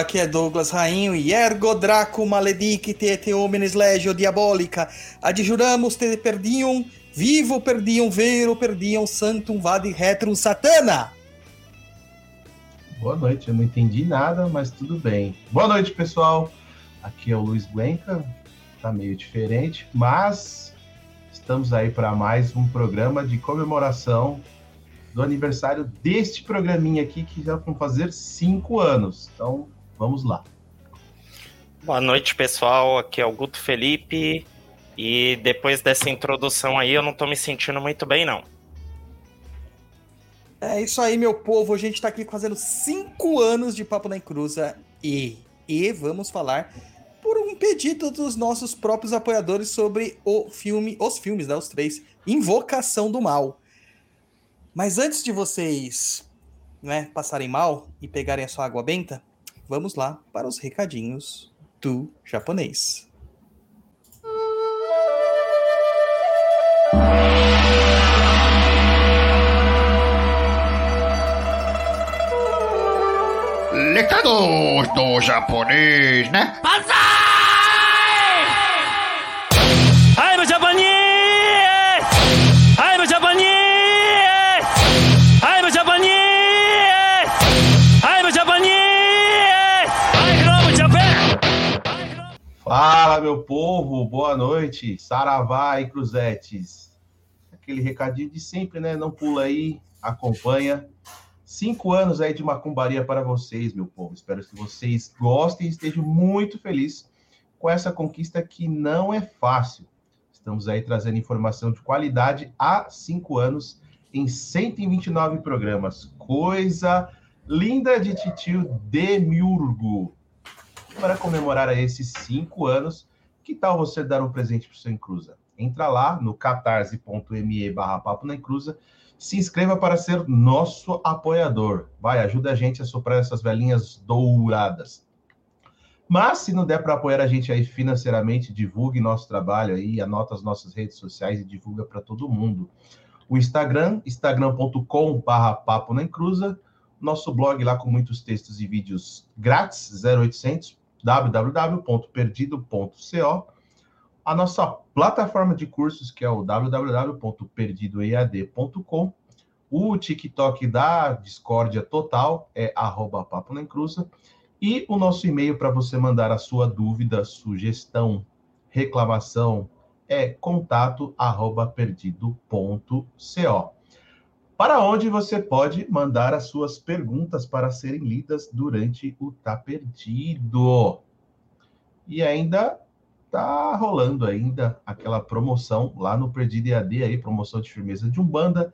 Aqui é Douglas Rainho e ergo Draco maledicite et homines legio diabolica adjuramus te perdium vivo perdium vero perdium santum vade retrum satana. Boa noite, eu não entendi nada, mas tudo bem. Boa noite, pessoal. Aqui é o Luiz Guenca, tá meio diferente, mas estamos aí para mais um programa de comemoração do aniversário deste programinha aqui, que já vão fazer cinco anos. Então, vamos lá. Boa noite, pessoal. Aqui é o Guto Felipe. E depois dessa introdução aí, eu não tô me sentindo muito bem, não. É isso aí, meu povo. A gente tá aqui fazendo cinco anos de Papo na Encruza e, e vamos falar por um pedido dos nossos próprios apoiadores sobre o filme, os filmes, né, os três, Invocação do Mal. Mas antes de vocês né, passarem mal e pegarem a sua água benta, vamos lá para os recadinhos do japonês. Recados do japonês, né? I'm Fala, meu povo, boa noite. Saravá e Cruzetes. Aquele recadinho de sempre, né? Não pula aí, acompanha. Cinco anos aí de macumbaria para vocês, meu povo. Espero que vocês gostem e estejam muito felizes com essa conquista que não é fácil. Estamos aí trazendo informação de qualidade há cinco anos em 129 programas. Coisa linda de titio Demiurgo. Para comemorar esses cinco anos, que tal você dar um presente para o seu Encruza? Entra lá no catarse.me barra papo na Encruza, se inscreva para ser nosso apoiador. Vai, ajuda a gente a soprar essas velhinhas douradas. Mas se não der para apoiar a gente aí financeiramente, divulgue nosso trabalho aí, anota as nossas redes sociais e divulga para todo mundo. O Instagram, instagram.com barra papo na encruza, nosso blog lá com muitos textos e vídeos grátis, 0800 www.perdido.co, a nossa plataforma de cursos, que é o www.perdidoead.com, o TikTok da Discórdia Total é arroba papo e o nosso e-mail para você mandar a sua dúvida, sugestão, reclamação é contato arroba. Para onde você pode mandar as suas perguntas para serem lidas durante o Tá Perdido. E ainda tá rolando ainda aquela promoção lá no Perdido EAD aí, promoção de firmeza de Umbanda,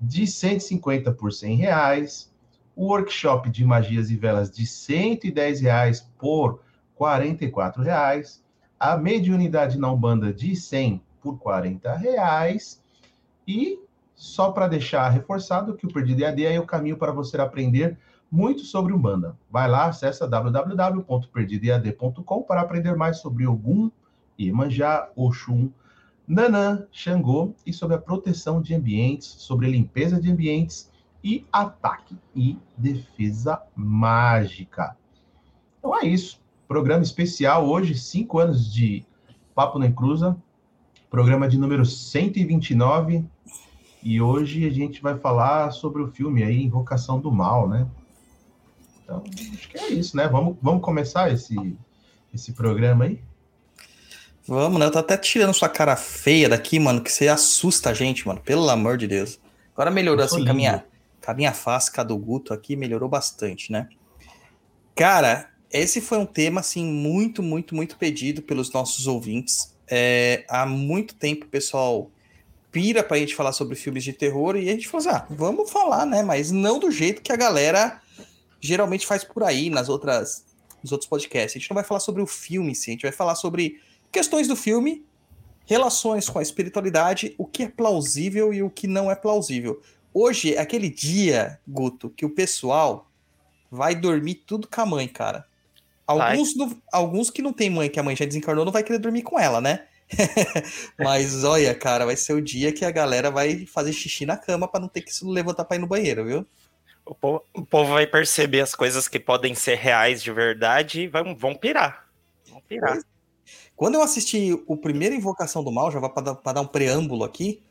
de 150 por 100 reais, o workshop de magias e velas de 110 reais por 44 reais, a mediunidade na Umbanda de 100 por 40 reais, e só para deixar reforçado que o Perdido EAD é o caminho para você aprender muito sobre Umbanda. Vai lá, acessa www.perdidoead.com para aprender mais sobre Ogum, Iemanjá, Oxum, Nanã, Xangô e sobre a proteção de ambientes, sobre limpeza de ambientes e ataque e defesa mágica. Então é isso. Programa especial hoje, cinco anos de Papo na Encruza, programa de número 129. E hoje a gente vai falar sobre o filme aí, Invocação do Mal, né? Então, acho que é isso, né? Vamos, vamos começar esse, esse programa aí? Vamos, né? Eu tô até tirando sua cara feia daqui, mano, que você assusta a gente, mano. Pelo amor de Deus. Agora melhorou assim, com a minha, com a minha face, com a do Guto aqui, melhorou bastante, né? Cara, esse foi um tema, assim, muito, muito, muito pedido pelos nossos ouvintes. É, há muito tempo o pessoal pira pra gente falar sobre filmes de terror e a gente falou assim, ah, vamos falar, né? Mas não do jeito que a galera geralmente faz por aí, nas outras, nos outros podcasts. A gente não vai falar sobre o filme, sim. A gente vai falar sobre questões do filme, relações com a espiritualidade, o que é plausível e o que não é plausível. Hoje é aquele dia, Guto, que o pessoal vai dormir tudo com a mãe, cara. Alguns, não- alguns que não tem mãe, que a mãe já desencarnou, não vai querer dormir com ela, né? Mas olha, cara, vai ser o dia que a galera vai fazer xixi na cama pra não ter que se levantar pra ir no banheiro, viu? O povo, o povo vai perceber as coisas que podem ser reais de verdade e vão, vão pirar. Vão pirar. Quando eu assisti o primeiro Invocação do Mal, já vai para dar um preâmbulo aqui.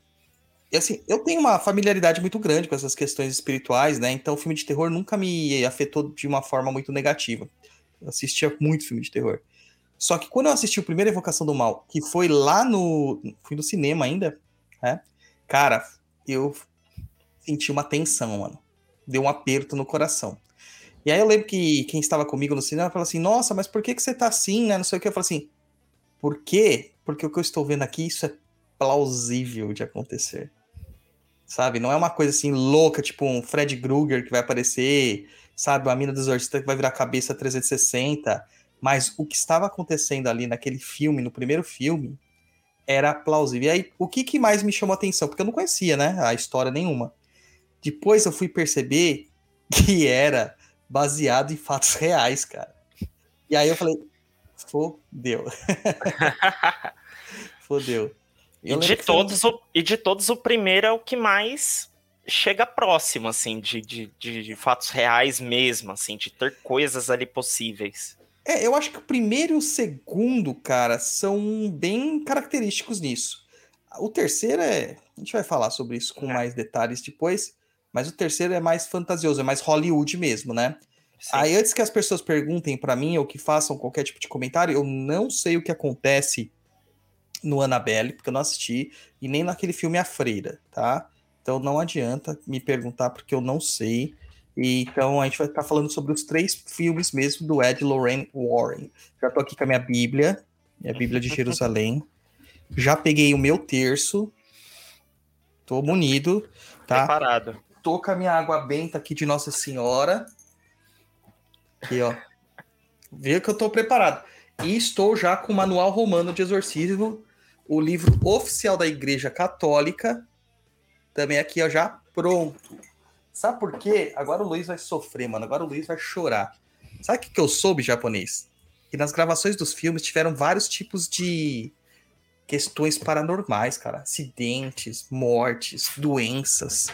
E assim, eu tenho uma familiaridade muito grande com essas questões espirituais, né? Então o filme de terror nunca me afetou de uma forma muito negativa. Eu assistia muito filme de terror. Só que quando eu assisti o primeiro Invocação do Mal, que foi lá no. Fui no cinema ainda, né? Cara, eu senti uma tensão, mano. Deu um aperto no coração. E aí eu lembro que quem estava comigo no cinema falou assim: Nossa, mas por que, que você tá assim, né? Não sei o que. Eu falei assim: Por quê? Porque o que eu estou vendo aqui, isso é plausível de acontecer. Sabe? Não é uma coisa assim louca, tipo um Fred Krueger que vai aparecer, sabe? Uma mina do exorcista que vai virar cabeça 360. Mas o que estava acontecendo ali naquele filme, no primeiro filme, era plausível. E aí, o que, que mais me chamou a atenção? Porque eu não conhecia, né? A história nenhuma. Depois eu fui perceber que era baseado em fatos reais, cara. E aí eu falei, fodeu. fodeu. E de, todos, o, e de todos, o primeiro é o que mais chega próximo, assim, de, de, de, de fatos reais mesmo, assim, de ter coisas ali possíveis. É, eu acho que o primeiro e o segundo, cara, são bem característicos nisso. O terceiro é. A gente vai falar sobre isso com mais detalhes depois. Mas o terceiro é mais fantasioso, é mais Hollywood mesmo, né? Sim. Aí, antes que as pessoas perguntem pra mim ou que façam qualquer tipo de comentário, eu não sei o que acontece no Annabelle, porque eu não assisti, e nem naquele filme A Freira, tá? Então não adianta me perguntar, porque eu não sei. E, então a gente vai estar falando sobre os três filmes mesmo do Ed Lorraine Warren. Já tô aqui com a minha Bíblia, minha Bíblia de Jerusalém. Já peguei o meu terço. Tô munido, tá? Preparado. tô com a minha água benta aqui de Nossa Senhora. Aqui, ó. Vê que eu tô preparado. E estou já com o Manual Romano de Exorcismo, o livro oficial da Igreja Católica. Também aqui, ó, já pronto. Sabe por quê? Agora o Luiz vai sofrer, mano. Agora o Luiz vai chorar. Sabe o que, que eu soube, japonês? Que nas gravações dos filmes tiveram vários tipos de questões paranormais, cara. Acidentes, mortes, doenças.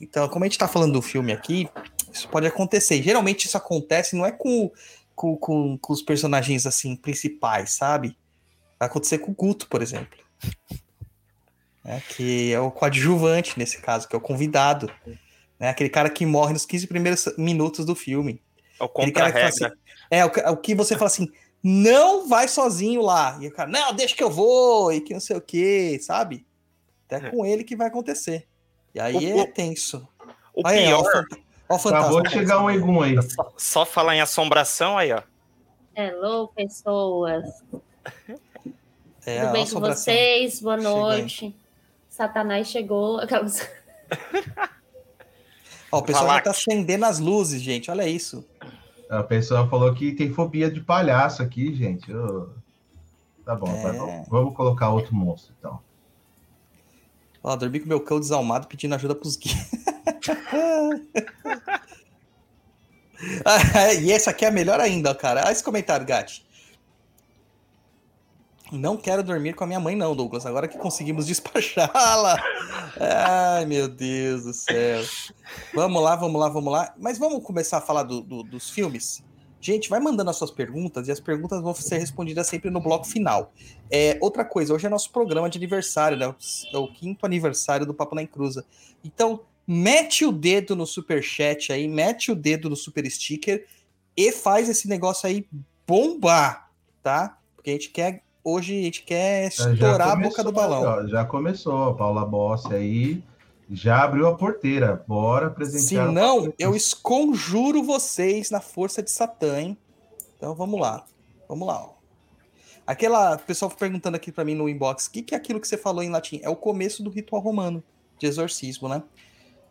Então, como a gente tá falando do filme aqui, isso pode acontecer. Geralmente isso acontece, não é com, com, com, com os personagens assim principais, sabe? Vai acontecer com o Guto, por exemplo. Né? Que é o coadjuvante nesse caso, que é o convidado. Né? Aquele cara que morre nos 15 primeiros minutos do filme. É o contra-regra. assim, é, o, que- o que você fala assim, não vai sozinho lá. E o cara, não, deixa que eu vou, e que não sei o que, sabe? Até É. com ele que vai acontecer. E aí O- é tenso. O aí, ó, pior, fanta- ó o fantasma. Acabou de chegar um Egum aí. só, só falar em assombração aí, ó. Hello, pessoas. É, Tudo bem com vocês? Boa noite. Satanás chegou. Aquelas- Ó, o pessoal já Valak. tá acendendo as luzes, gente. Olha isso. A pessoa falou que tem fobia de palhaço aqui, gente. Ô, Tá bom, tá É. bom. Vamos colocar outro monstro, então. Ó, dormi com meu cão desalmado pedindo ajuda pros guias. Ah, e essa aqui é a melhor ainda, cara. Olha esse comentário, Gatti. Não quero dormir com a minha mãe, não, Douglas. Agora que conseguimos despachá-la. Ai, meu Deus do céu. Vamos lá, vamos lá, vamos lá. Mas vamos começar a falar do- do- dos filmes? Gente, vai mandando as suas perguntas e as perguntas vão ser respondidas sempre no bloco final. É, outra coisa, hoje é nosso programa de aniversário, né? É o quinto aniversário do Papo na Encruza. Então, mete o dedo no super chat aí, mete o dedo no super sticker e faz esse negócio aí bombar, tá? Porque a gente quer hoje a gente quer Já estourar a começou boca do balão. já começou, Paula Bossi aí. Já abriu a porteira. Bora Se presentear. o não, eu esconjuro vocês na força de Satã, hein? Então vamos lá. Vamos lá. Ó. Aquela pessoal perguntando aqui pra mim no inbox, o que, que é aquilo que você falou em latim? É o começo do ritual romano de exorcismo, né?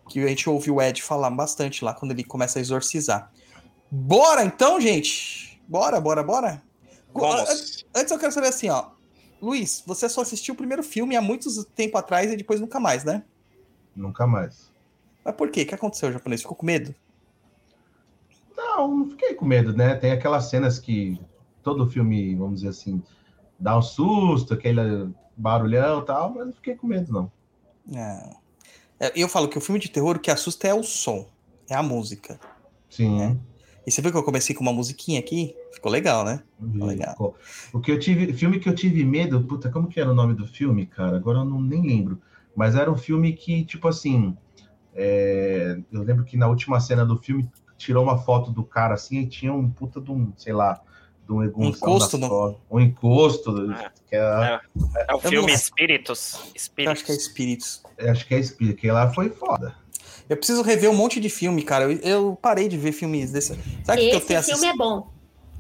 Que a gente ouviu o Ed falar bastante lá quando ele começa a exorcizar. Bora então, gente! Bora, bora, bora! Vamos. Antes eu quero saber assim, ó. Luiz, você só assistiu o primeiro filme há muito tempo atrás e depois nunca mais, né? Nunca mais. Mas por quê? O que aconteceu, japonês? Ficou com medo? Não, não fiquei com medo, né? Tem aquelas cenas que todo filme, vamos dizer assim, dá um susto, aquele barulhão e tal, mas não fiquei com medo, não. É. É, Eu falo que o filme de terror o que assusta é o som, é a música. Sim. É. E você viu que eu comecei com uma musiquinha aqui? Ficou legal, né? vi. Legal. Ficou- O que eu tive, filme que eu tive medo, puta, como que era o nome do filme, cara? Agora eu não nem lembro. Mas era um filme que, tipo assim, é, eu lembro que na última cena do filme tirou uma foto do cara assim e tinha um puta de um, sei lá, de um encosto no- um encosto, É. que é, É o Eu filme não- Espíritos. Eu Espíritos. acho que é espíritos. acho que é espírito, que lá foi foda. Eu preciso rever um monte de filme, cara. Eu, eu parei de ver filmes desse. Sabe o que eu Esse tenho filme assistido? é bom,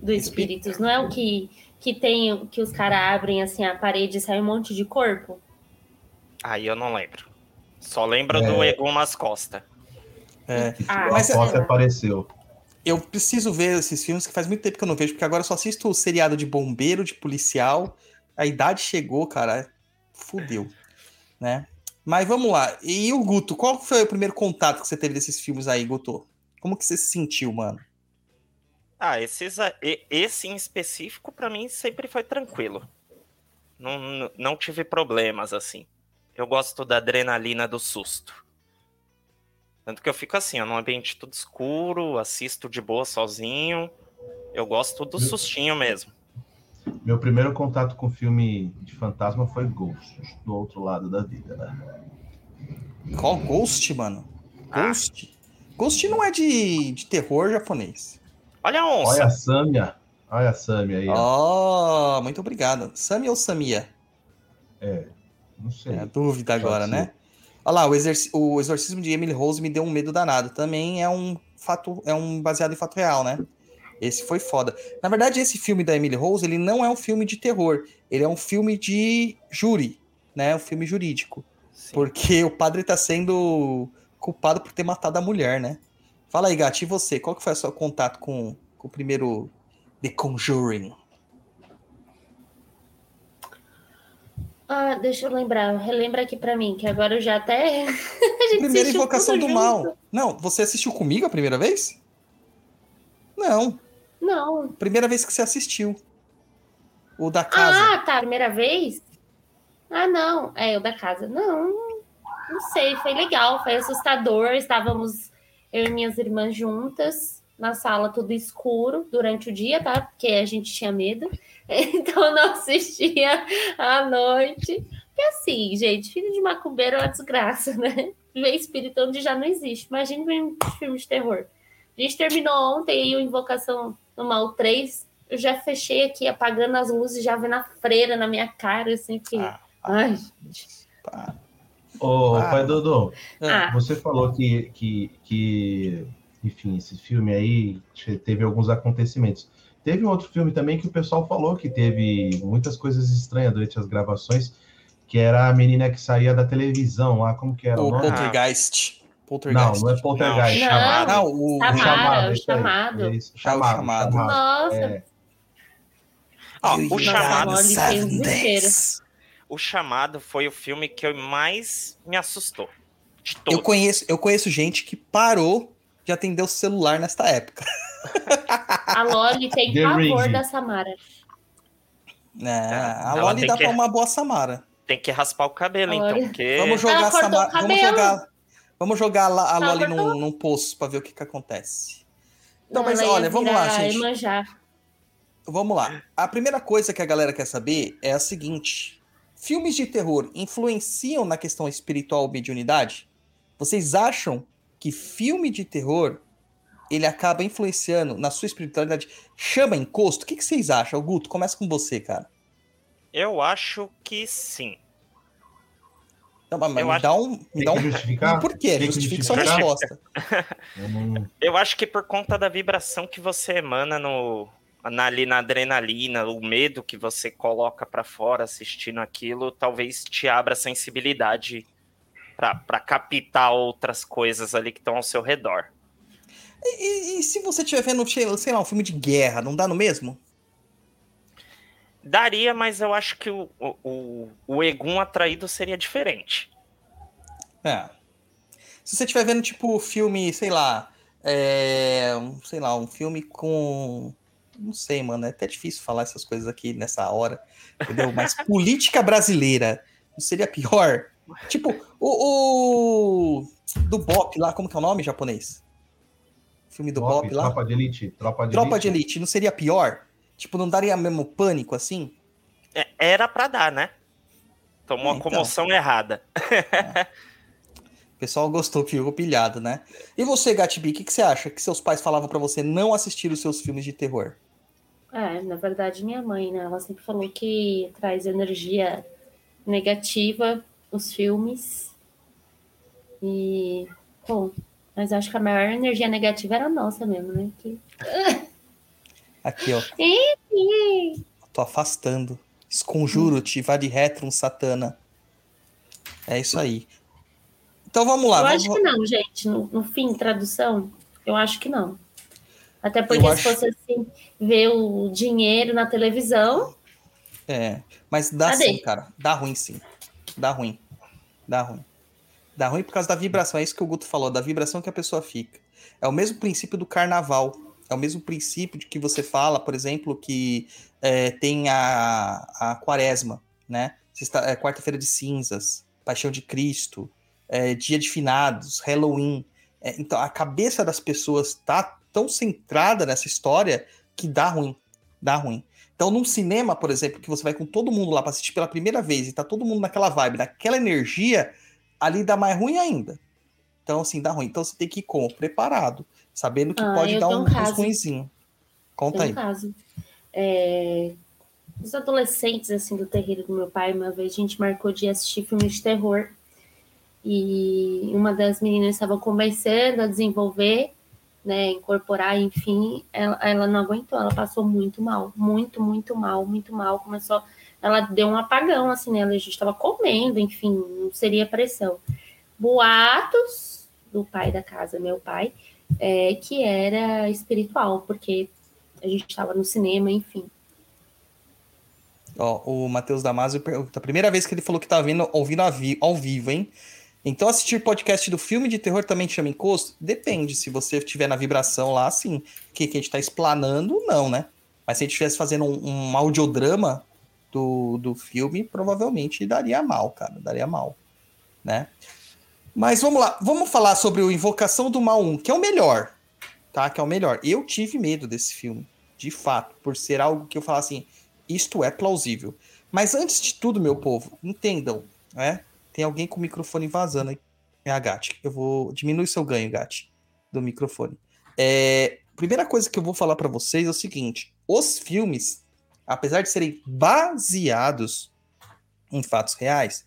do Espíritos. Não é o que, que tem, que os caras abrem assim a parede e sai um monte de corpo? Aí eu não lembro. Só lembro É. do Egum nas costas. É, Ah, a mas foto é- apareceu. eu preciso ver esses filmes que faz muito tempo que eu não vejo, porque agora eu só assisto o seriado de bombeiro, de policial. A idade chegou, cara. Fudeu. Né? Mas vamos lá. E o Guto, qual foi o primeiro contato que você teve desses filmes aí, Guto? Como que você se sentiu, mano? Ah, esses, e- esse em específico, pra mim, sempre foi tranquilo. Não, não- não tive problemas, assim. Eu gosto da adrenalina do susto. Tanto que eu fico assim, ó, num ambiente tudo escuro, assisto de boa sozinho. Eu gosto do sustinho mesmo. Meu primeiro contato com filme de fantasma foi Ghost, do outro lado da vida, né? Qual Ghost, mano? Ah. Ghost? Ghost não é de, de terror japonês. Olha a onça. Olha a Samia, olha a Samia aí, ó. Oh, muito obrigado. Sami ou Samia? não sei. É a dúvida Pode agora, ser. né? Olha lá, o, o exorcismo de Emily Rose me deu um medo danado. Também é um fato, é um baseado em fato real, né? Esse foi foda. Na verdade, esse filme da Emily Rose, ele não é um filme de terror. Ele é um filme de júri, né? Um filme jurídico. Sim. Porque o padre tá sendo culpado por ter matado a mulher, né? Fala aí, Gati, e você? Qual que foi o seu contato com, com o primeiro The Conjuring? Ah, deixa eu lembrar. Relembra aqui pra mim, que agora eu já até. a gente Primeira Invocação do junto. Mal. Não, você assistiu comigo a primeira vez? Não, Não. primeira vez que você assistiu. O da casa. Ah, tá. Primeira vez? Ah, não. É, o da casa. Não, não sei. Foi legal, foi assustador. Estávamos eu e minhas irmãs juntas na sala, tudo escuro durante o dia, tá? Porque a gente tinha medo. Então eu não assistia à noite. Porque assim, gente, filho de macumbeiro é uma desgraça, né? Ver espírito onde já não existe. Imagina um filme de terror. A gente terminou ontem aí o Invocação no Mal 3. Eu já fechei aqui, apagando as luzes, já vendo a freira na minha cara, assim, que. Ah, Ai, pá. Ô, Ah. pai Dodô, Ah. você falou que, que, que, enfim, esse filme aí teve alguns acontecimentos. Teve um outro filme também que o pessoal falou que teve muitas coisas estranhas durante as gravações, que era a menina que saía da televisão lá, como que era o, O nome? Poltergeist. Não, Poltergeist. não é Poltergeist. Não, chamado. Não, o, Chamado. Chamada, o chamado. isso, Ah, chamado, chamado. chamado. nossa, É, Ó, You o chamado, o chamado foi o filme que eu mais me assustou. De todos. Eu conheço, eu conheço gente que parou de atender o celular nesta época. a Loli tem The pavor Ring. da Samara. É, a Ela Loli dá que- pra uma boa Samara. Tem que raspar o cabelo, Olha. então, porque. Vamos jogar a Samara. Vamos jogar, vamos jogar a, a Ela Loli cortou. num, num poço pra ver o que, que acontece. Então, mas olha, vamos lá, gente. Vamos lá. A primeira coisa que a galera quer saber é a seguinte: filmes de terror influenciam na questão espiritual ou mediunidade? Vocês acham que filme de terror ele acaba influenciando na sua espiritualidade? Chama encosto? O que, que vocês acham? Guto, começa com você, cara. Eu acho que sim. Não, mas Eu me acho- dá um. Me dá um. justificar? Por quê? Justifique sua resposta. Eu acho que por conta da vibração que você emana no, na, ali na adrenalina, o medo que você coloca pra fora assistindo aquilo, talvez te abra a sensibilidade pra pra captar outras coisas ali que estão ao seu redor. E, e- e se você estiver vendo, sei lá, um filme de guerra, não dá no mesmo? Daria, mas eu acho que o, o, o, Egum atraído seria diferente. É. Se você estiver vendo, tipo, filme, sei lá. É, sei lá, um filme com. Não sei, mano. É até difícil falar essas coisas aqui nessa hora. Entendeu? Mas política brasileira. Não seria pior? Tipo, o. o do Bop lá, como que é o nome japonês? Filme do Bop, Bop lá? Tropa de Elite. Tropa de Tropa Elite. de Elite, não seria pior? Tipo, não daria mesmo pânico assim? É, Era pra dar, né? Tomou É, uma então. comoção errada. O pessoal gostou, ficou pilhado, né? E você, Gatibi, o que, que você acha? Que seus pais falavam pra você não assistir os seus filmes de terror? É, na verdade, minha mãe, né? Ela sempre falou que traz energia negativa os filmes. E, bom, mas acho que a maior energia negativa era a nossa mesmo, né? Que... Aqui, ó. Tô afastando. Esconjuro-te, vá de retrum, satana. É isso aí. Então vamos lá. eu vamos- acho que não, gente. No, no fim, tradução, eu acho que não. Até Eu porque acho- se fosse assim, ver o dinheiro na televisão, É, mas dá Cadê? sim, cara. Dá ruim sim. Dá ruim. Dá ruim. Dá ruim por causa da vibração. É isso que o Guto falou, da vibração que a pessoa fica. É o mesmo princípio do carnaval. É o mesmo princípio de que você fala, por exemplo, que é, tem a, a quaresma, né? É, Quarta-feira de cinzas, Paixão de Cristo, é, Dia de Finados, Halloween. É, então, a cabeça das pessoas tá tão centrada nessa história que dá ruim. Dá ruim. Então, num cinema, por exemplo, que você vai com todo mundo lá pra assistir pela primeira vez e tá todo mundo naquela vibe, naquela energia, ali dá mais ruim ainda. Então, assim, dá ruim. Então, você tem que ir como? Preparado. Sabendo que Ah, pode dar um, um caso. ruinzinho. Conta tem aí. um caso. É, Os adolescentes, assim, do terreiro do meu pai, uma vez a gente marcou de assistir filmes de terror. E uma das meninas estava começando a desenvolver, né, incorporar, enfim, ela, ela não aguentou, ela passou muito mal, muito, muito mal, muito mal. Começou, ela deu um apagão, assim, né? A gente estava comendo, enfim, não seria pressão. Boatos do pai da casa, meu pai, é, que era espiritual, porque a gente estava no cinema, enfim. Ó, o Matheus Damasio pergunta. A primeira vez que ele falou que tá vendo, ouvindo ao vi- ao vivo, hein? Então assistir podcast do filme de terror também te chama encosto? Depende. Se você estiver na vibração lá, sim. Que, que a gente tá explanando, não, né? Mas se a gente estivesse fazendo um, um audiodrama do, do filme, provavelmente daria mal, cara. Daria mal, né? Mas vamos lá. Vamos falar sobre o Invocação do Mal 1, que é o melhor, tá? Que é o melhor. Eu tive medo desse filme, de fato, por ser algo que eu falo assim, isto é plausível. Mas antes de tudo, meu povo, entendam, né? Tem alguém com o microfone vazando aí. É a Gatti. Eu vou diminuir seu ganho, Gatti, do microfone. É, primeira coisa que eu vou falar pra vocês é o seguinte: os filmes, apesar de serem baseados em fatos reais,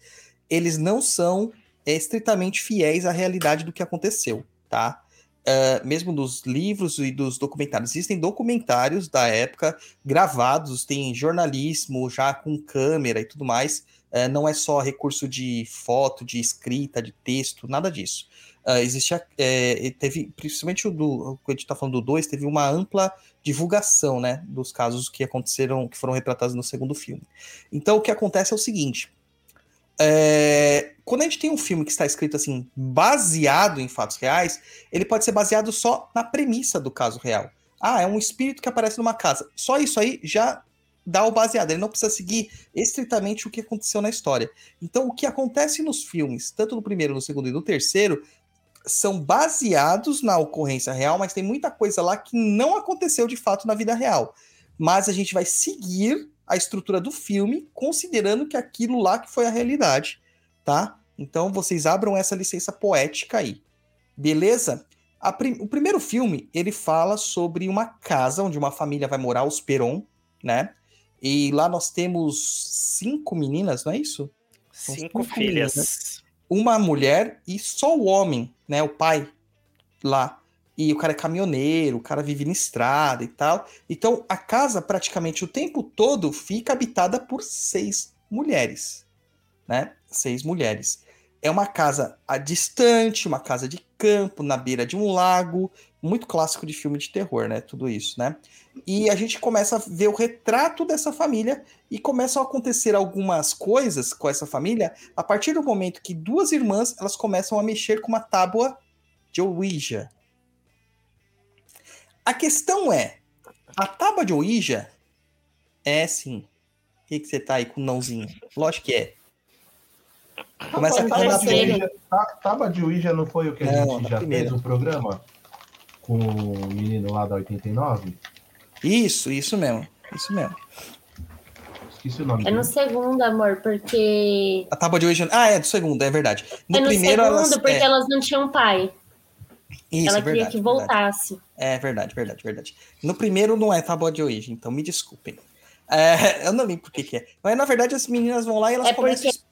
eles não são estritamente fiéis à realidade do que aconteceu, tá? É, mesmo dos livros e dos documentários. Existem documentários da época gravados, tem jornalismo já com câmera e tudo mais. É, não é só recurso de foto, de escrita, de texto, nada disso. É, existe, a- é, teve, principalmente o do, a gente tá falando do 2, teve uma ampla divulgação, né, dos casos que aconteceram, que foram retratados no segundo filme. Então, o que acontece é o seguinte, é, quando a gente tem um filme que está escrito assim, baseado em fatos reais, ele pode ser baseado só na premissa do caso real. Ah, é um espírito que aparece numa casa. Só isso aí já dá o baseado. Ele não precisa seguir estritamente o que aconteceu na história. Então, o que acontece nos filmes, tanto no primeiro, no segundo e no terceiro, são baseados na ocorrência real, mas tem muita coisa lá que não aconteceu de fato na vida real. Mas a gente vai seguir a estrutura do filme, considerando que aquilo lá que foi a realidade, tá? Então vocês abram essa licença poética aí. Beleza? Prim- o primeiro filme, ele fala sobre uma casa onde uma família vai morar, os Peron, né? E lá nós temos cinco meninas, não é isso? Cinco cinco filhas. meninas. uma mulher e só o homem, né? O pai lá. E o cara é caminhoneiro, o cara vive na estrada e tal. Então a casa, praticamente o tempo todo, fica habitada por seis mulheres, né? Seis mulheres. É uma casa a distante, uma casa de campo, na beira de um lago, muito clássico de filme de terror, né? Tudo isso, né? E a gente começa a ver o retrato dessa família e começam a acontecer algumas coisas com essa família a partir do momento que duas irmãs elas começam a mexer com uma tábua de Ouija. A questão é, a tábua de Ouija é sim. O que, que você tá aí com o nãozinho? Lógico que é. Começa a Tábua falar. Ouija- Tá- Tábua de Ouija não foi o que a Não, gente já primeira. fez o programa? Com o menino lá da 89? Isso, isso mesmo. Isso mesmo. Esqueci o nome É no dele. segundo, amor, porque. A tábua de Ouija. Ah, é do segundo, é verdade. No, é no primeiro segundo, elas. porque é, elas não tinham pai. Isso, Ela é queria verdade, que verdade. voltasse. É verdade, verdade, verdade. No primeiro não é tábua de Ouija, então me desculpem. É, eu não lembro por que, que é. Mas na verdade as meninas vão lá e elas É começam. porque-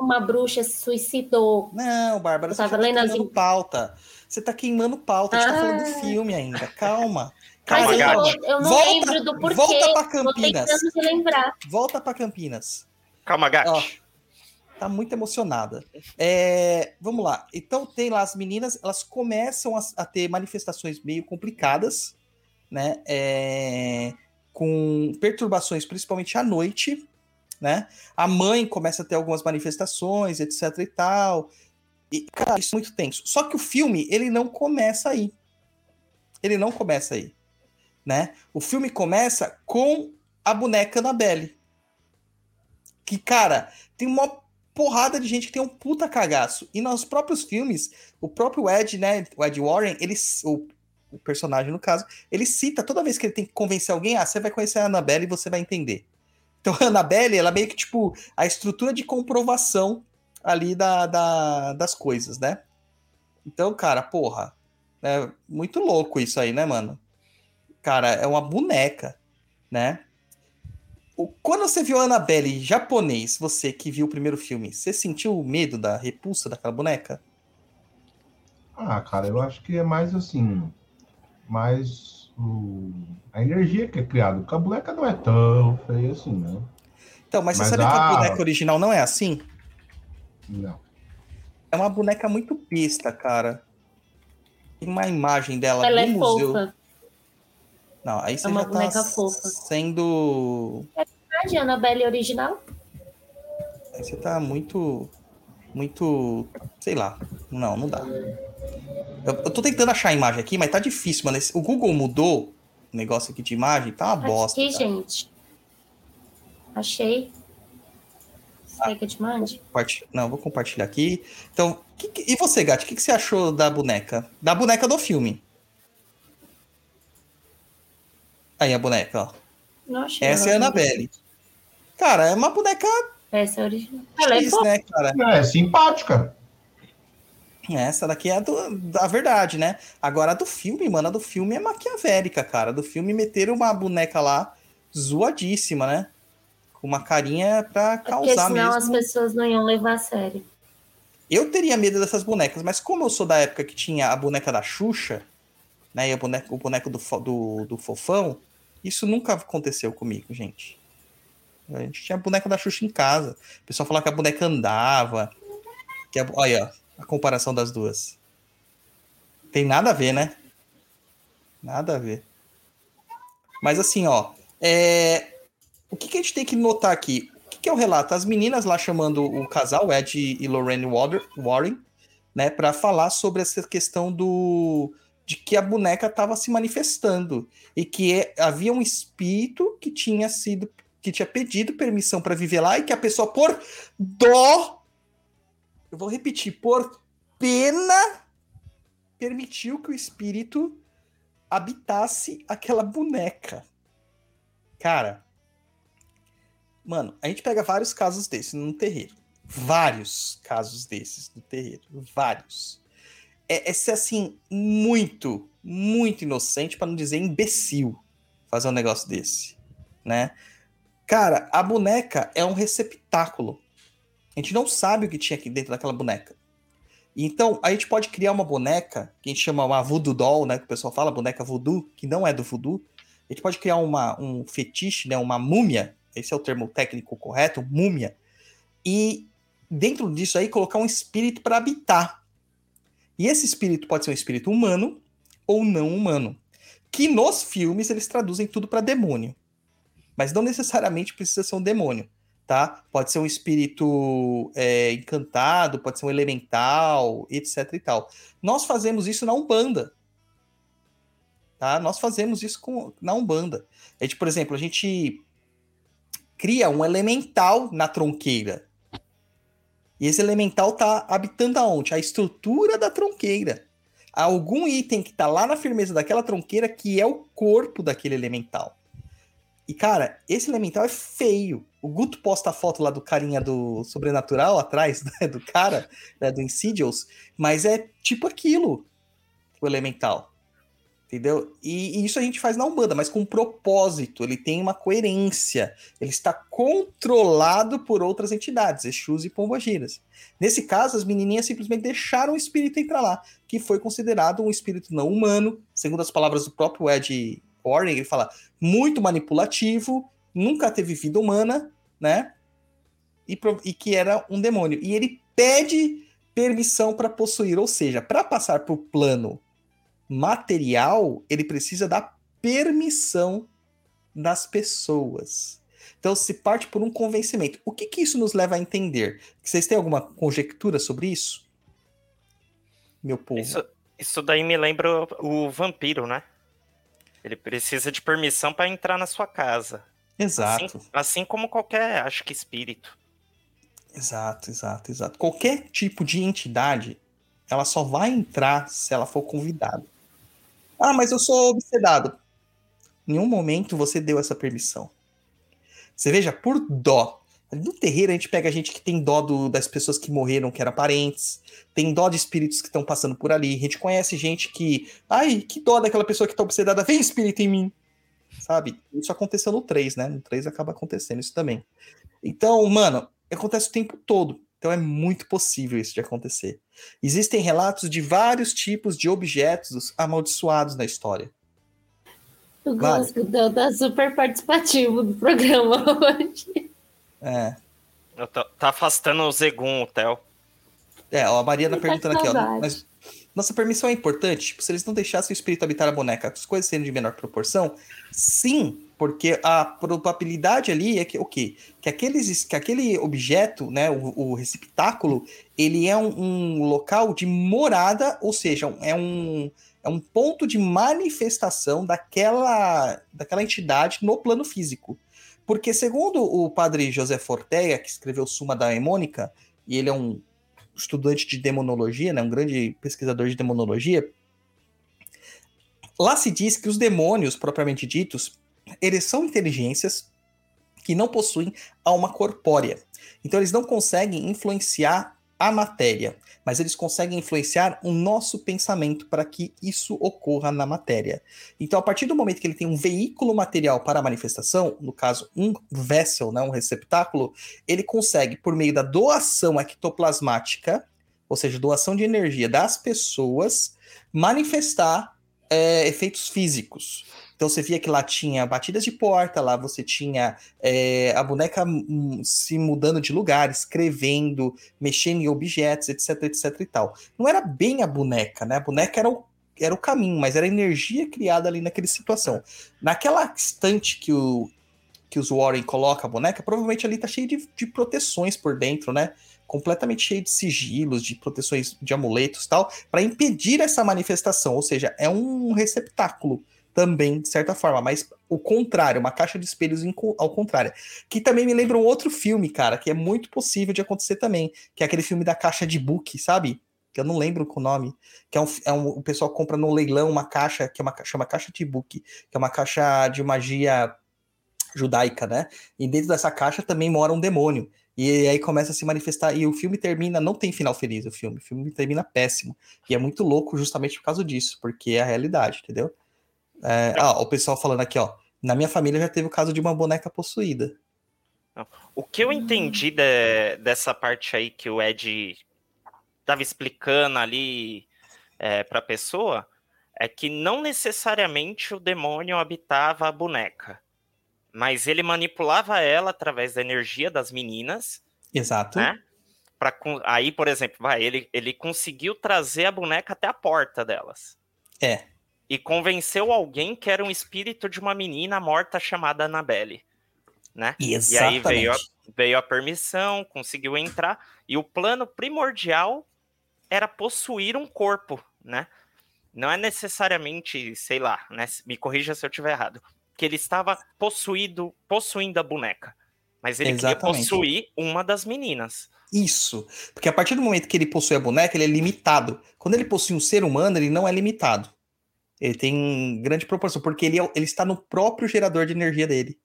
Uma bruxa se suicidou. Não, Bárbara, Eu você tá lendo as queimando in- pauta. Você tá queimando pauta, a gente tá falando Ah. do filme ainda. Calma. Calma, Mas eu, eu não Volta- lembro do porquê. volta pra Tô Campinas. tentando me lembrar. Volta pra Campinas. Calma, Gati. Ó, tá muito emocionada. É, vamos lá. Então tem lá as meninas, elas começam a, a ter manifestações meio complicadas, né? É, com perturbações, principalmente à noite, né? A mãe começa a ter algumas manifestações, etc e tal. E, cara, isso é muito tenso. Só que o filme, ele não começa aí. Ele não começa aí, né? O filme começa com a boneca Annabelle. Que, cara, tem uma porrada de gente que tem um puta cagaço. E nos próprios filmes, o próprio Ed, né, o Ed Warren, ele, o, o personagem no caso, ele cita toda vez que ele tem que convencer alguém, ah, você vai conhecer a Annabelle e você vai entender. Então a Annabelle, ela meio que tipo a estrutura de comprovação ali da, da- das coisas, né? Então, cara, porra, é muito louco isso aí, né, mano? Cara, é uma boneca, né? O- Quando você viu a Annabelle em japonês, você que viu o primeiro filme, você sentiu o medo da repulsa daquela boneca? Ah, cara, eu acho que é mais assim. Mais o- a energia que é criada. Porque a boneca não é tão feia assim, né? Então, mas, Mas você sabe que a a- boneca original não é assim? Não. É uma boneca muito besta, cara. Tem uma imagem dela Ela no é museu. fofa. Não, aí você uma já tá boneca fofa. sendo. A de Annabelle original? Aí você tá muito. Muito. Sei lá. Não, não dá. Eu, eu tô tentando achar a imagem aqui, mas tá difícil, mano. Esse- o Google mudou o negócio aqui de imagem, tá uma bosta. Aqui, gente. Achei. Quer que eu te mande? Não, vou compartilhar aqui. Então, que que- e você, Gatti, o que, que você achou da boneca? Da boneca do filme. Aí a boneca, ó. Não achei. Essa é a ela. Annabelle. Cara, é uma boneca Essa é a original. Ela é né, cara? É simpática. Essa daqui é a do- da verdade, né? Agora a do filme, mano, a do filme é maquiavélica, cara. A do filme meteram uma boneca lá zoadíssima, né? Com uma carinha pra É Porque causar senão mesmo. as pessoas não iam levar a sério. Eu teria medo dessas bonecas, mas como eu sou da época que tinha a boneca da Xuxa, né? E a boneca, o boneco do, do, do fofão, isso nunca aconteceu comigo, gente. A gente tinha a boneca da Xuxa em casa. O pessoal falava que a boneca andava. Que a, olha, a comparação das duas. Tem nada a ver, né? Nada a ver. Mas assim, ó. é, O que, que a gente tem que notar aqui? O que, que é o relato? As meninas lá chamando o casal, Ed e Lorraine Warren, né, para falar sobre essa questão do de que a boneca estava se manifestando e que é- havia um espírito que tinha sido que tinha pedido permissão para viver lá e que a pessoa por dó eu vou repetir, por pena permitiu que o espírito habitasse aquela boneca. Cara, Mano, a gente pega vários casos desses no terreiro. Vários casos desses no terreiro. Vários. É, é ser assim, muito, muito inocente, para não dizer imbecil, fazer um negócio desse. Né? Cara, a boneca é um receptáculo. A gente não sabe o que tinha aqui dentro daquela boneca. Então, a gente pode criar uma boneca, que a gente chama uma voodoo doll, né? Que o pessoal fala, boneca voodoo, que não é do voodoo. A gente pode criar uma, um fetiche, né? Uma múmia, esse é o termo técnico correto, múmia. E dentro disso aí, colocar um espírito para habitar. E esse espírito pode ser um espírito humano ou não humano. Que nos filmes eles traduzem tudo para demônio. Mas não necessariamente precisa ser um demônio tá? Pode ser um espírito é, encantado, pode ser um elemental, etc e tal. Nós fazemos isso na Umbanda, tá? Nós fazemos isso com, na Umbanda. A gente, por exemplo, a gente cria um elemental na tronqueira. E esse elemental tá habitando aonde? A estrutura da tronqueira. Há algum item que tá lá na firmeza daquela tronqueira que é o corpo daquele elemental. E, cara, esse elemental é feio. O Guto posta a foto lá do carinha do Sobrenatural atrás, né, do cara, né, do Insidious, mas é tipo aquilo, o elemental. Entendeu? E, e, isso a gente faz na Umbanda, mas com propósito, ele tem uma coerência, ele está controlado por outras entidades, Exus e Pombagiras. Nesse caso, as menininhas simplesmente deixaram o espírito entrar lá, que foi considerado um espírito não humano, segundo as palavras do próprio Ed Warren, ele fala muito manipulativo, nunca teve vida humana, né? E, e que era um demônio. E ele pede permissão para possuir, ou seja, para passar o plano material, ele precisa da permissão das pessoas. Então se parte por um convencimento. O que, que isso nos leva a entender? Vocês têm alguma conjectura sobre isso? Meu povo. Isso, isso daí me lembra o vampiro, né? Ele precisa de permissão para entrar na sua casa. Exato. Assim, assim, como qualquer, acho que espírito. Exato, exato, exato. Qualquer tipo de entidade, ela só vai entrar se ela for convidada. Ah, mas eu sou obsedado. Em nenhum momento você deu essa permissão. Você veja, por dó. No terreiro a gente pega gente que tem dó do, das pessoas que morreram, que eram parentes, tem dó de espíritos que estão passando por ali. A gente conhece gente que. Ai, que dó daquela pessoa que tá obsedada, vem espírito em mim. Sabe? Isso aconteceu no 3, né? No 3 acaba acontecendo isso também. Então, mano, acontece o tempo todo. Então é muito possível isso de acontecer. Existem relatos de vários tipos de objetos amaldiçoados na história. Eu gosto vale. da super participativo do programa hoje. É. Tô, tá afastando o Zegum, o Theo. É, ó, a Mariana tá perguntando aqui, ó. Mas nossa permissão é importante? Tipo, se eles não deixassem o espírito habitar a boneca, as coisas sendo de menor proporção? Sim, porque a probabilidade ali é que o quê? Que, aqueles, que aquele objeto, né, o, o receptáculo, ele é um, um, local de morada, ou seja, é um, é um ponto de manifestação daquela, daquela entidade no plano físico. Porque, segundo o padre José Forteia, que escreveu Suma da Emônica, e ele é um estudante de demonologia, né, um grande pesquisador de demonologia, lá se diz que os demônios, propriamente ditos, eles são inteligências que não possuem alma corpórea. Então, eles não conseguem influenciar a matéria, mas eles conseguem influenciar o nosso pensamento para que isso ocorra na matéria. Então, a partir do momento que ele tem um veículo material para a manifestação, no caso, um vessel, né, um receptáculo, ele consegue, por meio da doação ectoplasmática, ou seja, doação de energia das pessoas, manifestar é, efeitos físicos. Então você via que lá tinha batidas de porta, lá você tinha é, a boneca hum, se mudando de lugar, escrevendo, mexendo em objetos, etc, etc e tal. Não era bem a boneca, né? A boneca era o, era o caminho, mas era a energia criada ali naquela situação. Naquela instante que o que os Warren coloca a boneca, provavelmente ali tá cheio de, de proteções por dentro, né? completamente cheio de sigilos, de proteções de amuletos tal, para impedir essa manifestação. Ou seja, é um receptáculo também, de certa forma, mas o contrário, uma caixa de espelhos ao contrário. Que também me lembra um outro filme, cara, que é muito possível de acontecer também, que é aquele filme da caixa de book, sabe? Que eu não lembro o nome, que é um, é um o pessoal compra no leilão uma caixa, que é uma chama caixa de book, que é uma caixa de magia judaica, né? E dentro dessa caixa também mora um demônio. E aí começa a se manifestar. E o filme termina, não tem final feliz o filme. O filme termina péssimo. E é muito louco justamente por causa disso, porque é a realidade, entendeu? É, ah, o pessoal falando aqui, ó. Na minha família já teve o caso de uma boneca possuída. O que eu entendi de- dessa parte aí que o Ed estava explicando ali é, para a pessoa é que não necessariamente o demônio habitava a boneca, mas ele manipulava ela através da energia das meninas, Exato. né? Pra, aí, por exemplo, vai, ele, ele conseguiu trazer a boneca até a porta delas. É. E convenceu alguém que era um espírito de uma menina morta chamada Annabelle, né? E aí Exatamente. veio a, veio a permissão, conseguiu entrar, e o plano primordial era possuir um corpo, né? Não é necessariamente, sei lá, né? Me corrija se eu estiver errado. Que ele estava possuído, possuindo a boneca. Mas ele queria Exatamente. possuir uma das meninas. Isso. Porque a partir do momento que ele possui a boneca, ele é limitado. Quando ele possui um ser humano, ele não é limitado. Ele tem grande proporção, porque ele, é ele está no próprio gerador de energia dele.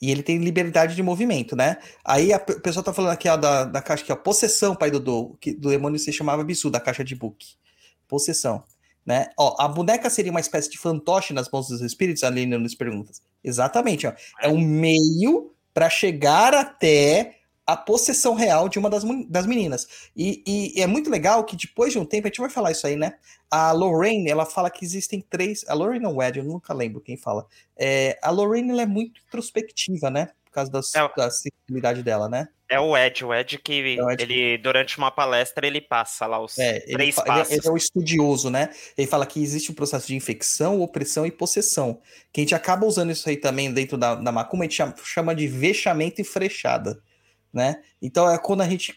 E ele tem liberdade de movimento, né? Aí a pe- o pessoal tá falando aqui ó, da, da caixa aqui, ó, possessão, pai Dodô, que do demônio se chamava Bissu, da caixa de book. Possessão, né? Ó, a boneca seria uma espécie de fantoche nas mãos dos espíritos, ali nos perguntas. Exatamente, ó. É um meio para chegar até a possessão real de uma das, das meninas. E, e é muito legal que depois de um tempo, a gente vai falar isso aí, né? A Lorraine, ela fala que existem três. A Lorraine ou Ed, eu nunca lembro quem fala. É, a Lorraine ela é muito introspectiva, né? Por causa das, É. da sensibilidade dela, né? É o Ed, o Ed que É o Ed. ele, durante uma palestra, ele passa lá os É, ele, três ele é- passos. ele é o estudioso, né? Ele fala que existe um processo de infecção, opressão e possessão. Que a gente acaba usando isso aí também dentro da, da macumba, a gente chama, chama de vexamento e frechada. Né? Então é quando a gente,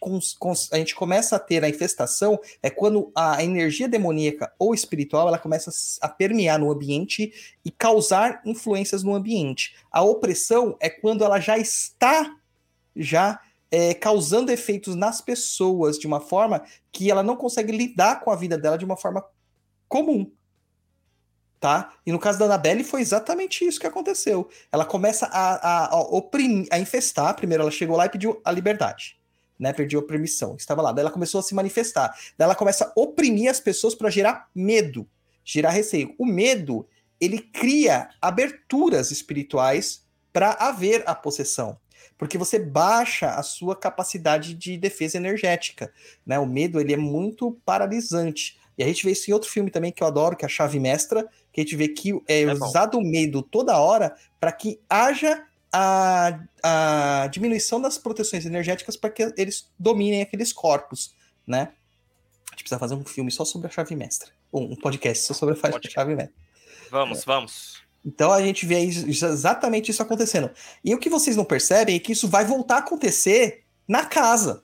a gente começa a ter a infestação, é quando a energia demoníaca ou espiritual ela começa a permear no ambiente e causar influências no ambiente. A opressão é quando ela já está já é, causando efeitos nas pessoas de uma forma que ela não consegue lidar com a vida dela de uma forma comum. Tá? E no caso da Annabelle foi exatamente isso que aconteceu. Ela começa a, a, a, oprimir, a infestar. Primeiro ela chegou lá e pediu a liberdade. Né, pediu a permissão, estava lá. Daí ela começou a se manifestar. Daí ela começa a oprimir as pessoas para gerar medo, gerar receio. O medo, ele cria aberturas espirituais para haver a possessão porque você baixa a sua capacidade de defesa energética, né? O medo ele é muito paralisante. E a gente vê isso em outro filme também que eu adoro, que é a Chave Mestra, que a gente vê que é, É usado o medo toda hora para que haja a, a diminuição das proteções energéticas para que eles dominem aqueles corpos, né? A gente precisa fazer um filme só sobre a Chave Mestra, ou um podcast só sobre a Podcast. Chave Mestra. Vamos, vamos. Então a gente vê exatamente isso acontecendo. E o que vocês não percebem é que isso vai voltar a acontecer na casa.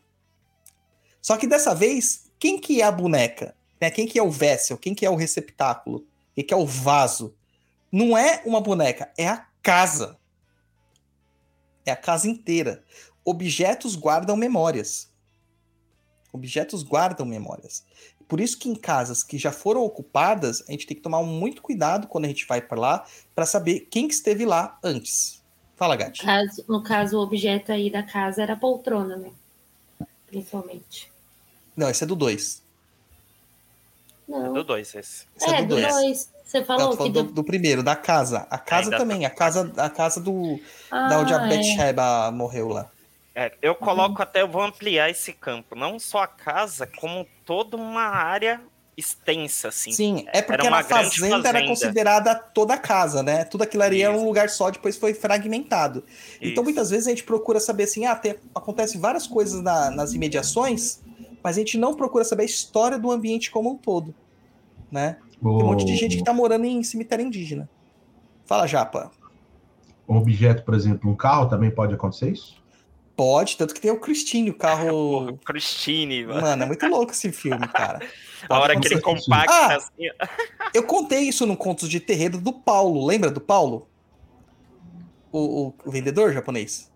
Só que dessa vez, quem que é a boneca? Né? Quem que é o vessel? Quem que é o receptáculo? Quem que é o vaso? Não é uma boneca, é a casa. É a casa inteira. Objetos guardam memórias. Objetos guardam memórias. Por isso que em casas que já foram ocupadas, a gente tem que tomar muito cuidado quando a gente vai para lá, para saber quem que esteve lá antes. Fala, Gati. Caso- no caso, o objeto aí da casa era a poltrona, né? Principalmente. Não, esse é do 2. Não. Do dois esse. Esse é, é, do do 2. dois. Você falou que deu... do, do primeiro, da casa. A casa Ainda também, a casa, a casa do. da onde a Ah, é. Bathsheba morreu lá. É, eu coloco até, eu vou ampliar esse campo. Não só a casa, como toda uma área extensa, assim. Sim, é porque Era uma a grande fazenda, era fazenda. considerada toda a casa, né? Tudo aquilo ali era Isso. um lugar só, depois foi fragmentado. Então, Isso. muitas vezes a gente procura saber assim, ah, tem, acontece várias coisas na- nas imediações, mas a gente não procura saber a história do ambiente como um todo, né? Tem um monte de gente que tá morando em cemitério indígena. Fala, Japa. Um objeto, por exemplo, um carro também pode acontecer isso? Pode, tanto que tem o Christine, o Porra, carro... Christine, mano. Mano, é muito louco esse filme, cara. a Pode hora que ele compacta Ah! assim. Eu contei isso no Contos de Terreiro do Paulo, lembra do Paulo? O, o- o vendedor japonês?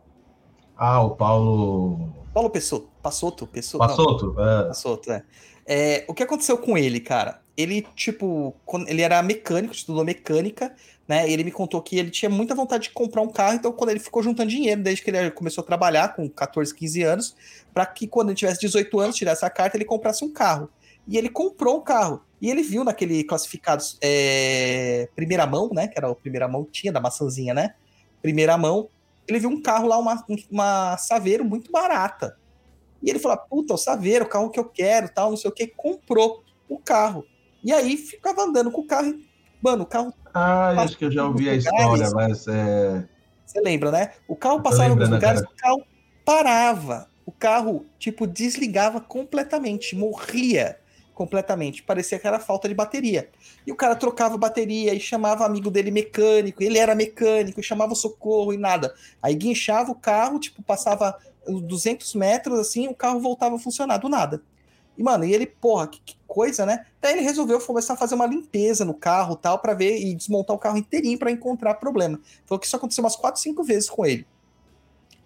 Ah, o Paulo Paulo Pessoto, Passoto, Pessoto, Passoto. é. Passoto, é. É, O que aconteceu com ele, cara? Ele, tipo, ele era mecânico, estudou mecânica, né? E ele me contou que ele tinha muita vontade de comprar um carro, então quando ele ficou juntando dinheiro, desde que ele começou a trabalhar com 14, 15 anos, para que quando ele tivesse 18 anos, tirasse a carta, ele comprasse um carro. E ele comprou um carro. E ele viu naquele classificados é, primeira mão, né? Que era o primeira mão, tinha da maçãzinha, né? Primeira mão, ele viu um carro lá, uma, uma Saveiro muito barata. E ele falou: puta, o Saveiro, o carro que eu quero, tal, não sei o que, comprou o carro. E aí ficava andando com o carro. e, Mano, o carro. Ah, acho que eu já ouvi a história, mas é. Você lembra, né? O carro passava em alguns lugares, cara. o carro parava. O carro, tipo, desligava completamente, morria completamente. Parecia que era falta de bateria. E o cara trocava bateria e chamava amigo dele mecânico. Ele era mecânico, chamava socorro e nada. Aí guinchava o carro, tipo, passava uns 200 metros assim, o carro voltava a funcionar do nada. E, mano, e ele, porra, que, que coisa, né? Daí ele resolveu começar a fazer uma limpeza no carro tal, pra ver e desmontar o carro inteirinho pra encontrar problema. Falou que isso aconteceu umas 4, 5 vezes com ele.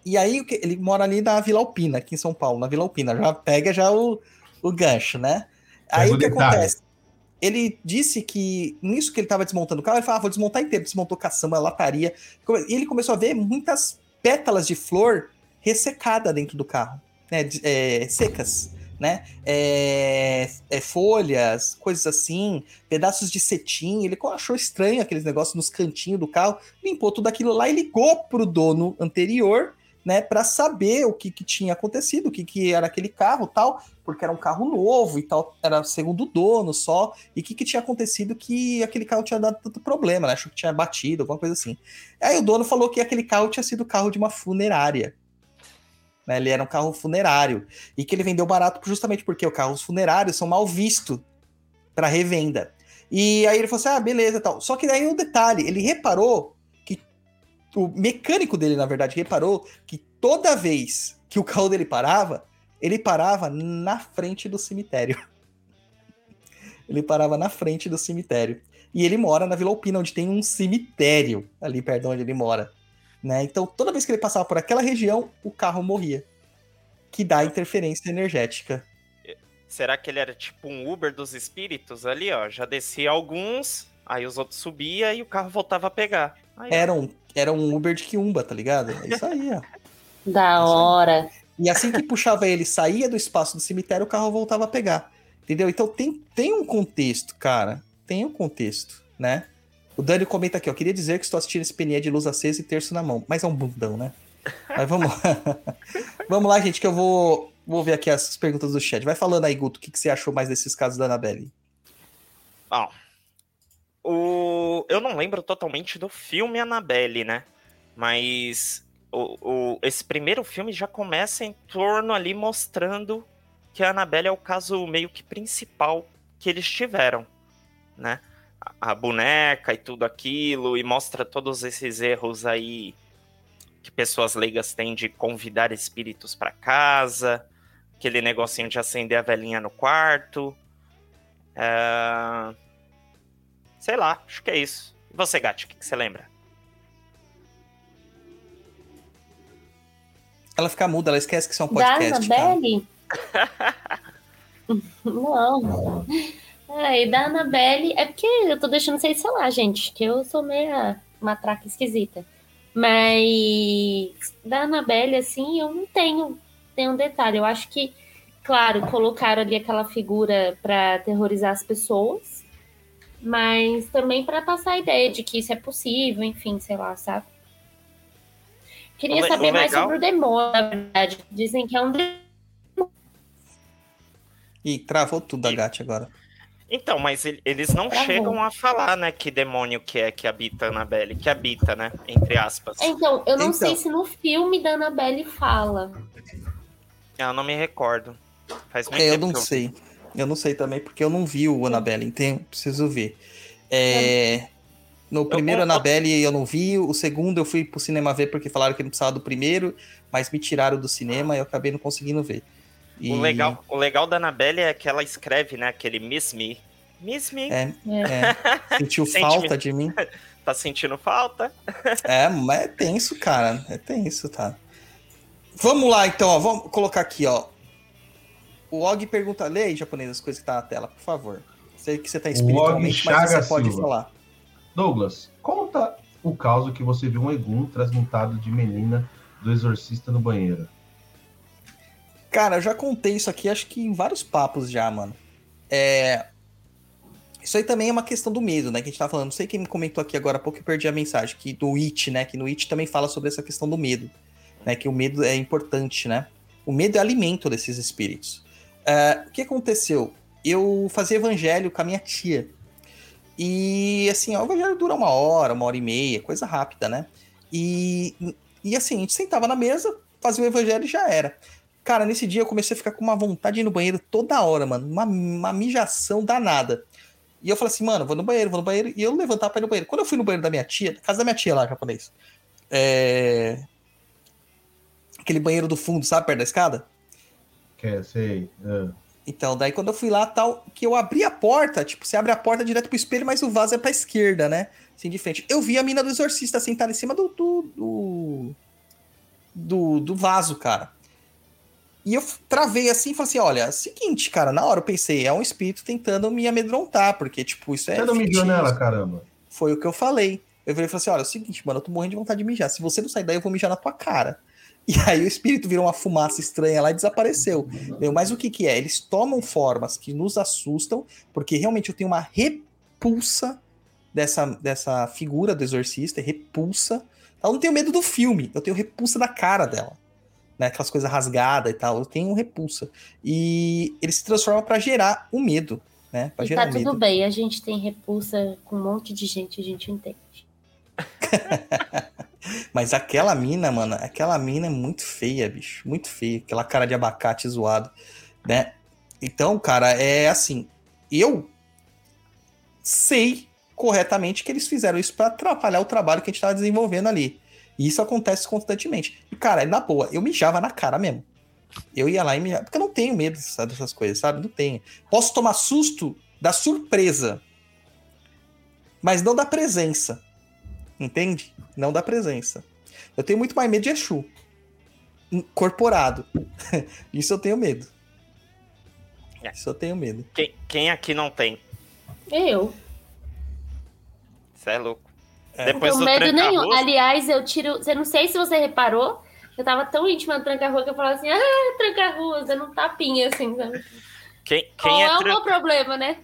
E aí ele mora ali na Vila Alpina, aqui em São Paulo, na Vila Alpina. Já pega já o, o gancho, né? Aí o que detalhe. acontece? Ele disse que nisso que ele tava desmontando o carro, ele falou: ah, vou desmontar inteiro, desmontou caçamba, lataria. E ele começou a ver muitas pétalas de flor ressecada dentro do carro, né? é, secas, né? É, é, folhas, coisas assim, pedaços de cetim. Ele achou estranho aqueles negócios nos cantinhos do carro, limpou tudo aquilo lá e ligou pro dono anterior, né? Para saber o que, que tinha acontecido, o que, que era aquele carro tal, porque era um carro novo e tal, era segundo dono só, e o que, que tinha acontecido que aquele carro tinha dado tanto problema, né? Achou que tinha batido, alguma coisa assim. Aí o dono falou que aquele carro tinha sido carro de uma funerária. Né? Ele era um carro funerário. E que ele vendeu barato justamente porque os carros funerários são mal vistos para revenda. E aí ele falou assim: ah, beleza tal. Só que daí o detalhe, ele reparou o mecânico dele, na verdade, reparou que toda vez que o carro dele parava, ele parava na frente do cemitério. ele parava na frente do cemitério. E ele mora na Vila Alpina, onde tem um cemitério ali perto de onde ele mora. Né? Então, toda vez que ele passava por aquela região, o carro morria. Que dá interferência energética. Será que ele era tipo um Uber dos espíritos ali, ó? Já descia alguns, aí os outros subia e o carro voltava a pegar. Aí. Era um, era um Uber de Kiumba, tá ligado? É isso aí, ó. Da hora. E assim que puxava ele, saía do espaço do cemitério, o carro voltava a pegar. Entendeu? Então tem, tem um contexto, cara. Tem um contexto, né? O Dani comenta aqui, ó. Queria dizer que estou assistindo esse PNE de luz acesa e terço na mão. Mas é um bundão, né? Mas vamos lá. vamos lá, gente, que eu vou, vou ver aqui as perguntas do chat. Vai falando aí, Guto, o que, que você achou mais desses casos da Annabelle? Bom, o... eu não lembro totalmente do filme Annabelle, né? Mas o, o- esse primeiro filme já começa em torno ali mostrando que a Annabelle é o caso meio que principal que eles tiveram, né? A, boneca e tudo aquilo, e mostra todos esses erros aí que pessoas leigas têm de convidar espíritos para casa, aquele negocinho de acender a velhinha no quarto. É... Sei lá, acho que é isso. E você, Gatti, o que, que você lembra? Ela fica muda, ela esquece que isso é um Da podcast. cara. Annabelle? Não. É, e da Annabelle, é porque eu tô deixando vocês falar, gente, que eu sou meia matraca esquisita. Mas da Annabelle, assim, eu não tenho, tenho um detalhe. Eu acho que, claro, colocaram ali aquela figura pra aterrorizar as pessoas, mas também pra passar a ideia de que isso é possível, enfim, sei lá, sabe? Queria O le- saber o mais legal- sobre o demônio, na verdade. Dizem que é um demônio. Ih, travou tudo da Gatti agora. Então, mas ele- eles não Travou. chegam a falar, né, que demônio que é que habita a Annabelle. Que habita, né, entre aspas. Então, eu não Então. sei se no filme da Annabelle fala. Eu não me recordo. Faz muito É, eu não que sei. Eu não sei também, porque eu não vi o Annabelle, então preciso ver. É, No primeiro eu- Annabelle eu não vi, o segundo eu fui pro cinema ver porque falaram que não precisava do primeiro, mas me tiraram do cinema e eu acabei não conseguindo ver. E- O legal, o legal da Annabelle é que ela escreve, né, aquele Miss Me. Miss Me, É, É. é, sentiu falta de mim. tá sentindo falta? É, mas é tenso, cara. É tenso, tá? Vamos lá, então, ó. Vamos colocar aqui, ó. O Og pergunta, lê aí, japonês, as coisas que tá na tela, por favor. Sei que você tá espiritualmente, mas você pode Silva. falar. Douglas, conta o caso que você viu um Egum transmutado de menina do exorcista no banheiro. Cara, eu já contei isso aqui, acho que em vários papos já, mano. É... Isso aí também é uma questão do medo, né? Que a gente tava falando. Não sei quem me comentou aqui agora há pouco, eu perdi a mensagem. Que do It, né? Que no It também fala sobre essa questão do medo. Né? Que o medo é importante, né? O medo é alimento desses espíritos. É, o que aconteceu? Eu fazia evangelho com a minha tia. E assim, o evangelho dura uma hora, uma hora e meia, coisa rápida, né? E, e assim, a gente sentava na mesa, fazia o evangelho e já era. Cara, nesse dia eu comecei a ficar com uma vontade de ir no banheiro toda hora, mano. Uma, uma mijação danada. E eu falei assim, mano, vou no banheiro, vou no banheiro. E eu levantava pra ir no banheiro. Quando eu fui no banheiro da minha tia, casa da minha tia lá, japonês. É... Aquele banheiro do fundo, sabe, perto da escada? Quer, sei. ah. Então, daí quando eu fui lá, tal, que eu abri a porta, tipo, você abre a porta direto pro espelho, mas o vaso é pra esquerda, né? Assim, de frente. Eu vi a mina do exorcista sentada em cima do. do. do, do, do vaso, cara. E eu travei assim e falei assim: olha, seguinte, cara, na hora eu pensei, é um espírito tentando me amedrontar, porque, tipo, isso é. Você não mijou nela, caramba. Foi o que eu falei. Eu falei assim: olha, é o seguinte, mano, eu tô morrendo de vontade de mijar. Se você não sair daí, eu vou mijar na tua cara. E aí o espírito virou uma fumaça estranha lá e desapareceu. Mas o que que é? Eles tomam formas que nos assustam, porque realmente eu tenho uma repulsa dessa, dessa figura do exorcista, repulsa. Eu não tenho medo do filme, eu tenho repulsa da cara dela. Né, aquelas coisas rasgadas e tal, eu tenho repulsa. E ele se transforma pra gerar o medo, né? Pra E gerar tá tudo medo. bem, a gente tem repulsa com um monte de gente, a gente entende. Mas aquela mina, mano, aquela mina é muito feia, bicho. Muito feia. Aquela cara de abacate zoado, né? Então, cara, é assim. Eu sei corretamente que eles fizeram isso pra atrapalhar o trabalho que a gente tava desenvolvendo ali. E isso acontece constantemente. E, cara, na boa, eu mijava na cara mesmo. Eu ia lá e mijava. Porque eu não tenho medo sabe, dessas coisas, sabe? Não tenho. Posso tomar susto da surpresa, mas não da presença. Entende? Não da presença. Eu tenho muito mais medo de Exu. Incorporado. Isso eu tenho medo. É. Isso eu tenho medo. Quem, quem aqui não tem? Eu. Você é louco. É. Não Depois tenho do medo nenhum. Aliás, eu tiro. Eu não sei se você reparou. Eu tava tão íntima do tranca-rua que eu falava assim: ah, tranca-rua, dando um tapinha assim, sabe? quem, Qual quem é, é, o meu problema, né?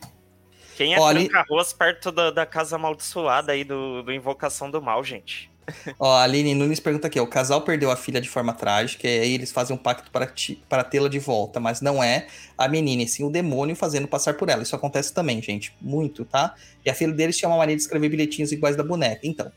Quem é Olha- tranca-ruas perto da, da casa amaldiçoada aí do, do Invocação do Mal, gente? Ó, a Aline Nunes pergunta aqui: o casal perdeu a filha de forma trágica, e aí eles fazem um pacto para, ti- para tê-la de volta, mas não é a menina, e sim o demônio fazendo passar por ela. Isso acontece também, gente, muito, tá? E a filha deles tinha uma mania de escrever bilhetinhos iguais da boneca. Então,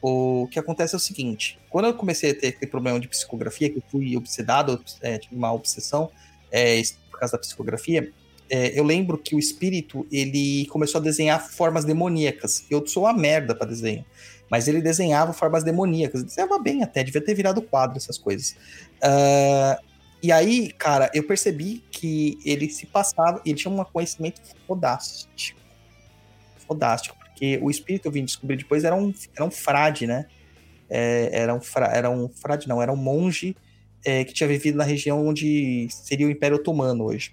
o que acontece é o seguinte: quando eu comecei a ter aquele problema de psicografia, que eu fui obsedado, é, tive uma obsessão é, por causa da psicografia, é, eu lembro que o espírito ele começou a desenhar formas demoníacas. Eu sou uma merda para desenho. Mas ele desenhava formas demoníacas. Desenhava bem até, devia ter virado quadro, essas coisas. Ah, e aí, cara, eu percebi que ele se passava, ele tinha um conhecimento fodástico. Fodástico, porque o espírito eu vim descobrir depois era um, era um frade, né? É, era, um fra, era um frade, não, era um monge é, que tinha vivido na região onde seria o Império Otomano hoje.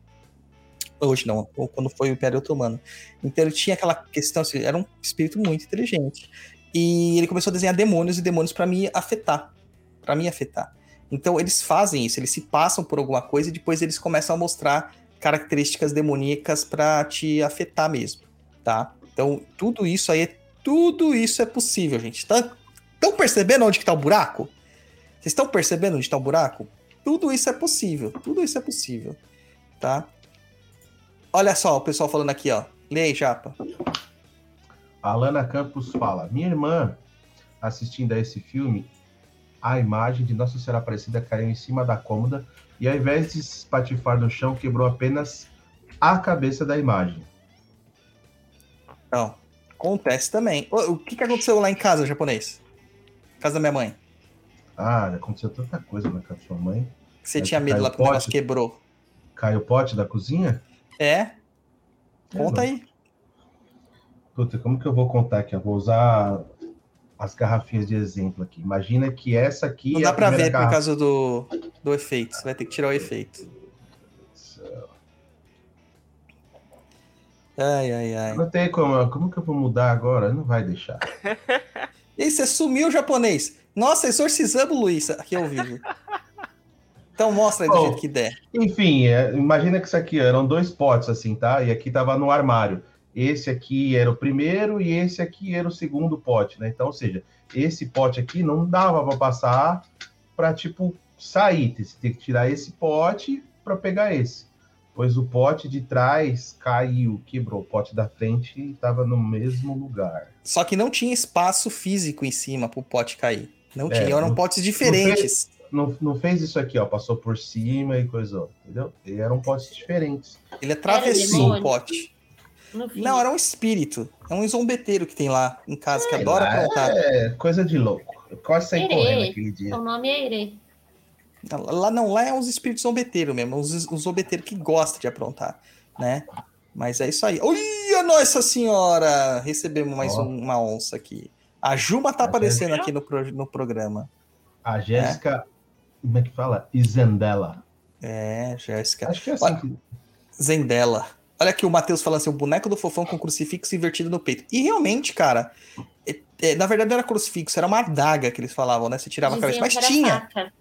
Hoje não, ou quando foi o Império Otomano. Então ele tinha aquela questão, assim, era um espírito muito inteligente. E ele começou a desenhar demônios e demônios para me afetar. para me afetar. Então eles fazem isso, eles se passam por alguma coisa e depois eles começam a mostrar características demoníacas para te afetar mesmo, tá? Então tudo isso aí, é- tudo isso é possível, gente. Estão percebendo onde que tá o buraco? Vocês estão percebendo onde tá o buraco? Tudo isso é possível, tudo isso é possível, tá? Olha só o pessoal falando aqui, ó. Lê aí, Japa. A Alana Campos fala: Minha irmã, assistindo a esse filme, a imagem de Nossa Senhora Aparecida caiu em cima da cômoda e, ao invés de se espatifar no chão, quebrou apenas a cabeça da imagem. Não. Acontece também. O, o que, que aconteceu lá em casa, japonês? Casa da minha mãe. Ah, aconteceu tanta coisa na casa da sua mãe. Você tinha medo lá que o negócio quebrou. Caiu o pote da cozinha? É? Conta aí. Puta, como que eu vou contar aqui? Eu vou usar as garrafinhas de exemplo aqui. Imagina que essa aqui Não é dá pra ver por garrafa. causa do, do efeito. Você vai ter que tirar o efeito. Ai, ai, ai. Não tem como. Como que eu vou mudar agora? Não vai deixar. E aí, você sumiu, japonês. Nossa, exorcizamos o Luiz aqui ao vivo. Então mostra aí do Oh. jeito que der. Enfim, é, imagina que isso aqui eram dois potes assim, tá? E aqui tava no armário. esse aqui era o primeiro e esse aqui era o segundo pote, né? Então, ou seja, esse pote aqui não dava para passar para tipo sair, você tem que tirar esse pote para pegar esse. Pois o pote de trás caiu, quebrou. O pote da frente estava no mesmo lugar. Só que não tinha espaço físico em cima pro pote cair. Não É, tinha, eram não- potes diferentes. Não, não fez isso aqui, ó. Passou por cima e coisou, entendeu? E eram potes diferentes. Ele atravessou o demônio. pote. Não, era um espírito. É um zombeteiro que tem lá em casa, que Sei adora aprontar. É coisa de louco. Eu quase saí Erê. correndo aquele dia. O nome é Ire. Lá não, lá é uns espíritos zombeteiros mesmo, uns, uns zombeteiros que gostam de aprontar, né? Mas é isso aí. Olha, Nossa Senhora! Recebemos mais um- uma onça aqui. A Juma tá A aparecendo Jéssica? aqui no, pro- no programa. A Jéssica, como é que fala? Isandela. É, Jéssica. Acho que é assim Olha, que. Zendela. Olha aqui o Matheus falando assim: o boneco do fofão com crucifixo invertido no peito. E realmente, cara, é- é, na verdade não era crucifixo, era uma adaga que eles falavam, né? Você tirava a cabeça. Mas que tinha, faca.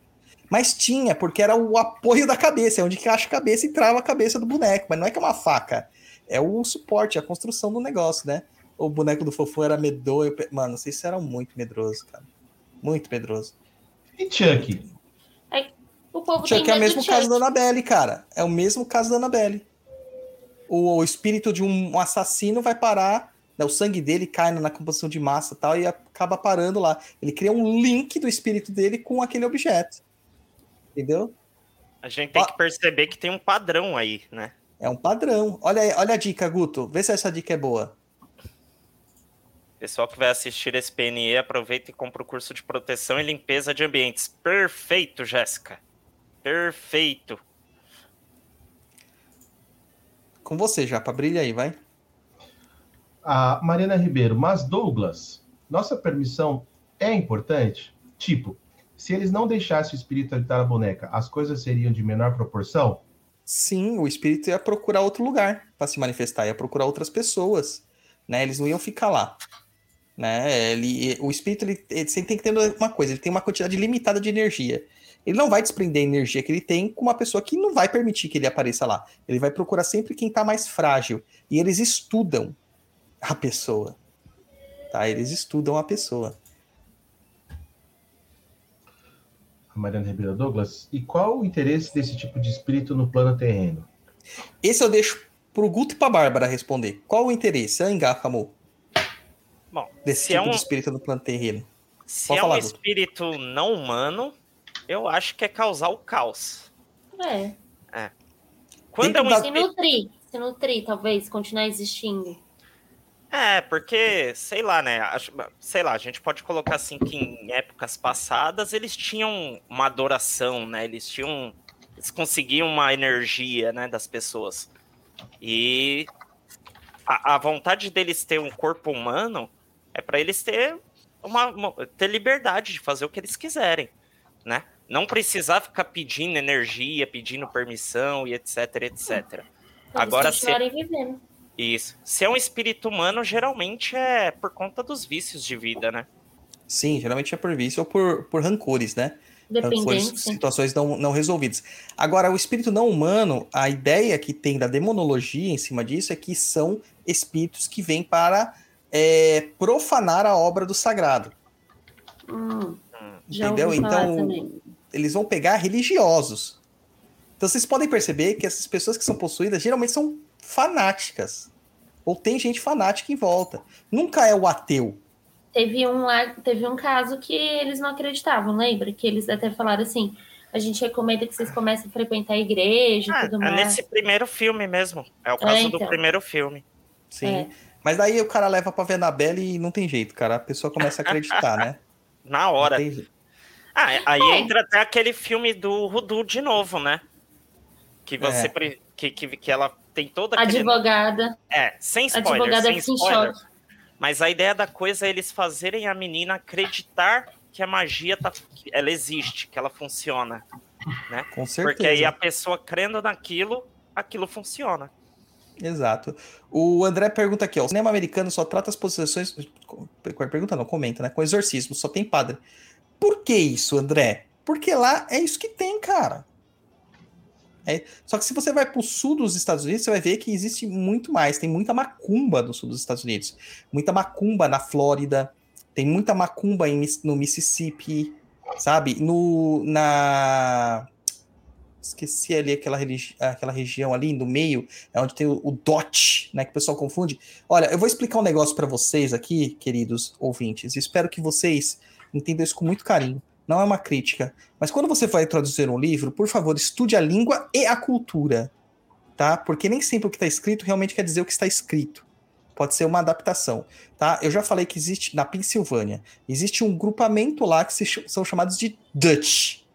mas tinha, porque era o apoio da cabeça, é onde encaixa a cabeça e trava a cabeça do boneco. Mas não é que é uma faca, é o suporte, a construção do negócio, né? O boneco do fofão era medonho. Mano, vocês eram muito medroso, cara. Muito medroso. E Chuck? O povo Chuck tem é o mesmo caso da Annabelle, cara. É o mesmo caso da Annabelle. O, o espírito de um assassino vai parar, né, o sangue dele cai na composição de massa e tal, e acaba parando lá. Ele cria um link do espírito dele com aquele objeto. Entendeu? A gente tem Ó. que perceber que tem um padrão aí, né? É um padrão. Olha, aí- olha a dica, Guto. Vê se essa dica é boa. Pessoal que vai assistir esse PNE, aproveita e compra o curso de proteção e limpeza de ambientes. Perfeito, Jéssica. Perfeito. Com você, Japa. Brilha aí, vai. A Mariana Ribeiro, mas Douglas, nossa permissão é importante? Tipo, se eles não deixassem o espírito habitar a boneca, as coisas seriam de menor proporção? Sim, o espírito ia procurar outro lugar para se manifestar, ia procurar outras pessoas, né? Eles não iam ficar lá, né? Ele, o espírito ele, ele sempre tem que ter uma coisa, ele tem uma quantidade limitada de energia. Ele não vai desprender a energia que ele tem com uma pessoa que não vai permitir que ele apareça lá. Ele vai procurar sempre quem está mais frágil. E eles estudam a pessoa, tá? Eles estudam a pessoa. Mariana Ribeiro Douglas, e qual o interesse desse tipo de espírito no plano terreno? Esse eu deixo pro Guto e pra Bárbara responder. Qual o interesse, hein, Gafamo, Bom, desse se tipo é um, de espírito no plano terreno? se Pode é falar, um Guto. espírito não humano, eu acho que é causar o caos. É. Quando que é um dar- Se nutrir, se nutrir, talvez, continuar existindo. É, porque, sei lá, né? acho- Sei lá, a gente pode colocar assim que em épocas passadas eles tinham uma adoração, né? Eles tinham. Eles conseguiam uma energia, né, das pessoas. E a, a vontade deles ter um corpo humano é para eles ter uma, uma- ter liberdade de fazer o que eles quiserem, né? Não precisar ficar pedindo energia, pedindo permissão e etc, etc. Eles Agora, se- continuarem vivendo. Isso. Se é um espírito humano, geralmente é por conta dos vícios de vida, né? Sim, geralmente é por vício ou por, por rancores, né? Rancores, situações não, não resolvidas. Agora, o espírito não humano, a ideia que tem da demonologia em cima disso é que são espíritos que vêm para é, profanar a obra do sagrado. Hum, já Entendeu? Então, também. eles vão pegar religiosos. Então vocês podem perceber que essas pessoas que são possuídas geralmente são fanáticas. Ou tem gente fanática em volta. Nunca é o ateu. Teve um lá, teve um caso que eles não acreditavam, lembra? Que eles até falaram assim: a gente recomenda que vocês comecem a frequentar a igreja e Ah, tudo é mais. nesse primeiro filme mesmo. É o caso do então. primeiro filme. Sim. É. Mas daí o cara leva pra ver na Bela e não tem jeito, cara. A pessoa começa a acreditar, né? Na hora. Ah, aí É. entra até aquele filme do Rudu de novo, né? Que você. É. pre- Que, que, que ela tem toda aquele. Advogada. É, sem A spoiler. advogada sem spoiler. choque. Mas a ideia da coisa é eles fazerem a menina acreditar que a magia tá, ela existe, que ela funciona. Com certeza. Porque aí a pessoa crendo naquilo, aquilo funciona. Exato. O André pergunta aqui, ó. O cinema americano só trata as possessões. Pergunta não, comenta, né? Com exorcismo, só tem padre. Por que isso, André? Porque lá é isso que tem, cara. É, só que se você vai para o sul dos Estados Unidos, você vai ver que existe muito mais. Tem muita macumba no sul dos Estados Unidos. Muita macumba na Flórida. Tem muita macumba em, no Mississippi, sabe? No, na... Esqueci ali aquela, aquela região ali no meio, é onde tem o, o DOT, né? Que o pessoal confunde. Olha, eu vou explicar um negócio para vocês aqui, queridos ouvintes. Espero que vocês entendam isso com muito carinho. Não é uma crítica. Mas quando você vai traduzir um livro, por favor, estude a língua e a cultura, tá? Porque nem sempre o que está escrito realmente quer dizer o que está escrito. Pode ser uma adaptação, tá? Eu já falei que existe na Pensilvânia, existe um grupamento lá que se são chamados de Dutch.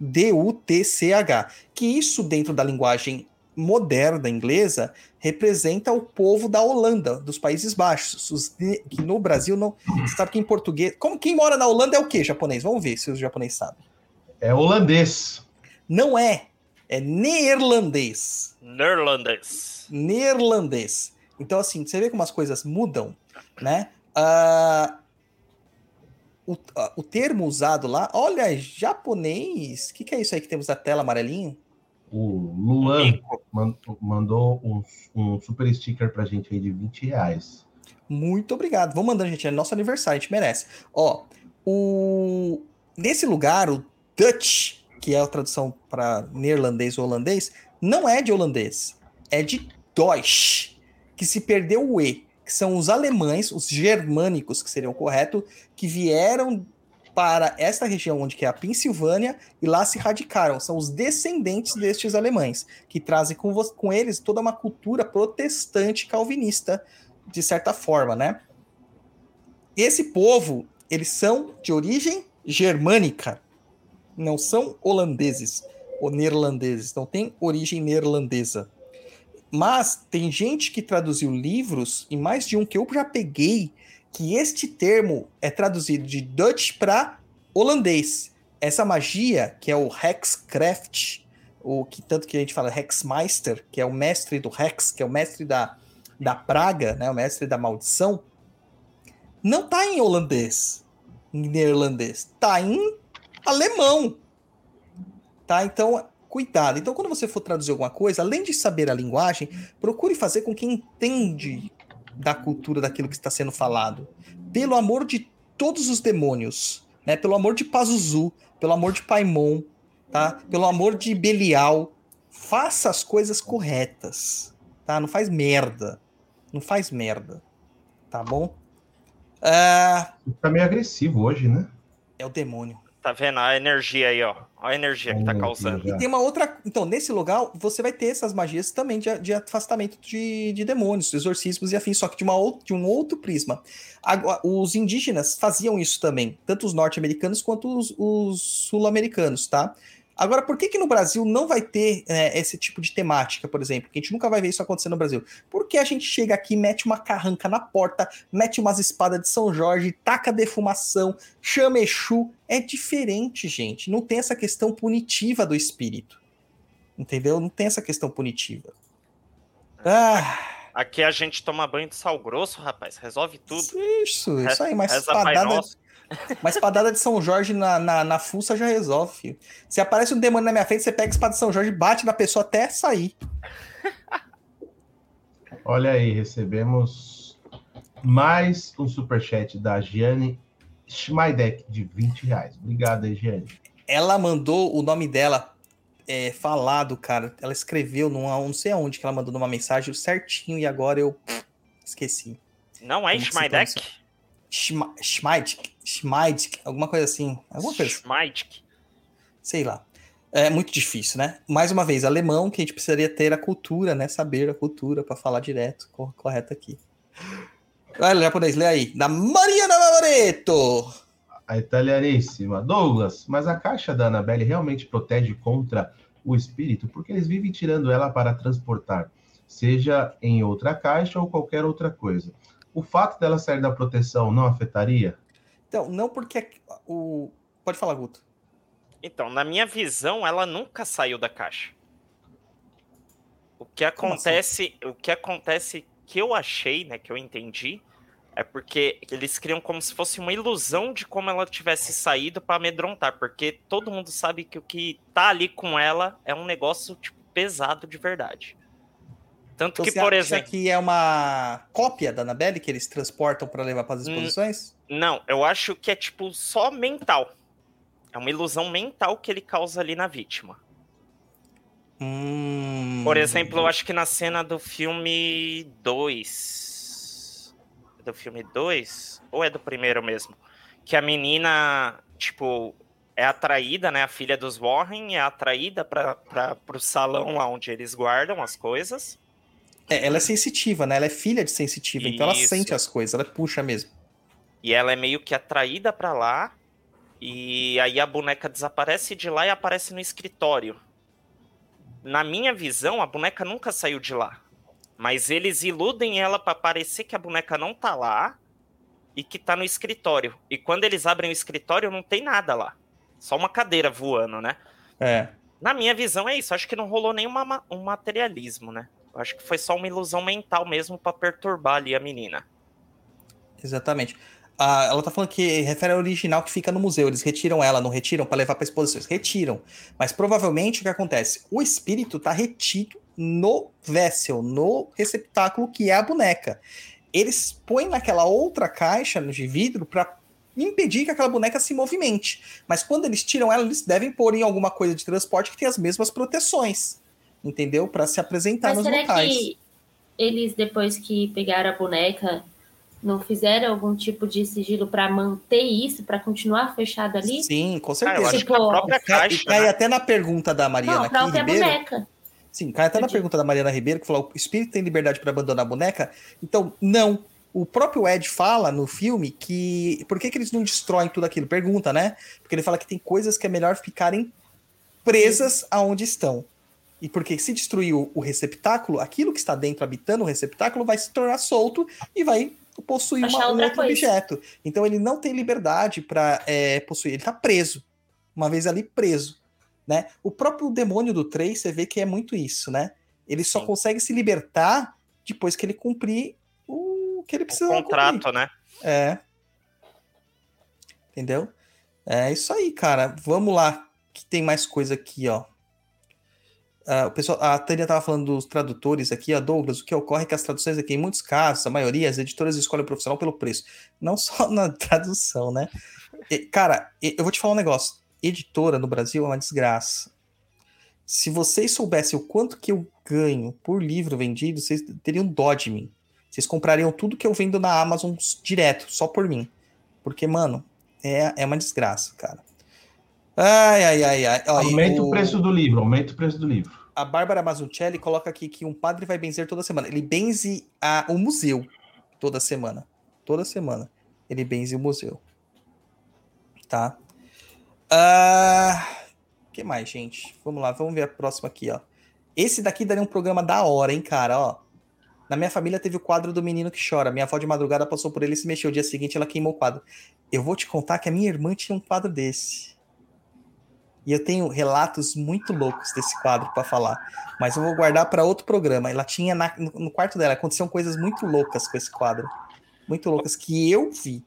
D-U-T-C-H. Que isso dentro da linguagem moderna inglesa representa o povo da Holanda, dos Países Baixos, os de- que no Brasil não, você sabe que em português, como quem mora na Holanda é o quê, japonês? Vamos ver se os japoneses sabem. É holandês. Não é. É neerlandês. Neerlandês. Neerlandês. Então, assim, você vê como as coisas mudam, né? Ah, o, o termo usado lá, olha, japonês. O que, que é isso aí que temos na tela amarelinho? O Luan mandou um, um super sticker pra gente aí de 20 reais. Muito obrigado. Vamos mandando, gente. É nosso aniversário, a gente merece. Ó, o... nesse lugar, o Dutch, que é a tradução para neerlandês ou holandês, não é de holandês. É de Deutsch, que se perdeu o E, que são os alemães, os germânicos, que seriam correto, que vieram para esta região onde que é a Pensilvânia e lá se radicaram. São os descendentes destes alemães, que trazem com, com eles toda uma cultura protestante calvinista, de certa forma, né? Esse povo, eles são de origem germânica, não são holandeses ou neerlandeses, não tem origem neerlandesa. Mas tem gente que traduziu livros, e mais de um que eu já peguei, que este termo é traduzido de Dutch para holandês. Essa magia, que é o Hexcraft, o que tanto que a gente fala Hexmeister, que é o mestre do Hex, que é o mestre da, da praga, né, o mestre da maldição, não tá em holandês, em neerlandês, tá em alemão. Tá? Então, cuidado. Então, quando você for traduzir alguma coisa, além de saber a linguagem, procure fazer com quem entende da cultura daquilo que está sendo falado. Pelo amor de todos os demônios, né? Pelo amor de Pazuzu, pelo amor de Paimon, tá? Pelo amor de Belial, faça as coisas corretas, tá? Não faz merda. Não faz merda. Tá bom? Ah, Tá meio agressivo hoje, né? é o demônio. Tá vendo a energia aí, ó? Olha a energia que tá causando. E tem uma outra. Então, nesse lugar, você vai ter essas magias também de, de afastamento de, de demônios, exorcismos e afins, só que de, uma, ou- de um outro prisma. Agora, os indígenas faziam isso também, tanto os norte-americanos quanto os, os sul-americanos, tá? Agora, por que, que no Brasil não vai ter é, esse tipo de temática, por exemplo? Que a gente nunca vai ver isso acontecer no Brasil. Porque a gente chega aqui, mete uma carranca na porta, mete umas espadas de São Jorge, taca defumação, chama Exu. É diferente, gente. Não tem essa questão punitiva do espírito. Entendeu? Não tem essa questão punitiva. Ah, Aqui a gente toma banho de sal grosso, rapaz. Resolve tudo. isso, isso aí. Mas Reza Pai espadada, Nosso. Uma espadada de São Jorge na, na, na fuça já resolve, filho. Se aparece um demônio na minha frente, você pega a espada de São Jorge e bate na pessoa até sair. Olha aí, recebemos mais um superchat da Giane Schmeidek de 20 reais. Obrigado aí, Giane. Ela mandou o nome dela é, falado, cara. Ela escreveu, num, não sei aonde que ela mandou numa mensagem certinho e agora eu pff, esqueci. Não é Como que Schmeidk, alguma coisa assim. Alguma coisa assim. Schmeidek. sei lá. É muito difícil, né? Mais uma vez, alemão, que a gente precisaria ter a cultura, né? Saber a cultura para falar direto, cor- correto aqui. Olha, japonês, lê aí. Da Mariana Lavoreto. A italianíssima. Douglas, mas a caixa da Annabelle realmente protege contra o espírito? Porque eles vivem tirando ela para transportar, seja em outra caixa ou qualquer outra coisa. O fato dela sair da proteção não afetaria? Então, não porque o. Pode falar, Guto. Então, na minha visão, ela nunca saiu da caixa. O que Como acontece, o que acontece que eu achei, né, que eu entendi, é porque eles criam como se fosse uma ilusão de como ela tivesse saído para amedrontar, porque todo mundo sabe que o que tá ali com ela é um negócio tipo pesado de verdade. Tanto Então que, você por acha exemplo. que é uma cópia da Annabelle que eles transportam para levar para as Hum, exposições? Não, eu acho que é tipo só mental. É uma ilusão mental que ele causa ali na vítima. Hum... Por exemplo, eu acho que na cena do filme 2. Do filme 2? Ou é do primeiro mesmo? Que a menina, tipo, é atraída, né? A filha dos Warren é atraída para o salão onde eles guardam as coisas. É, ela é sensitiva, né? Ela é filha de sensitiva, então ela Isso. sente as coisas, ela puxa mesmo. E ela é meio que atraída para lá. E aí a boneca desaparece de lá e aparece no escritório. Na minha visão, a boneca nunca saiu de lá. Mas eles iludem ela para parecer que a boneca não tá lá e que tá no escritório. E quando eles abrem o escritório, não tem nada lá. Só uma cadeira voando, né? É. Na minha visão é isso. Acho que não rolou nenhum um materialismo, né? Acho que foi só uma ilusão mental mesmo para perturbar ali a menina. Exatamente. Ah, ela tá falando que refere ao original que fica no museu. Eles retiram ela, não retiram para levar para exposições. Retiram. Mas provavelmente o que acontece? O espírito tá retido no vessel, no receptáculo que é a boneca. Eles põem naquela outra caixa de vidro para impedir que aquela boneca se movimente. Mas quando eles tiram ela, eles devem pôr em alguma coisa de transporte que tem as mesmas proteções. Entendeu? Para se apresentar Mas nos será locais. que eles, depois que pegaram a boneca, não fizeram algum tipo de sigilo para manter isso, para continuar fechado ali? Sim, com certeza. que a Tipo, própria cai, caixa. cai né? até na pergunta da Mariana Não, a aqui, própria Ribeiro. boneca. Sim, cai até na pergunta da Mariana Ribeiro, que falou: o espírito tem liberdade para abandonar a boneca? Então, não. O próprio Ed fala no filme que. Por que, que eles não destroem tudo aquilo? Pergunta, né? Porque ele fala que tem coisas que é melhor ficarem presas aonde estão. E porque se destruir o, o receptáculo, aquilo que está dentro habitando o receptáculo vai se tornar solto e vai possuir uma, um outro coisa. objeto. Então ele não tem liberdade para possuir, ele está preso. Uma vez ali preso. Né? O próprio demônio do 3, você vê que é muito isso, né? Ele só Sim. consegue se libertar depois que ele cumprir o que ele O precisa cumprir. contrato, né? É. Entendeu? É isso aí, cara. Vamos lá, que tem mais coisa aqui, ó. Ah, o pessoal, a Tânia tava falando dos tradutores aqui, ó, Douglas. O que ocorre é que as traduções aqui, em muitos casos, a maioria, as editoras escolhem o profissional pelo preço. Não só na tradução, né? E, cara, eu vou te falar um negócio. Editora no Brasil é uma desgraça. Se vocês soubessem o quanto que eu ganho por livro vendido, vocês teriam dó de mim. Vocês comprariam tudo que eu vendo na Amazon direto, só por mim. Porque, mano, é, é uma desgraça, cara. Ai, ai, ai, ai. Ó, Aumenta o preço do livro, aumenta o preço do livro. A Bárbara Mazzucchelli coloca aqui que um padre vai benzer toda semana. Ele benze a, o museu toda semana. Toda semana. Ele benze o museu. Tá? Ah, que mais, gente? Vamos lá, vamos ver a próxima aqui, ó. Esse daqui daria um programa da hora, hein, cara, ó. Na minha família teve o quadro do menino que chora. Minha avó de madrugada passou por ele e se mexeu. O dia seguinte ela queimou o quadro. Eu vou te contar que a minha irmã tinha um quadro desse. E eu tenho relatos muito loucos desse quadro para falar. Mas eu vou guardar para outro programa. Ela tinha na- no, no quarto dela, aconteciam coisas muito loucas com esse quadro. Muito loucas que eu vi.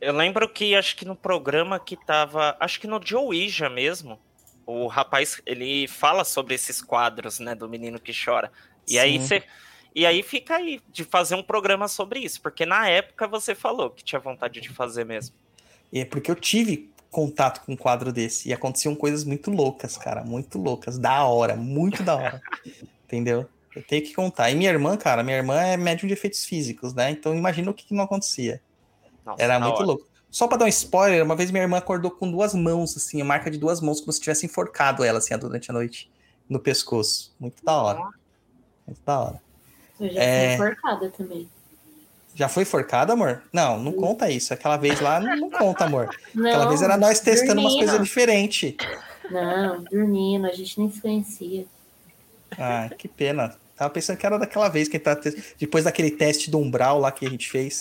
Eu lembro que acho que no programa que tava. Acho que no Joe Ija mesmo. O rapaz, ele fala sobre esses quadros, né? Do menino que chora. E aí Sim. você. E aí fica aí de fazer um programa sobre isso. Porque na época você falou que tinha vontade de fazer mesmo. E é porque eu tive contato com um quadro desse. E aconteciam coisas muito loucas, cara. Muito loucas. Da hora. Muito da hora. Entendeu? Eu tenho que contar. E minha irmã, cara, minha irmã é médium de efeitos físicos, né? Então imagina o que, que não acontecia. Nossa, Era muito hora. louco. Só pra dar um spoiler, uma vez minha irmã acordou com duas mãos, assim, a marca de duas mãos, como se tivesse enforcado ela, assim, durante a noite, no pescoço. Muito da hora. Muito da hora. Eu já É. fui enforcada também. Já foi forcado, amor? Não, não conta isso. Aquela vez lá, não, conta, amor. Não, Aquela vez era nós testando umas dormindo. coisas diferentes. Não, dormindo, a gente nem se conhecia. Ah, que pena. Tava pensando que era daquela vez que tá te- depois daquele teste do umbral lá que a gente fez.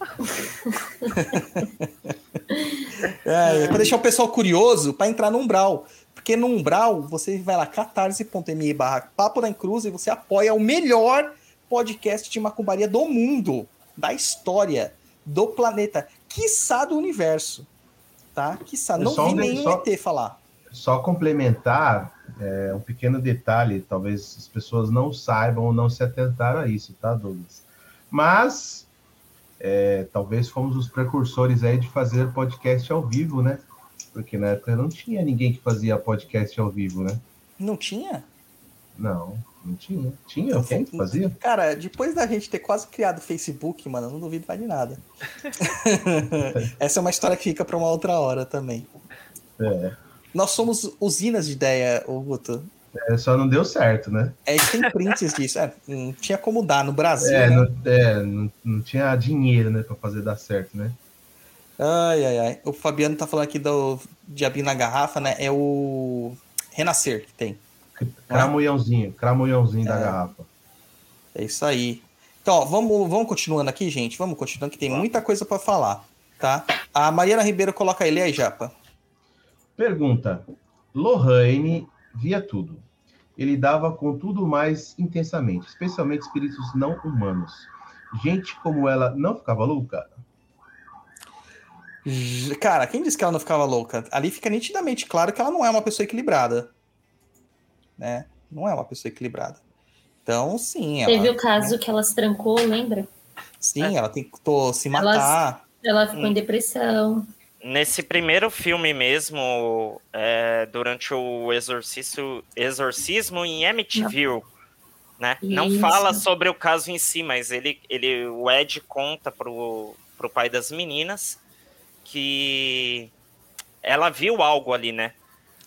é, para deixar o pessoal curioso, para entrar no umbral. Porque no umbral, você vai lá, catarse.me barra papo na cruz e você apoia o melhor podcast de macumbaria do mundo, da história, do planeta, quiçá do universo. Tá? Quiçá. É Não só vi um nenhum só- ET falar. Só complementar, É um pequeno detalhe, talvez as pessoas não saibam ou não se atentaram a isso, tá, Douglas? Mas é, talvez fomos os precursores aí de fazer podcast ao vivo, né? Porque na época não tinha ninguém que fazia podcast ao vivo, né? Não tinha? Não, não tinha. Tinha quem que fazia? Cara, depois da gente ter quase criado o Facebook, mano, eu não duvido mais de nada. Essa é uma história que fica pra uma outra hora também. É, Nós somos usinas de ideia, ô Guto. é, só não deu certo, né? É, tem prints disso. É, não tinha como dar no Brasil, É, né? não, é, não, não tinha dinheiro, né, pra fazer dar certo, né? Ai, ai, ai. O Fabiano tá falando aqui do Diabinho na Garrafa, né? É o Renascer que tem. Cramunhãozinho, cramunhãozinho da É. garrafa. É isso aí. Então, ó, vamos, vamos continuando aqui, gente. Vamos continuando, que tem muita coisa pra falar, tá? A Mariana Ribeiro coloca ele aí, Japa. Pergunta: Lohane via tudo. Ele dava com tudo mais intensamente, especialmente espíritos não humanos. Gente como ela não ficava louca? Cara, quem disse que ela não ficava louca? Ali fica nitidamente claro que ela não é uma pessoa equilibrada. Né? Não é uma pessoa equilibrada. Então, sim, ela, Teve o caso que ela se trancou, lembra? sim, ela tentou se matar. Ela ficou Hum. em depressão. Nesse primeiro filme mesmo, é, durante o exorcismo, exorcismo em Amityville, né? Não fala sobre o caso em si, mas ele, ele, o Ed conta pro, pro pai das meninas que ela viu algo ali, né?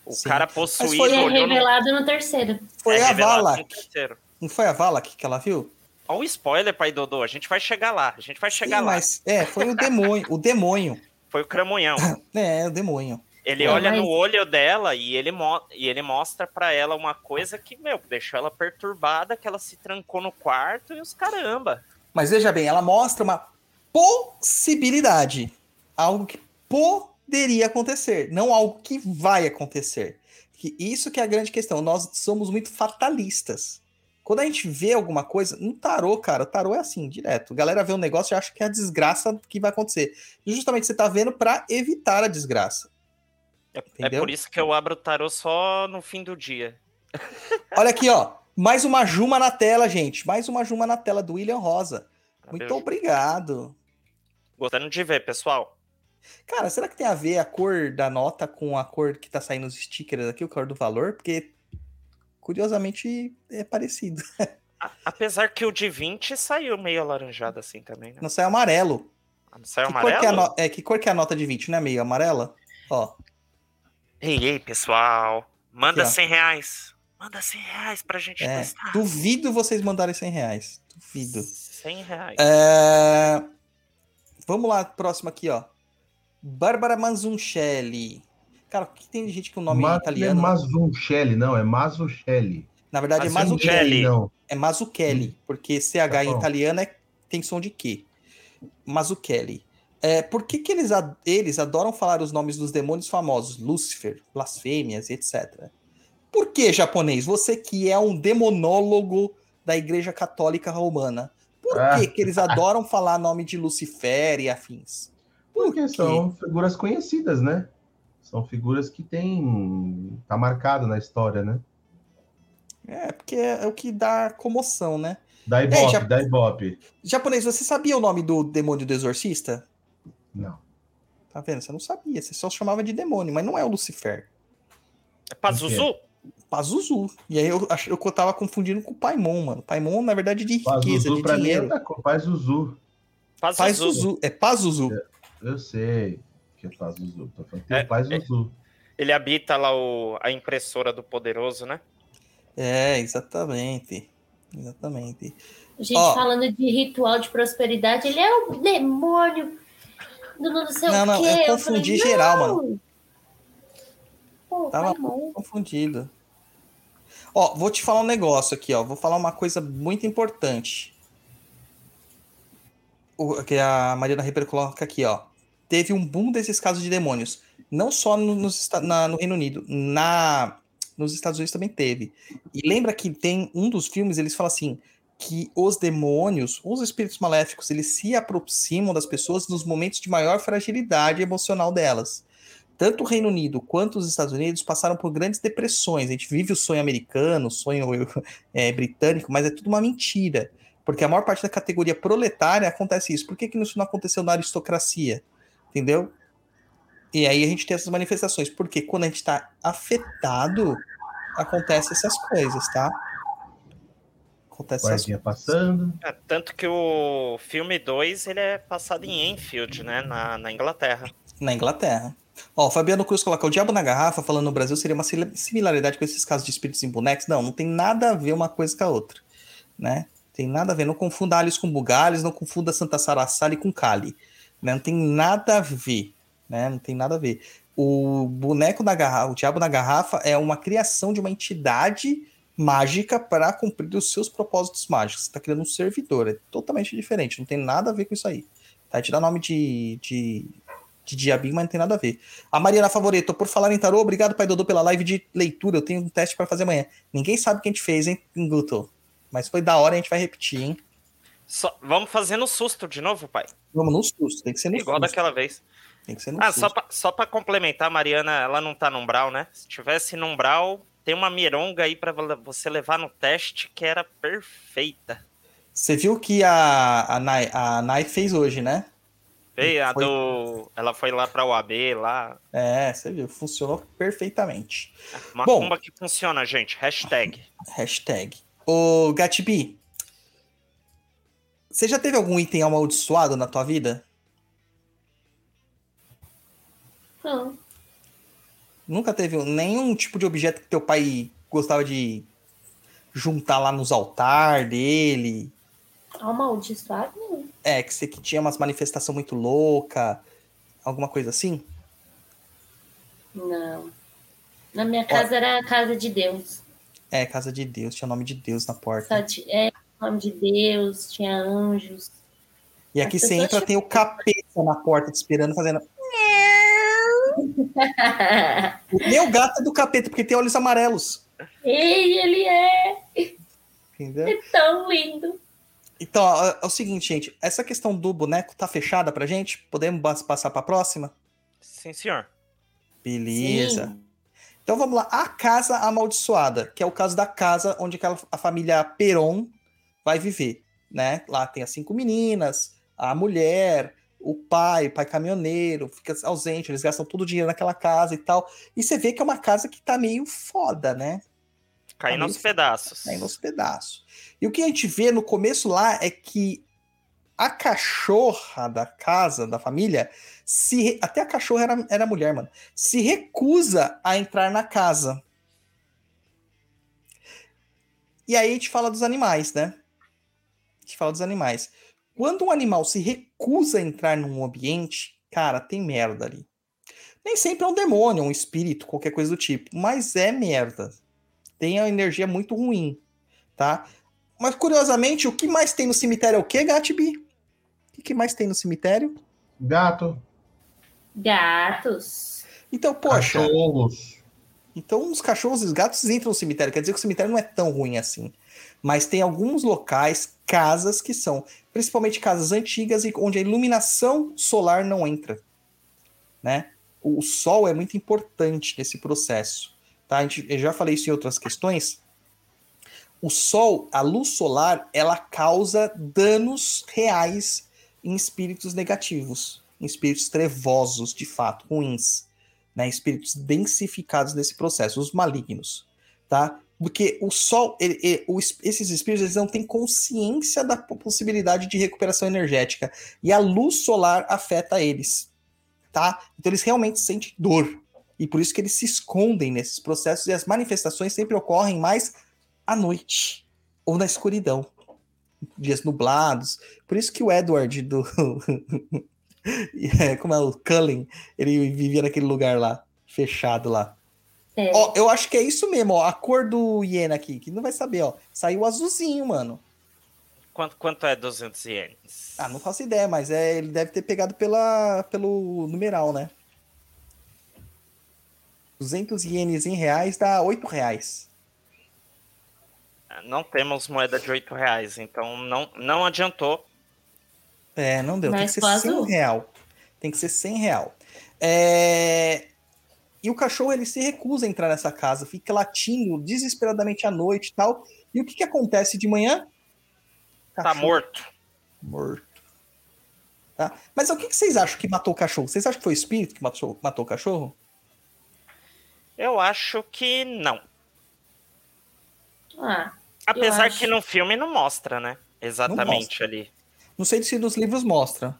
O Sim. cara Mas possuído foi- E é olhou no- revelado no terceiro. Foi é a revelado Vala. no terceiro. Não foi a Vala que, ela viu? Olha o spoiler, pai Dodô. A gente vai chegar lá. A gente vai chegar Sim, lá. mas é, foi o demônio. o demônio. Foi o Cramunhão. É, o demônio. Ele É, olha mas- no olho dela e ele, mo e ele mostra pra ela uma coisa que, meu, deixou ela perturbada, que ela se trancou no quarto e os caramba. Mas veja bem, ela mostra uma possibilidade. Algo que poderia acontecer, não algo que vai acontecer. Que isso que é a grande questão. Nós somos muito fatalistas. Quando a gente vê alguma coisa, no tarô, cara, o tarô é assim, direto. A galera vê um negócio e acha que é a desgraça que vai acontecer. E justamente você tá vendo pra evitar a desgraça. É, é por isso que eu abro o tarô só no fim do dia. Olha aqui, ó. Mais uma Juma na tela, gente. Mais uma Juma na tela do William Rosa. Muito obrigado. Gostando de ver, pessoal. Cara, será que tem a ver a cor da nota com a cor que tá saindo os stickers aqui, o cor do valor? Porque, curiosamente, é parecido. A- apesar que o de 20 saiu meio alaranjado assim também, né? Não sai amarelo. Não saiu que, cor é amarelo? no- é, que cor que é a nota de 20, não é meio amarela? Ó, Ei, ei, pessoal. Manda Aqui, ó. 100 reais. Manda 100 reais pra gente é, testar. duvido vocês mandarem 100 reais. Duvido. 100 reais. É, Vamos lá, próximo aqui, ó. Bárbara Manzuncelli. Cara, o que tem de gente com nome Ma- italiano? Não é Mazuncelli, não, é Mazzucelli. Na verdade, é Mazzucchelli. Mazzucchelli. Não. É Mazzucchelli, porque CH Tá em italiano é, tem som de Q. Mazzucchelli. É, por que, que eles, a- eles adoram falar os nomes dos demônios famosos? Lúcifer, blasfêmias, etc. Por que, japonês? Você que é um demonólogo da Igreja Católica Romana. Por Ah. que, que eles adoram falar nome de Lucifer e afins? Por Porque quê? são figuras conhecidas, né? São figuras que tem. tá marcado na história, né? É, porque é, o que dá comoção, né? Da Ibope, já- da Ibope. Japonês, você sabia o nome do demônio do exorcista? Não. Tá vendo? Você não sabia, você só chamava de demônio, mas não é o Lucifer. É Pazuzu? Pazuzu. E aí eu, eu tava confundindo com o Paimon, mano. Paimon, na verdade, de riqueza, Pazuzu de pra mim é dinheiro. coisa. Pazuzu. Pazuzu. Pazuzu. É Pazuzu. Eu sei que é Pazuzu. Tô falando que é, É, o Pazuzu. Ele habita lá o, a impressora do poderoso, né? É, exatamente. Exatamente. A gente Ó. falando de ritual de prosperidade, ele é o demônio do não sei Não, o não, quê. eu Eu confundi falei, geral, não. mano. Pô, Tava mal. confundido. Ó, vou te falar um negócio aqui, ó. Vou falar uma coisa muito importante. Que a Mariana Ribeiro coloca aqui, ó. Teve um boom desses casos de demônios. Não só no, Esta- na- no Reino Unido, na, nos Estados Unidos também teve. E lembra que tem um dos filmes, eles falam assim, que os demônios, os espíritos maléficos, eles se aproximam das pessoas nos momentos de maior fragilidade emocional delas. tanto o Reino Unido quanto os Estados Unidos passaram por grandes depressões. A gente vive o sonho americano, o sonho é, britânico, mas é tudo uma mentira. Porque a maior parte da categoria proletária acontece isso. Por que, que isso não aconteceu na aristocracia? Entendeu? E aí a gente tem essas manifestações. Porque quando a gente está afetado, acontece essas coisas, tá? Acontece essas Guardinha passando. É, tanto que o filme 2 ele é passado em Enfield, né? Na, na Inglaterra. Na Inglaterra. Ó, o Fabiano Cruz coloca o Diabo na Garrafa, falando no Brasil, seria uma similaridade com esses casos de espíritos em bonecos. Não, não tem nada a ver uma coisa com a outra, né? Tem nada a ver. Não confunda Alice com Bugalhos, não confunda Santa Sarassali com Kali. Né? Não tem nada a ver, né? Não tem nada a ver. O boneco da garrafa, o Diabo na Garrafa é uma criação de uma entidade mágica para cumprir os seus propósitos mágicos. Você está criando um servidor, é totalmente diferente, não tem nada a ver com isso aí. Tá? Te dá nome de, de, de diabinho, mas não tem nada a ver. A Mariana Favoreto, por falar em tarô, obrigado, Pai Dodô, pela live de leitura. Eu tenho um teste para fazer amanhã. Ninguém sabe o que a gente fez, hein, Guto? Mas foi da hora, a gente vai repetir, hein? Só- vamos fazer no susto de novo, pai. Vamos no susto, tem que ser no Igual susto. daquela vez. Tem que ser no Ah, susto. só pra, só pra complementar, a Mariana, ela não tá no umbral, né? Se tivesse no umbral, tem uma mironga aí pra você levar no teste que era perfeita. Você viu que a, a, Nai, a Nai fez hoje, né? Veio a Foi- do. Ela foi lá pra UAB, lá. É, você viu, funcionou perfeitamente. Uma Bom. cumba que funciona, gente. Hashtag. Hashtag. Ô, Gatibi, você já teve algum item amaldiçoado na tua vida? Não. Nunca teve nenhum tipo de objeto que teu pai gostava de juntar lá nos altar dele? Amaldiçoado, não. É, que você que tinha umas manifestação muito louca, alguma coisa assim? Não. Na minha casa era a casa de Deus. É, casa de Deus, tinha o nome de Deus na porta. Só ti- é nome de Deus, tinha anjos. E aqui você entra, tem o capeta na porta te esperando, fazendo. O meu gato é do capeta, porque tem olhos amarelos. Ei, ele é Entendeu? tão lindo. Então, ó, é o seguinte, gente. Essa questão do boneco tá fechada pra gente? Podemos passar pra próxima? Sim, senhor. Beleza. Sim. Então vamos lá. A casa amaldiçoada, que é o caso da casa onde aquela, a família Peron vai viver, né? Lá tem as cinco meninas, a mulher, o pai, o pai caminhoneiro, fica ausente, eles gastam todo o dinheiro naquela casa e tal. E você vê que é uma casa que tá meio foda, né? Caindo Amigo. aos pedaços. Tá indo aos pedaços. E o que a gente vê no começo lá é que a cachorra da casa, da família, se até a cachorra era, era mulher, mano, se recusa a entrar na casa. E aí a gente fala dos animais, né? A gente fala dos animais. Quando um animal se recusa a entrar num ambiente, cara, tem merda ali. Nem sempre é um demônio, um espírito, qualquer coisa do tipo, mas é merda tem a energia muito ruim, tá? Mas curiosamente, o que mais tem no cemitério é o que, Gatbi? O que mais tem no cemitério? Gato, Gatos. Então, poxa, cachorros. então os cachorros e os gatos entram no cemitério, quer dizer que o cemitério não é tão ruim assim. Mas tem alguns locais, casas que são, principalmente casas antigas e onde a iluminação solar não entra, né? O sol é muito importante nesse processo, tá? A gente, eu já falei isso em outras questões. O sol, a luz solar, ela causa danos reais em espíritos negativos, em espíritos trevosos, de fato, ruins, né? Espíritos densificados nesse processo, os malignos, tá? Porque o sol, ele- ele- esses espíritos, eles não têm consciência da po- possibilidade de recuperação energética e a luz solar afeta eles, tá? Então eles realmente sentem dor e por isso que eles se escondem nesses processos e as manifestações sempre ocorrem mais à noite ou na escuridão, dias nublados. Por isso que o Edward do é, como é o Cullen, ele vivia naquele lugar lá, fechado lá. É. Ó, eu acho que é isso mesmo, ó. A cor do Iena aqui, que não vai saber, ó. Saiu azulzinho, mano. Quanto, quanto é 200 ienes? Ah, não faço ideia, mas é, ele deve ter pegado pela, pelo numeral, né? 200 ienes em reais dá 8 reais. Não temos moeda de 8 reais, então não, não adiantou. É, não deu. Tem que Mas ser com 100 azul. real. Tem que ser 100 real. É, E o cachorro ele se recusa a entrar nessa casa, fica latindo desesperadamente à noite e tal. E o que, que acontece de manhã? Tá Cachorro morto. morto. Tá? Mas o que, que vocês acham que matou o cachorro? Vocês acham que foi o espírito que matou, matou o cachorro? Eu acho que não. Ah, Apesar acho. que no filme não mostra, né? Exatamente ali. Não sei se nos livros mostra.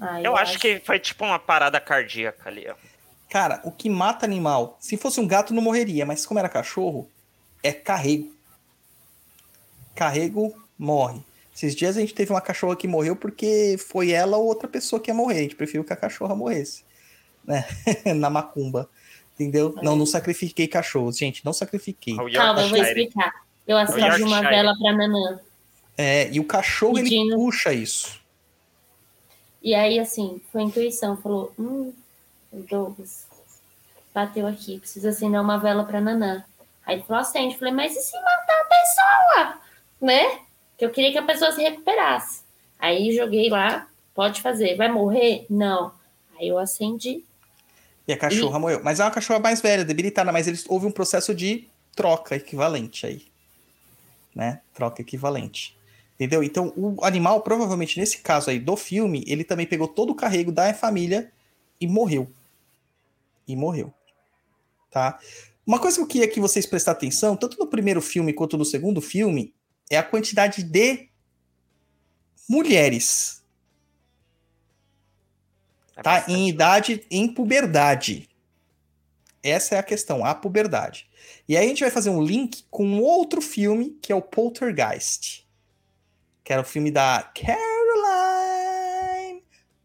ah, Eu acho que foi tipo uma parada cardíaca ali, ó. Cara, o que mata animal, se fosse um gato não morreria, mas como era cachorro, é carrego. Carrego morre. Esses dias a gente teve uma cachorra que morreu porque foi ela ou outra pessoa que ia morrer. A gente preferiu que a cachorra morresse. Né? Na macumba. Entendeu? Não, não sacrifiquei cachorros, gente. Não sacrifiquei. Calma, eu vou explicar. Eu acendi uma vela pra Nanã. É, e o cachorro ele puxa isso. E aí, assim, foi intuição. Falou, hum, Douglas bateu aqui, precisa acender uma vela pra Nanã. Aí ele falou, acende. Falei, mas e se matar a pessoa? Né? Que eu queria que a pessoa se recuperasse. Aí joguei lá, pode fazer. Vai morrer? Não. Aí eu acendi. E a cachorra morreu. Mas é uma cachorra mais velha, debilitada, mas eles houve um processo de troca equivalente aí. Né? Troca equivalente. Entendeu? Então, o animal, provavelmente nesse caso aí do filme, ele também pegou todo o carrego da família e morreu. E morreu. Tá? Uma coisa que eu queria que vocês prestar atenção, tanto no primeiro filme quanto no segundo filme, é a quantidade de mulheres É tá? Em idade, em puberdade. Essa é a questão, a puberdade. E aí a gente vai fazer um link com outro filme, que é o Poltergeist. Que era o filme da Caroline.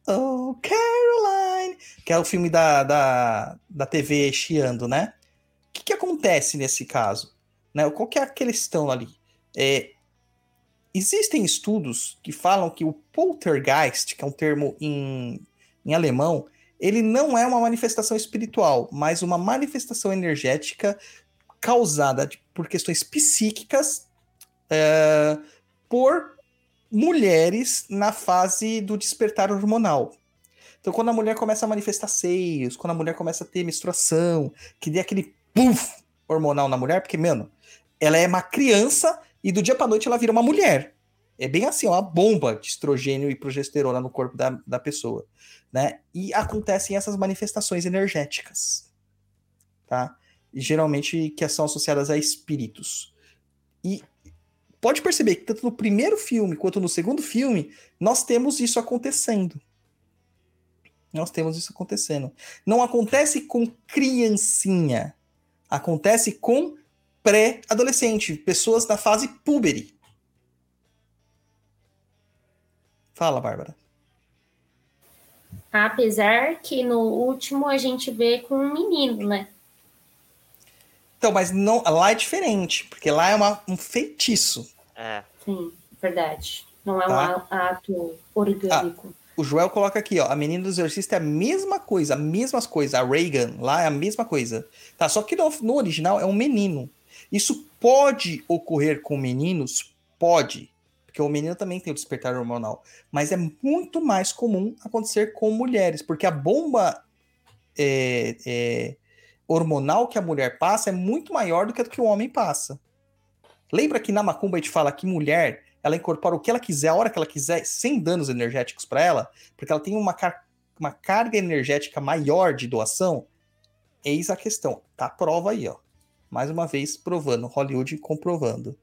Oh, Caroline. Que é o filme da, da, da TV chiando, né? O que, que acontece nesse caso? Né? Qual que é a questão ali? É, existem estudos que falam que o poltergeist, que é um termo em em alemão, ele não é uma manifestação espiritual, mas uma manifestação energética causada por questões psíquicas é, por mulheres na fase do despertar hormonal. Então, quando a mulher começa a manifestar seios, quando a mulher começa a ter menstruação, que dê aquele puff hormonal na mulher, porque, mano, ela é uma criança e do dia pra noite ela vira uma mulher. É bem assim, ó, uma bomba de estrogênio e progesterona no corpo da, da pessoa, né? E acontecem essas manifestações energéticas, tá? Geralmente que são associadas a espíritos. E pode perceber que tanto no primeiro filme quanto no segundo filme, nós temos isso acontecendo. Nós temos isso acontecendo. Não acontece com criancinha. Acontece com pré-adolescente, pessoas da fase púbere. Fala, Bárbara. Apesar que no último a gente vê com um menino, né? Então, mas não, lá é diferente, porque lá é uma- um feitiço. É. Sim, verdade. Não é Tá. um ato orgânico. O Joel coloca aqui, ó, a menina do exorcista é a mesma coisa, a mesma coisa, a Reagan lá é a mesma coisa. Tá, só que no, no original é um menino. Isso pode ocorrer com meninos? Pode, porque o menino também tem o despertar hormonal, mas é muito mais comum acontecer com mulheres, porque a bomba é, é, hormonal que a mulher passa é muito maior do que a que o homem passa. Lembra que na macumba a gente fala que mulher ela incorpora o que ela quiser, a hora que ela quiser, sem danos energéticos para ela, porque ela tem uma, car- uma carga energética maior de doação? Eis a questão. Tá a prova aí, ó. Mais uma vez provando, Hollywood comprovando.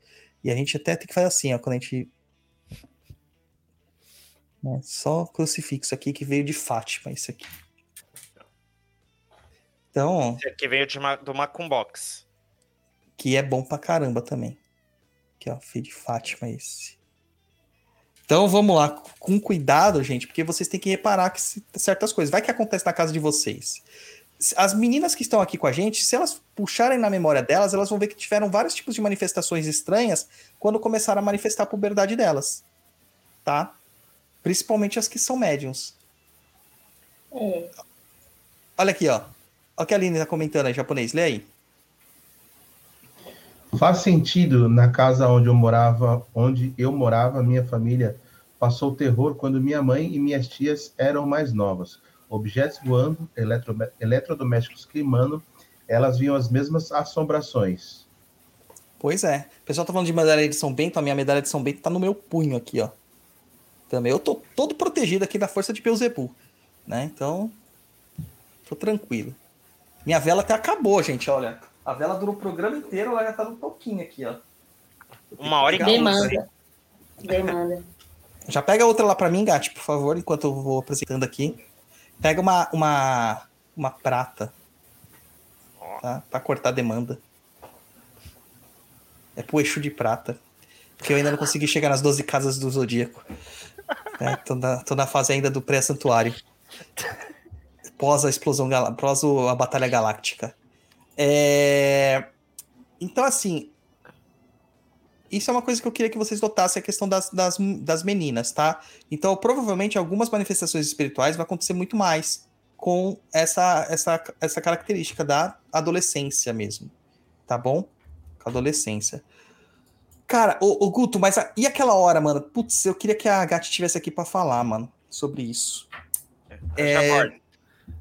E a gente até tem que fazer assim, ó, quando a gente. Né, Só crucifixo aqui que veio de Fátima, isso aqui. Então, Esse aqui veio de uma, do Macumbox. que é bom pra caramba também. Aqui, ó, filho de Fátima esse. Então vamos lá, com cuidado, gente, porque vocês têm que reparar que se- certas coisas. Vai que acontece na casa de vocês. As meninas que estão aqui com a gente, se elas puxarem na memória delas, elas vão ver que tiveram vários tipos de manifestações estranhas quando começaram a manifestar a puberdade delas. Tá? Principalmente as que são médiums. É. Olha aqui, ó. Olha que a Aline tá comentando aí, japonês. Lê aí. Faz sentido na casa onde eu morava, onde eu morava, minha família passou terror quando minha mãe e minhas tias eram mais novas. objetos voando, eletro, eletrodomésticos queimando, elas viam as mesmas assombrações. Pois é. O pessoal tá falando de medalha de São Bento, a minha medalha de São Bento tá no meu punho aqui, ó. Também. Eu tô todo protegido aqui da força de Beuzebu, né? Então, tô tranquilo. Minha vela até acabou, gente, olha. A vela durou o programa inteiro, ela já tá no toquinho aqui, ó. Uma hora e. Demanda. Demanda. Já pega outra lá pra mim, Gatti, por favor, enquanto eu vou apresentando aqui. Pega uma, uma, uma prata. Tá? Pra cortar a demanda. É pro eixo de prata. Porque eu ainda não consegui chegar nas 12 casas do Zodíaco. É, tô, na, tô na fase ainda do pré-santuário. Pós a explosão, pós o- a Batalha Galáctica. É... Então, assim, isso é uma coisa que eu queria que vocês notassem, a questão das, das, das meninas, tá? Então, provavelmente, algumas manifestações espirituais vai acontecer muito mais com essa, essa, essa característica da adolescência mesmo, tá bom? Com a adolescência. Cara, ô, ô Guto, mas a- e aquela hora, mano? Putz, eu queria que a Gatti estivesse aqui pra falar, mano, sobre isso. É.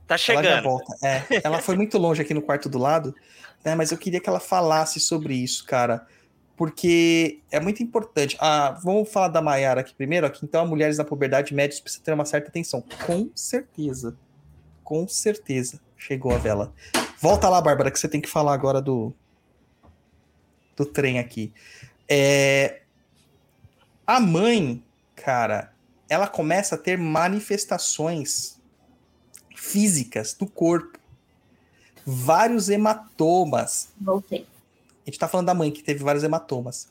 Tá Ela chegando. volta. É, ela foi muito longe aqui no quarto do lado, né? Mas eu queria que ela falasse sobre isso, cara. Porque é muito importante. Ah, vamos falar da Maiara aqui primeiro. Aqui, então, mulheres na puberdade médios precisam ter uma certa atenção. Com certeza. Com certeza. Chegou a vela. Volta lá, Bárbara, que você tem que falar agora do, do trem aqui. É, a mãe, cara, ela começa a ter manifestações físicas do corpo. Vários hematomas. Voltei. A gente tá falando da mãe que teve vários hematomas.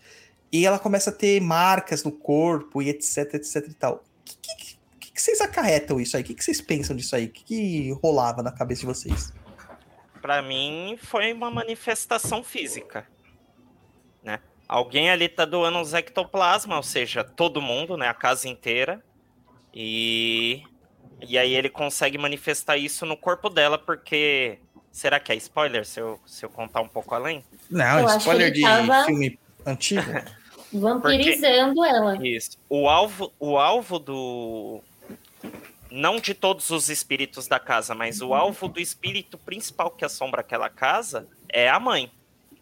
E ela começa a ter marcas no corpo e etc, etc e tal. O que, que, que, que vocês acarretam isso aí? O que, que vocês pensam disso aí? O que, que rolava na cabeça de vocês? Pra mim, foi uma manifestação física. Né? Alguém ali tá doando uns ectoplasma, ou seja, todo mundo, né? A casa inteira. E, e aí ele consegue manifestar isso no corpo dela, porque. Será que é spoiler se eu, se eu contar um pouco além? Não, Eu spoiler de tava- filme antigo. Vampirizando ela. Isso. O alvo, o alvo do. Não de todos os espíritos da casa, mas o alvo do espírito principal que assombra aquela casa é a mãe.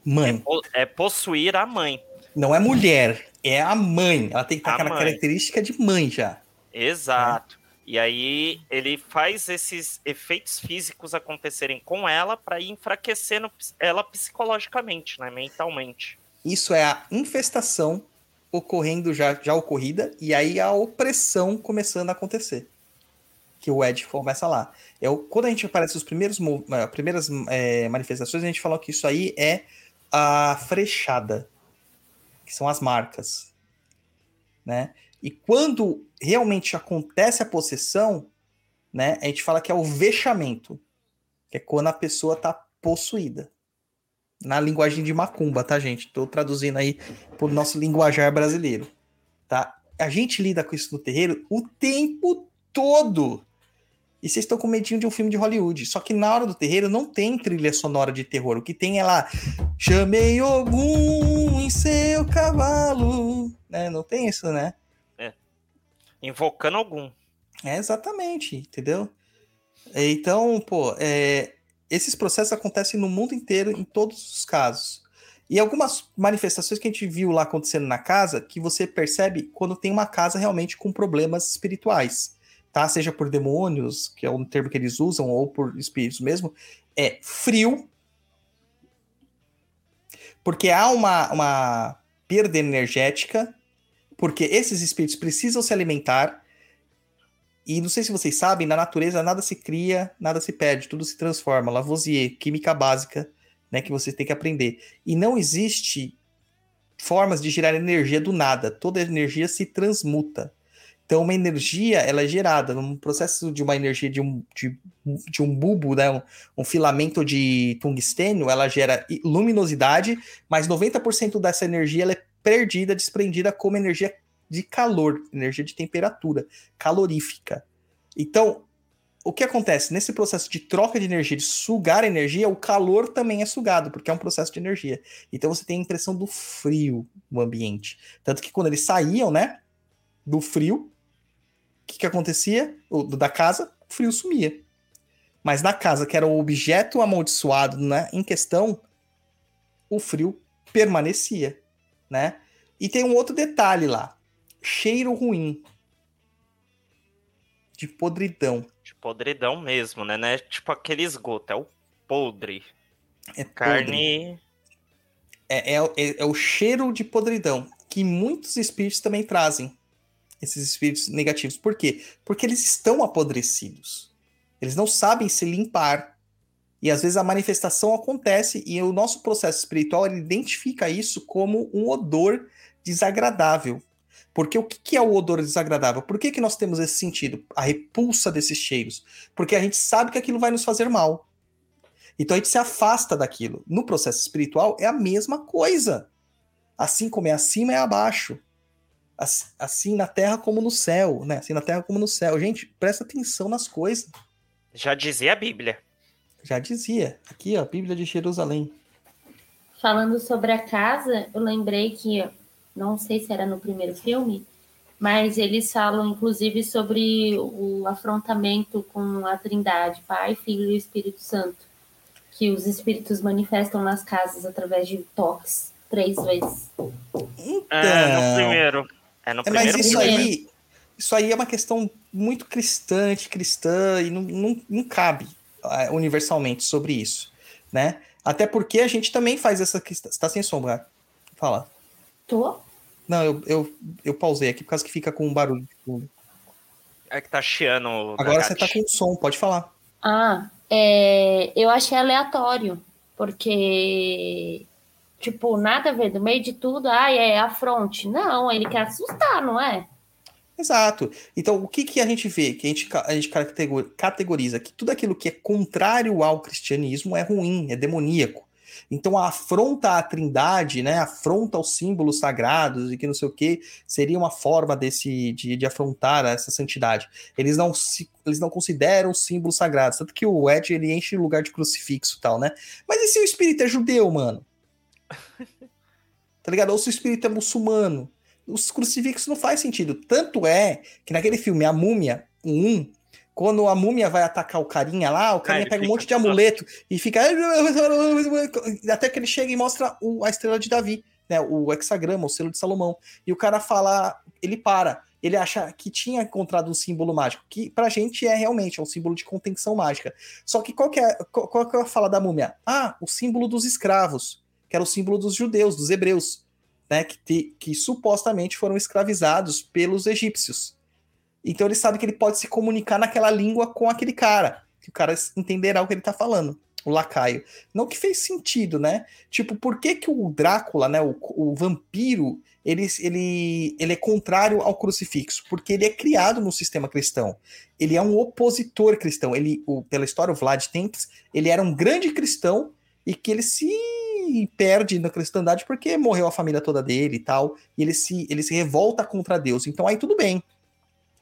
É, Mãe, po- é possuir a mãe. não é mulher, é a mãe. Ela tem que ter A aquela mãe. característica de mãe já. Exato. E aí ele faz esses efeitos físicos acontecerem com ela para ir enfraquecendo ela psicologicamente, né, mentalmente. Isso é a infestação ocorrendo já, já ocorrida e aí a opressão começando a acontecer. Que o Ed começa lá. É o, quando a gente aparece os primeiros eh, primeiras eh, manifestações, a gente falou que isso aí é a frechada, que são as marcas, né? E quando realmente acontece a possessão, né, a gente fala que é o vexamento, que é quando a pessoa tá possuída. Na linguagem de macumba, tá, gente? Tô traduzindo aí pro nosso linguajar brasileiro, tá? A gente lida com isso no terreiro o tempo todo. E vocês estão com medinho de um filme de Hollywood. Só que na hora do terreiro não tem trilha sonora de terror. O que tem é lá, chamei Ogum em seu cavalo. Né? Não tem isso, né? Invocando algum. É exatamente, entendeu? Então, pô, é, esses processos acontecem no mundo inteiro, em todos os casos. E algumas manifestações que a gente viu lá acontecendo na casa, que você percebe quando tem uma casa realmente com problemas espirituais, tá? Seja por demônios, que é um termo que eles usam, ou por espíritos mesmo, é frio, porque há uma, uma perda energética, porque esses espíritos precisam se alimentar, e não sei se vocês sabem, na natureza nada se cria, nada se perde, tudo se transforma. Lavoisier, química básica, né, que você tem que aprender. E não existe formas de gerar energia do nada. Toda energia se transmuta. Então, uma energia, ela é gerada num processo de uma energia de um, de, de um bulbo, né, um, um filamento de tungstênio, ela gera luminosidade, mas 90% dessa energia ela é perdida, desprendida como energia de calor, energia de temperatura calorífica. Então, o que acontece? Nesse processo de troca de energia, de sugar energia, o calor também é sugado, porque é um processo de energia. Então você tem a impressão do frio no ambiente. Tanto que quando eles saíam, né, do frio, o que, que acontecia? O, da casa, o frio sumia. Mas na casa que era o objeto amaldiçoado né, em questão, o frio permanecia, né? E tem um outro detalhe lá. Cheiro ruim. De podridão. De podridão mesmo, né? Não é tipo aquele esgoto, é o podre. É podre. Carne. É, é, é- é o cheiro de podridão que muitos espíritos também trazem. Esses espíritos negativos. Por quê? Porque eles estão apodrecidos. Eles não sabem se limpar. E às vezes a manifestação acontece e o nosso processo espiritual identifica isso como um odor desagradável. Porque o que é o odor desagradável? Por que, que nós temos esse sentido? A repulsa desses cheiros. Porque a gente sabe que aquilo vai nos fazer mal. Então a gente se afasta daquilo. No processo espiritual é a mesma coisa. Assim como é acima, é abaixo. As- Assim na terra como no céu, né? Assim na terra como no céu. Gente, presta atenção nas coisas. Já dizia a Bíblia. Já dizia. Aqui, ó, Bíblia de Jerusalém. Falando sobre a casa, eu lembrei que, não sei se era no primeiro filme, mas eles falam inclusive sobre o afrontamento com a Trindade, Pai, Filho e Espírito Santo, que os espíritos manifestam nas casas através de toques três vezes. É, no Então, primeiro. É no É, mas primeiro isso filme. aí, isso aí é uma questão muito cristã, cristã e não, não, não cabe universalmente sobre isso, né? Até porque a gente também faz essa questão. Você tá sem som, né? Fala. Tô? Não, eu, eu, eu pausei aqui por causa que fica com um barulho. de fundo. É que tá chiando. Agora você tá com som, pode falar. Ah, é, eu achei aleatório, porque, tipo, nada a ver, no meio de tudo, ai, é a fronte. Não, ele quer assustar, não é? Exato. Então, o que, que a gente vê? Que a gente, a gente categor- categoriza que tudo aquilo que é contrário ao cristianismo é ruim, é demoníaco. Então, a afronta à trindade, né, afronta aos símbolos sagrados e que não sei o que, seria uma forma desse, de, de afrontar essa santidade. Eles não, se, eles não consideram símbolos sagrados. Tanto que o Ed, ele enche o lugar de crucifixo e tal, né? Mas e se o espírito é judeu, mano? tá ligado? Ou se o espírito é muçulmano? Os crucifixos não faz sentido. Tanto é que naquele filme A Múmia, o 1, quando a múmia vai atacar o carinha lá, o carinha ele pega um monte de só- amuleto e fica. Até que ele chega e mostra o- a estrela de Davi, né? O hexagrama, o selo de Salomão. E o cara fala. Ele para. Ele acha que tinha encontrado um símbolo mágico, que pra gente é realmente é um símbolo de contenção mágica. Só que qual que é, qual, qual que é a fala da múmia? Ah, o símbolo dos escravos, que era o símbolo dos judeus, dos hebreus né, que, que supostamente foram escravizados pelos egípcios. Então ele sabe que ele pode se comunicar naquela língua com aquele cara, que o cara entenderá o que ele tá falando, o lacaio. Não que fez sentido, né? Tipo, por que, que o Drácula, né, o, o vampiro, ele, ele, ele é contrário ao crucifixo? Porque ele é criado no sistema cristão. Ele é um opositor cristão. Ele, o, pela história, o Vlad Tepes, ele era um grande cristão e que ele se perde na cristandade porque morreu a família toda dele e tal, e ele se, ele se revolta contra Deus. Então aí tudo bem,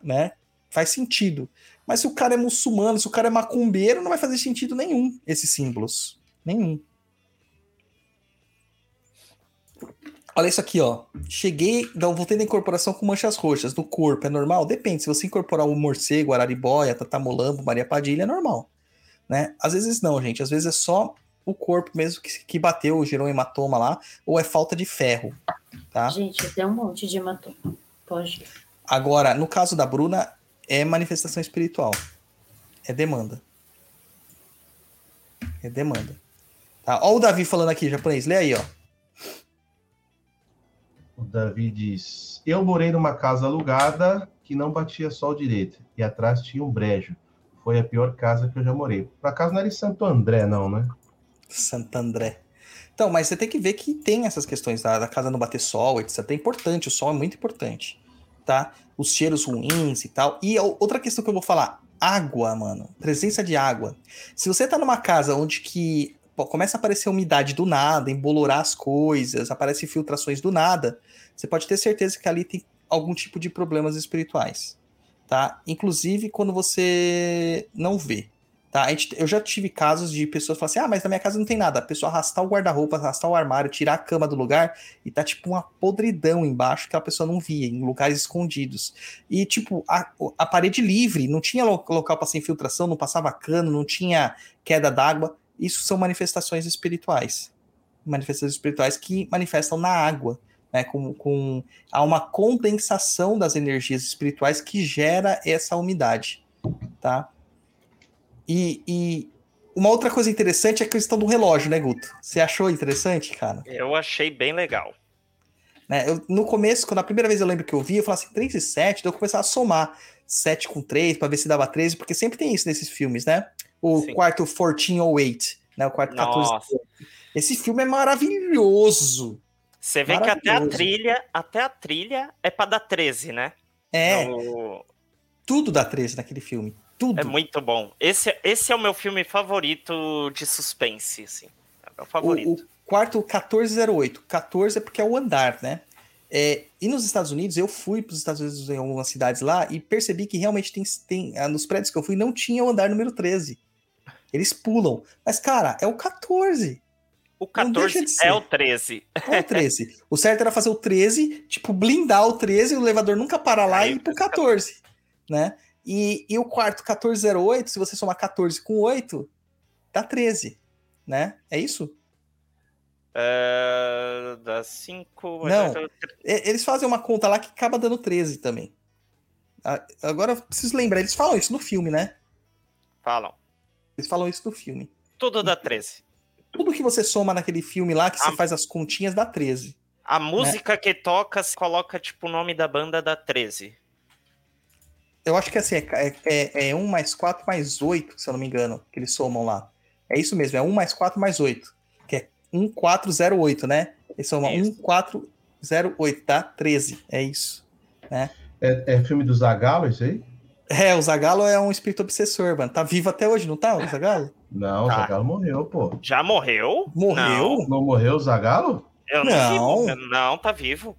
né? Faz sentido. Mas se o cara é muçulmano, se o cara é macumbeiro, não vai fazer sentido nenhum esses símbolos. Nenhum. Olha isso aqui, ó. Cheguei, voltei na incorporação com manchas roxas no corpo. É normal? Depende. Se você incorporar o morcego, araribóia, tatamolambo, Maria Padilha, é normal. Né? Às vezes não, gente. Às vezes é só o corpo mesmo que, que bateu, gerou um hematoma lá, ou é falta de ferro, tá? Gente, tem um monte de hematoma. Pode. Agora, no caso da Bruna, é manifestação espiritual. É demanda. É demanda. Tá? Ó o Davi falando aqui, japonês. Lê aí, ó. O Davi diz: Eu morei numa casa alugada que não batia sol direito e atrás tinha um brejo. Foi a pior casa que eu já morei. Por acaso não era em Santo André, não, né? Santo André. Então, mas você tem que ver que tem essas questões da, da casa não bater sol, etc. É importante, o sol é muito importante, tá? Os cheiros ruins e tal. E outra questão que eu vou falar, água, mano. Presença de água. Se você tá numa casa onde que pô, começa a aparecer umidade do nada, embolorar as coisas, aparecem filtrações do nada, você pode ter certeza que ali tem algum tipo de problemas espirituais, tá? Inclusive quando você não vê, Tá? Gente- eu já tive casos de pessoas falarem assim: ah, mas na minha casa não tem nada. A pessoa arrastar o guarda-roupa, arrastar o armário, tirar a cama do lugar e tá tipo uma podridão embaixo que a pessoa não via, em lugares escondidos. E tipo, a, a parede livre, não tinha lo- local para ser infiltração, não passava cano, não tinha queda d'água. Isso são manifestações espirituais. Manifestações espirituais que manifestam na água. Né, com, com há uma condensação das energias espirituais que gera essa umidade, tá? E, e uma outra coisa interessante é a questão do relógio, né, Guto? Você achou interessante, cara? Eu achei bem legal. Né, eu- no começo, quando a primeira vez eu lembro que eu vi, eu falava assim, 3 e 7, daí eu começava a somar 7 com 3 para ver se dava 13, porque sempre tem isso nesses filmes, né? O Sim. quarto 14 ou 8, né? O quarto 14. Nossa. Esse filme é maravilhoso. Você vê que até a trilha, até a trilha é pra dar 13, né? É, No- tudo dá 13 naquele filme. Tudo. É muito bom. Esse, esse é o meu filme favorito de suspense, assim. É o meu O, favorito. o quarto 1408. 14 é porque é o andar, né? É, e nos Estados Unidos, eu fui para os Estados Unidos em algumas cidades lá e percebi que realmente tem, tem ah, nos prédios que eu fui não tinha o andar número 13. Eles pulam. Mas, cara, é o 14. O não deixa 14 de é o 13. É o 13. o certo era fazer o 13, tipo, blindar o 13, o elevador nunca para lá Aí e ir pro fica 14. Né? E, e o quarto 1408, se você somar 14 com 8, dá 13. Né? É isso? É, dá 5. Não. E- Eles fazem uma conta lá que acaba dando 13 também. Agora eu preciso lembrar, eles falam isso no filme, né? Falam. Eles falam isso no filme. Tudo dá 13. Tudo que você soma naquele filme lá, que você Ah. faz as continhas, dá 13. A Né? música que toca, se coloca, tipo, o nome da banda dá 13. Eu acho que assim, é, é, é 1 mais 4 mais 8, se eu não me engano, que eles somam lá. É isso mesmo, é 1 mais 4 mais 8. Que é 1408, né? Eles somam Isso. 1408, tá? 13. É isso. É, é filme do Zagalo, isso aí? É, o Zagalo é um espírito obsessor, mano. Tá vivo até hoje, não tá, o Zagalo? Não, Tá. o Zagalo morreu, pô. Já morreu? Morreu? Não morreu o Zagalo? Não, eu não, Não. Não, tá vivo.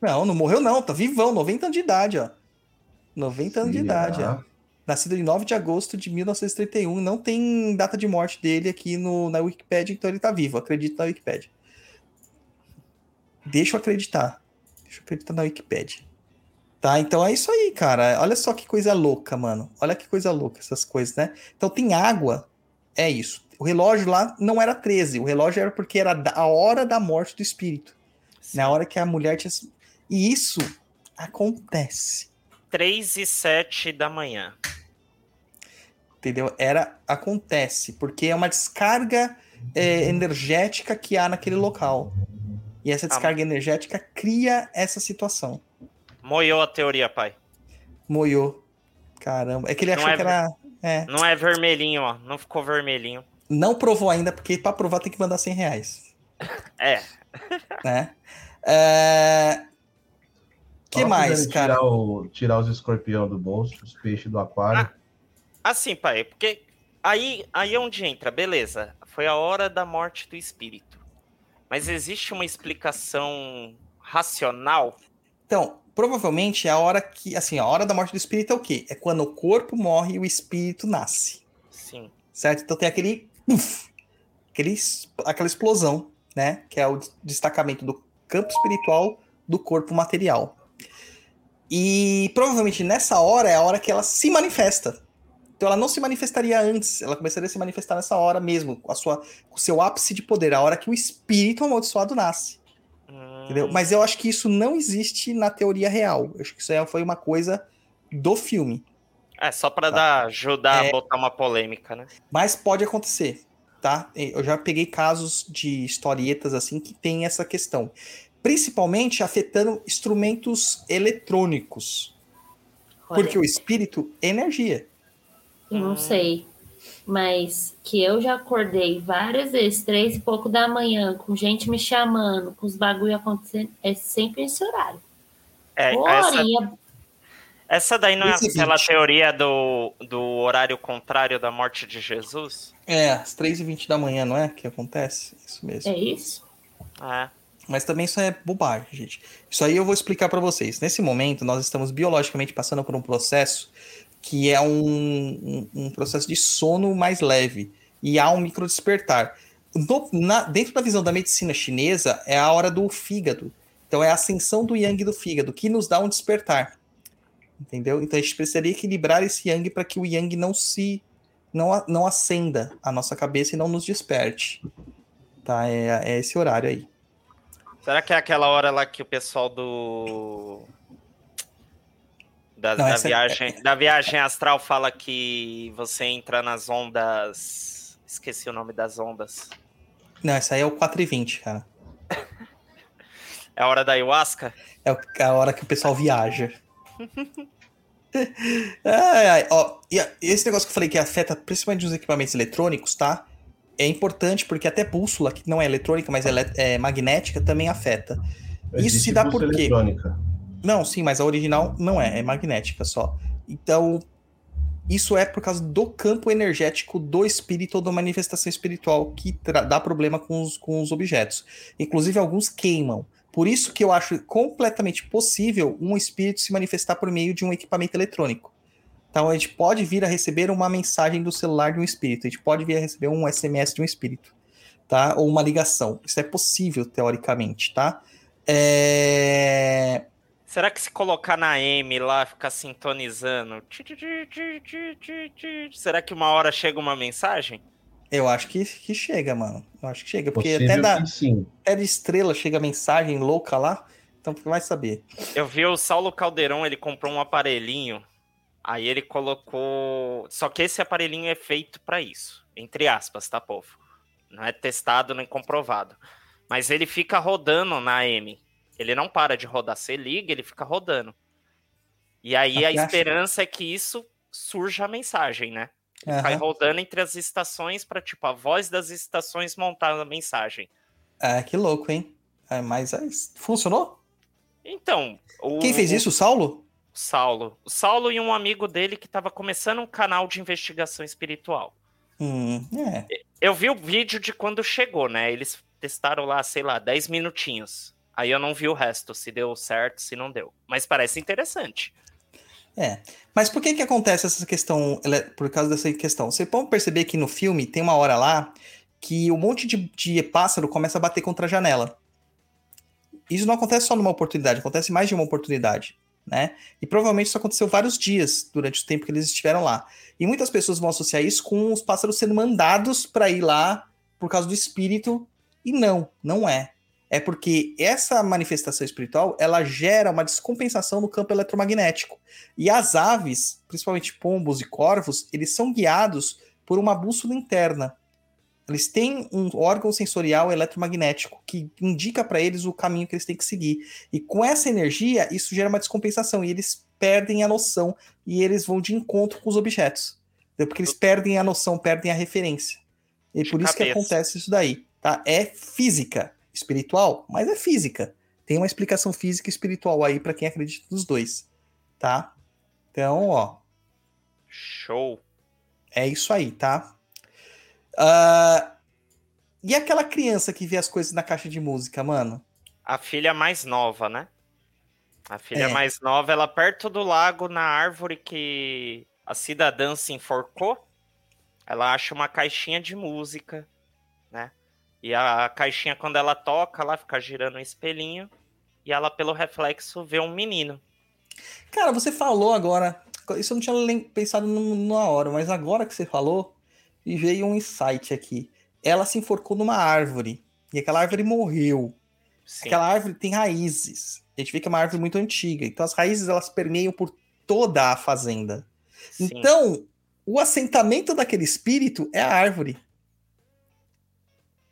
Não, não morreu não, tá vivão, 90 anos de idade, ó. 90 anos de idade. Será? Nascido em 9 de agosto de 1931, não tem data de morte dele aqui no, na Wikipedia, então ele tá vivo, acredito na Wikipedia. Deixa eu acreditar. Deixa eu acreditar na Wikipedia. Tá, então é isso aí, cara. Olha só que coisa louca, mano. Olha que coisa louca essas coisas, né? Então tem água, é isso. O relógio lá não era 13, o relógio era porque era a hora da morte do espírito. Na hora que a mulher tinha. E isso acontece. 3 e 7 da manhã. Entendeu? Era acontece, porque é uma descarga é, energética que há naquele local. E essa descarga energética cria essa situação. Moiou a teoria, pai. Moiou. Caramba. É que ele Não achou é que era. É. Não é vermelhinho, ó. Não ficou vermelhinho. Não provou ainda, porque pra provar tem que mandar 100 reais. É. Né? É... que Só mais, cara? Tirar, o- tirar os escorpião do bolso, os peixes do aquário. Assim, pai, porque aí, aí é onde entra, beleza. Foi a hora da morte do espírito. Mas existe uma explicação racional? Então, provavelmente é a hora que. Assim, a hora da morte do espírito é o quê? É quando o corpo morre e o espírito nasce. Sim. certo? Então tem aquele, puf, aquele aquela explosão, né? Que é o des- destacamento do campo espiritual do corpo material. E provavelmente nessa hora é a hora que ela se manifesta. Então ela não se manifestaria antes, ela começaria a se manifestar nessa hora mesmo, com a sua, com o seu ápice de poder, a hora que o espírito amaldiçoado nasce. Entendeu? Hum, Mas eu acho que isso não existe na teoria real. Eu acho que isso aí foi uma coisa do filme. É só pra Tá. dar, ajudar É. a botar uma polêmica, né? Mas pode acontecer, tá? Eu já peguei casos de historietas assim que tem essa questão. Principalmente afetando instrumentos eletrônicos. Olha, Porque o espírito é energia. eu não Hum. sei. Mas que eu já acordei várias vezes, três e pouco da manhã, com gente me chamando, com os bagulho acontecendo, é sempre esse horário. É, essa, essa daí não é aquela 20. teoria do, do horário contrário da morte de Jesus? É, às 3h20 da manhã, não é? Que acontece? Isso mesmo. é isso? É. Mas também isso é bobagem, gente. Isso aí eu vou explicar pra vocês. Nesse momento, nós estamos biologicamente passando por um processo que é um, um, um processo de sono mais leve. E há um micro despertar. No- na- dentro da visão da medicina chinesa, é a hora do fígado. Então é a ascensão do yang do fígado, que nos dá um despertar. Entendeu? Então a gente precisaria equilibrar esse yang para que o yang não se não, não acenda a nossa cabeça e não nos desperte. Tá? É, é esse horário aí. Será que é aquela hora lá que o pessoal do. Da, Não, da é- viagem, da viagem astral fala que você entra nas ondas. Esqueci o nome das ondas. Não, essa aí é o 4 e 20, cara. É a hora da ayahuasca? É o- a hora que o pessoal viaja. ai, ai, ó, e esse negócio que eu falei que afeta principalmente os equipamentos eletrônicos, tá? É importante porque até bússola, que não é eletrônica, mas é, magnética, também afeta. Isso Existe se dá por quê? eletrônica. Não, sim, mas a original não é, é magnética só. Então, isso é por causa do campo energético do espírito ou da manifestação espiritual que dá problema com os, com os objetos. Inclusive, alguns queimam. Por isso que eu acho completamente possível um espírito se manifestar por meio de um equipamento eletrônico. Então, a gente pode vir a receber uma mensagem do celular de um espírito, a gente pode vir a receber um SMS de um espírito, tá? Ou uma ligação. Isso é possível, teoricamente, tá? É... Será que se colocar na M lá, ficar sintonizando? Será que uma hora chega uma mensagem? Eu acho que, que chega, mano. Eu acho que chega. Porque Possível até, da, que sim. até de estrela chega mensagem louca lá. Então vai saber. Eu vi o Saulo Caldeirão, ele comprou um aparelhinho. Aí ele colocou. Só que esse aparelhinho é feito pra isso. Entre aspas, tá, povo? Não é testado nem comprovado. Mas ele fica rodando na M. Ele não para de rodar. Você liga, ele fica rodando. E aí a acha- esperança é que isso surja a mensagem, né? Ele Vai rodando entre as estações para tipo a voz das estações montar a mensagem. Ah, que louco, hein? É, mas aí, funcionou? Então, o, Quem fez isso? O Saulo? Saulo. O Saulo e um amigo dele que estava começando um canal de investigação espiritual. Hum, é. Eu vi o vídeo de quando chegou, né? Eles testaram lá, sei lá, 10 minutinhos. Aí eu não vi o resto, se deu certo, se não deu. Mas parece interessante. É. Mas por que que acontece essa questão, ele- por causa dessa questão? Você pode perceber que no filme tem uma hora lá que um monte de, de pássaro começa a bater contra a janela. Isso não acontece só numa oportunidade, acontece mais de uma oportunidade, né? E provavelmente isso aconteceu vários dias durante o tempo que eles estiveram lá. E muitas pessoas vão associar isso com os pássaros sendo mandados para ir lá por causa do espírito, e não, não é. É porque essa manifestação espiritual, ela gera uma descompensação no campo eletromagnético. E as aves, principalmente pombos e corvos, eles são guiados por uma bússola interna. Eles têm um órgão sensorial eletromagnético que indica para eles o caminho que eles têm que seguir. E com essa energia, isso gera uma descompensação e eles perdem a noção e eles vão de encontro com os objetos. Porque eles perdem a noção, perdem a referência. E De por isso que acontece isso daí, tá? É física, espiritual, mas é física. Tem uma explicação física e espiritual aí para quem acredita nos dois, tá? Então, ó, Show. é isso aí, tá? Ah, e aquela criança que vê as coisas na caixa de música, mano? A filha mais nova, né? A filha É. mais nova, ela perto do lago, na árvore que a cidadã se enforcou, ela acha uma caixinha de música, né? E a caixinha, quando ela toca, ela fica girando um espelhinho, e ela, pelo reflexo, vê um menino. Cara, você falou agora. Isso eu não tinha pensado na hora, mas agora que você falou, me veio um insight aqui. Ela se enforcou numa árvore. E aquela árvore morreu. Sim. Aquela árvore tem raízes. A gente vê que é uma árvore muito antiga. Então as raízes elas permeiam por toda a fazenda. sim. Então, o assentamento daquele espírito é a árvore.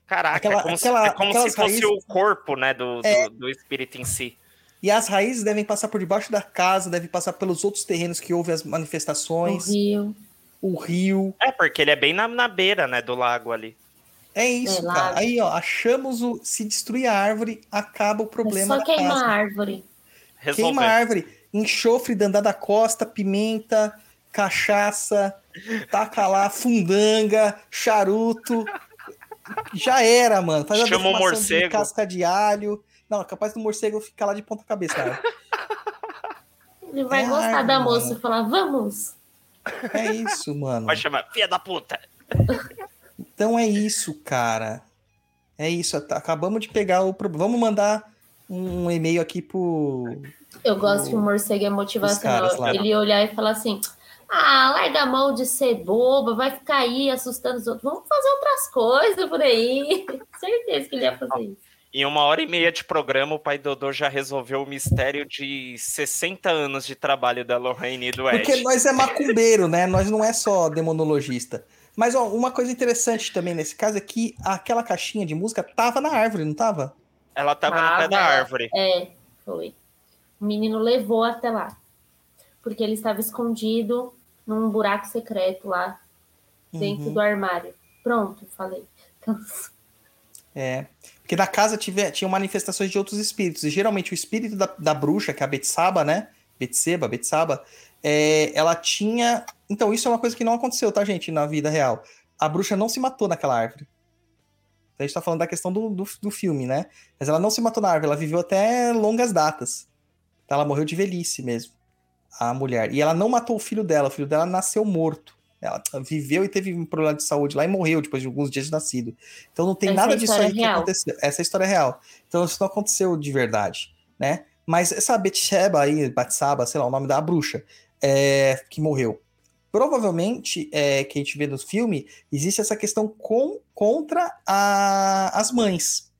Caraca, aquela- é como, se- aquela- é como aquelas se fosse raízes- o corpo, né, do, do, É. do espírito em si. E as raízes devem passar por debaixo da casa, devem passar pelos outros terrenos que houve as O manifestações, rio. O rio. É, porque ele é bem na, na beira, né, do lago ali. É isso, É, cara. Aí, ó, achamos o. Se destruir a árvore, acaba o É problema só da queimar a árvore. Queima Resolveu. a árvore, enxofre, dandá da costa, pimenta, cachaça, taca lá, fundanga, charuto. Já era, mano. Faz Chama o defumação de morcego. casca de alho. Não, é capaz do morcego ficar lá de ponta cabeça, cara. Ele vai É gostar da mano. moça e falar, vamos. É isso, mano. Vai chamar filha da puta. Então é isso, cara. É isso. tá- Acabamos de pegar o problema. Vamos mandar um e-mail aqui pro. Eu gosto que o morcego é motivacional. Ele olhar e falar assim: ah, larga a mão de ser boba, vai ficar aí assustando os outros. Vamos fazer outras coisas por aí. Certeza que ele ia fazer isso. Em uma hora e meia de programa, o pai Dodô já resolveu o mistério de 60 anos de trabalho da Lorraine e do Ed. Porque nós é macumbeiro, né? Nós não é só demonologista. Mas ó, uma coisa interessante também nesse caso é que aquela caixinha de música tava na árvore, não tava? Ela tava no pé da Tava. árvore. É, foi. O menino levou até lá. Porque ele estava escondido num buraco secreto lá, dentro Uhum. do armário. Pronto, falei. Então, É. Porque na casa tive, tinham manifestações de outros espíritos. E geralmente o espírito da, da bruxa, que é a Betsaba, né? Betseba, Betsaba, é, ela tinha. Então, isso é uma coisa que não aconteceu, tá, gente, na vida real. A bruxa não se matou naquela árvore. A gente tá falando da questão do, do, do filme, né? Mas ela não se matou na árvore, ela viveu até longas datas. Então, ela morreu de velhice mesmo, a mulher. E ela não matou o filho dela, o filho dela nasceu morto. Ela viveu e teve um problema de saúde lá e morreu depois de alguns dias de nascido. Então não tem Essa nada é disso aí que real. aconteceu. Essa é a história real. Então isso não aconteceu de verdade, né? Mas essa Betsheba aí, Batsaba, sei lá, o nome da bruxa, é, que morreu. Provavelmente, é, que a gente vê no filme, existe essa questão com, contra a- as mães,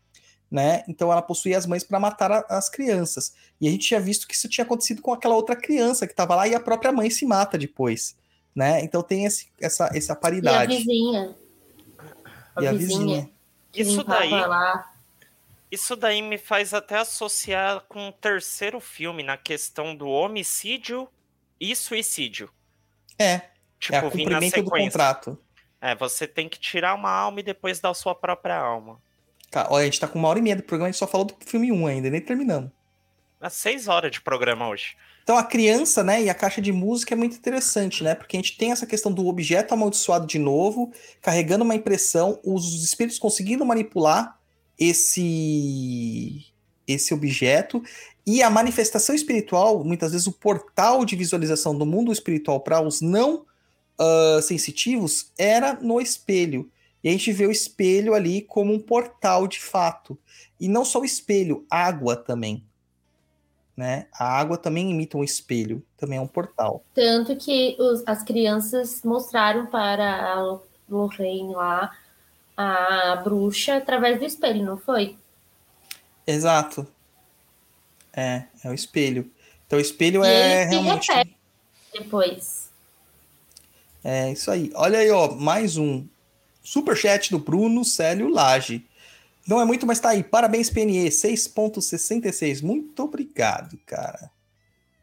né? Então ela possuía as mães para matar a- as crianças. E a gente tinha visto que isso tinha acontecido com aquela outra criança que estava lá e a própria mãe se mata depois, né? Então tem esse, essa, essa e a paridade. vizinha. A, E a vizinha. vizinha. Isso daí, lá. isso daí me faz até associar com o terceiro filme na questão do homicídio e suicídio. É, Tipo, é a vir na cumprimento do contrato. É, você tem que tirar uma alma e depois dar a sua própria alma. Tá, olha, a gente tá com uma hora e meia do programa, a gente só falou do filme 1 ainda, nem terminamos. É seis horas de programa hoje. Então a criança, né, e a caixa de música é muito interessante, né? Porque a gente tem essa questão do objeto amaldiçoado de novo, carregando uma impressão, os espíritos conseguindo manipular esse esse objeto e a manifestação espiritual, muitas vezes o portal de visualização do mundo espiritual para os não ah, sensitivos era no espelho. E a gente vê o espelho ali como um portal de fato. E não só o espelho, água também né? A água também imita um espelho, também é um portal. Tanto que os- as crianças mostraram para a Lorraine lá a bruxa através do espelho, não foi? Exato. É, é o espelho. Então o espelho E é realmente. Depois. é isso aí. Olha aí, ó, mais um super chat do Bruno Célio Lage. Não é muito, mas tá aí. Parabéns PNE 6.66. Muito obrigado, cara.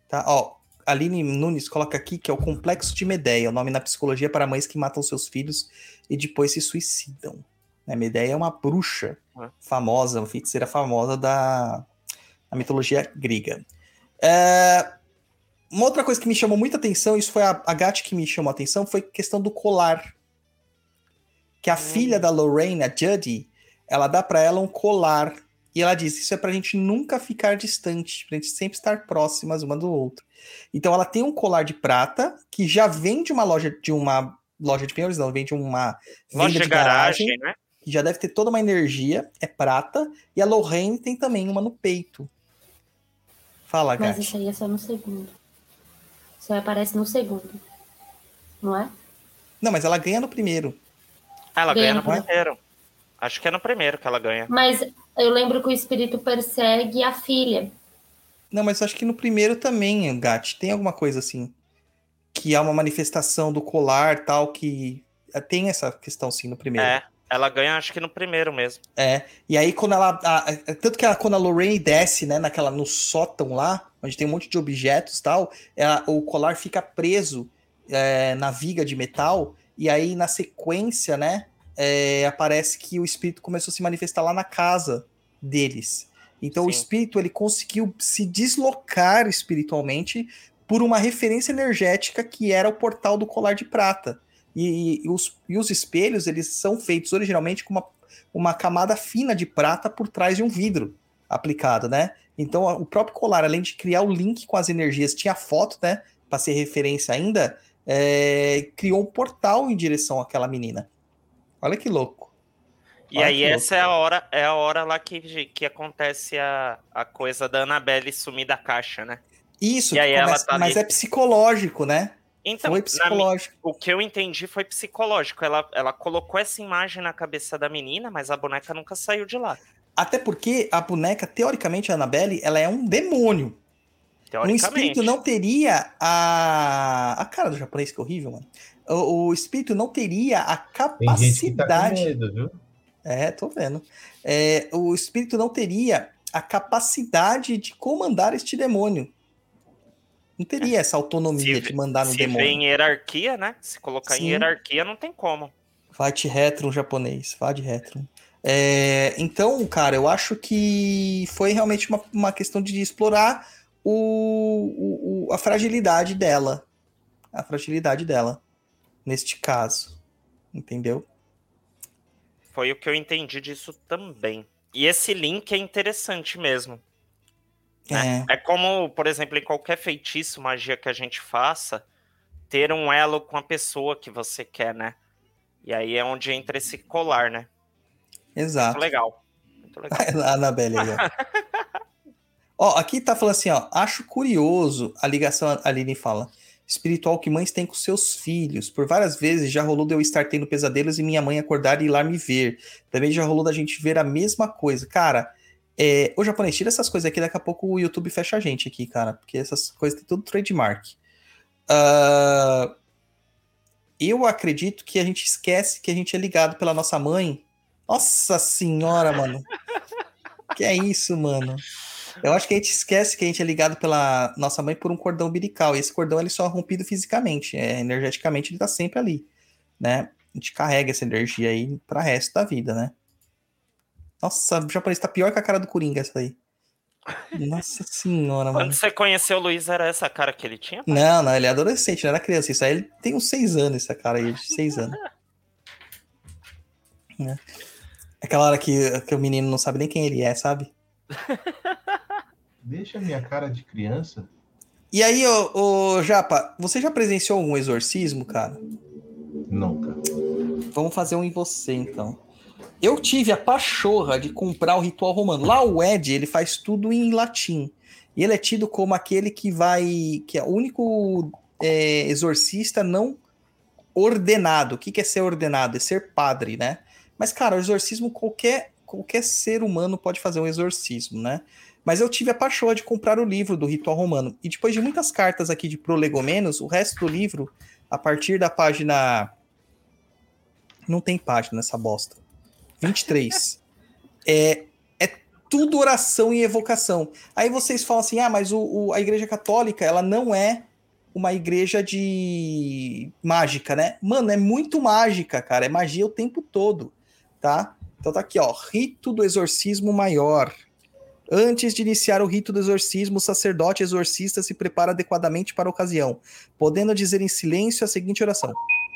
Tá, ó, Aline Nunes coloca aqui que é o complexo de Medeia, o nome na psicologia para mães que matam seus filhos e depois se suicidam. Né, Medeia é uma bruxa Ah. famosa, uma feiticeira famosa da, da mitologia grega. É, uma outra coisa que me chamou muita atenção, isso foi a, a Gat que me chamou a atenção, foi a questão do colar. Que a filha da Lorraine, a Judy, ela dá para ela um colar. E ela diz: Isso é pra gente nunca ficar distante, pra gente sempre estar próximas uma do outro. Então ela tem um colar de prata que já vem de uma loja de uma loja de penhores, não, vem de uma venda Loja de garagem, né? que já deve ter toda uma energia, é prata, e a Lorraine tem também uma no peito. Fala, Mas isso aí é só no segundo. Aí aparece no segundo. Não é? Não, mas ela ganha no primeiro. Ela ganha no Ganha, não é? primeiro. Acho que é no primeiro que ela ganha. Mas eu lembro que o espírito persegue a filha. Não, mas acho que no primeiro também, Gat, tem alguma coisa assim. Que há uma manifestação do colar tal, que é, tem essa questão sim no primeiro. É, ela ganha acho que no primeiro mesmo. É, e aí quando ela. a- a- tanto que ela, quando a Lorraine desce, né, naquela, no sótão lá, onde tem um monte de objetos e tal, ela- o colar fica preso é, na viga de metal, e aí na sequência, né, é, aparece que o espírito começou a se manifestar lá na casa deles. Então o Sim. espírito ele conseguiu se deslocar espiritualmente por uma referência energética que era o portal do colar de prata. E, e os, e os espelhos, eles são feitos originalmente com uma, uma camada fina de prata por trás de um vidro aplicado, né? Então, o próprio colar, além de criar o link com as energias, tinha foto, né? Para ser referência ainda, é, criou um portal em direção àquela menina. Olha que louco. E Olha aí que essa é a hora, é a hora lá que, que acontece a, a coisa da Annabelle sumir da caixa, né? Isso, E aí que ela começa- tá mas ali. é psicológico, né? Então, Foi na psicológico. o que eu entendi foi psicológico. Ela, ela colocou essa imagem na cabeça da menina, mas a boneca nunca saiu de lá. Até porque a boneca, teoricamente, a Annabelle, ela é um demônio. Um espírito não teria a. A cara do japonês, que horrível, mano. O, o espírito não teria a Tem gente que tá com capacidade. medo, viu? É, tô vendo. É, o espírito não teria a capacidade de comandar este demônio. Não teria essa autonomia Se de mandar no Se demônio. vê em hierarquia, né? Se colocar Sim. em hierarquia, não tem como. Vai de retro japonês, vai de retro. É, então, cara, eu acho que foi realmente uma, uma questão de explorar o, o- o- a fragilidade dela. A fragilidade dela, neste caso. Entendeu? Foi o que eu entendi disso também. E esse link é interessante mesmo. né? É como, por exemplo, em qualquer feitiço, magia que a gente faça, ter um elo com a pessoa que você quer, né? E aí é onde entra esse colar, né? É, exato. Muito legal. Muito legal. Anabelle ó. ó, aqui tá falando assim, ó. Acho curioso a ligação, a Aline fala. Espiritual que mães têm com seus filhos. Por várias vezes já rolou de eu estar tendo pesadelos e minha mãe acordar e ir lá me ver. Também já rolou da gente ver a mesma coisa. Cara, é, ô japonês, tira essas coisas aqui, daqui a pouco o YouTube fecha a gente aqui, cara. Porque essas coisas tem tudo trademark. Ah, eu acredito que a gente esquece que a gente é ligado pela nossa mãe. Nossa senhora, mano. Que é isso, mano? Eu acho que a gente esquece que a gente é ligado pela nossa mãe por um cordão umbilical. E esse cordão ele só é rompido fisicamente. É, energeticamente ele tá sempre ali, né? A gente carrega essa energia aí para resto da vida, né? Nossa, o japonês tá pior que a cara do Coringa essa aí. Nossa senhora, mano. Quando você conheceu o Luiz, era essa cara que ele tinha? Não, não, ele é adolescente, não era criança. Isso aí ele tem uns seis anos, essa cara aí, de seis anos. Né? Aquela hora que, que o menino não sabe nem quem ele é, sabe? Deixa a minha cara de criança. E aí, ô, ô Japa, você já presenciou algum exorcismo, cara? Nunca. Vamos fazer um em você, então. Eu tive a pachorra de comprar o ritual romano. Lá o Ed, ele faz tudo em latim. E ele é tido como aquele que vai. que é o único é, exorcista não ordenado. O que, que é ser ordenado? É ser padre, né? Mas, cara, o exorcismo, qualquer, qualquer ser humano pode fazer um exorcismo, né? Mas eu tive a pachorra de comprar o livro do ritual romano. E depois de muitas cartas aqui de prolegomenos, o resto do livro, a partir da página. Não tem página nessa bosta. 23. é, é tudo oração e evocação. Aí vocês falam assim: ah, mas o, o- a Igreja Católica, ela não é uma igreja de mágica, né? Mano, é muito mágica, cara. É magia o tempo todo, tá? Então tá aqui, ó. Rito do exorcismo maior. Antes de iniciar o rito do exorcismo, o sacerdote exorcista se prepara adequadamente para a ocasião, podendo dizer em silêncio a seguinte oração: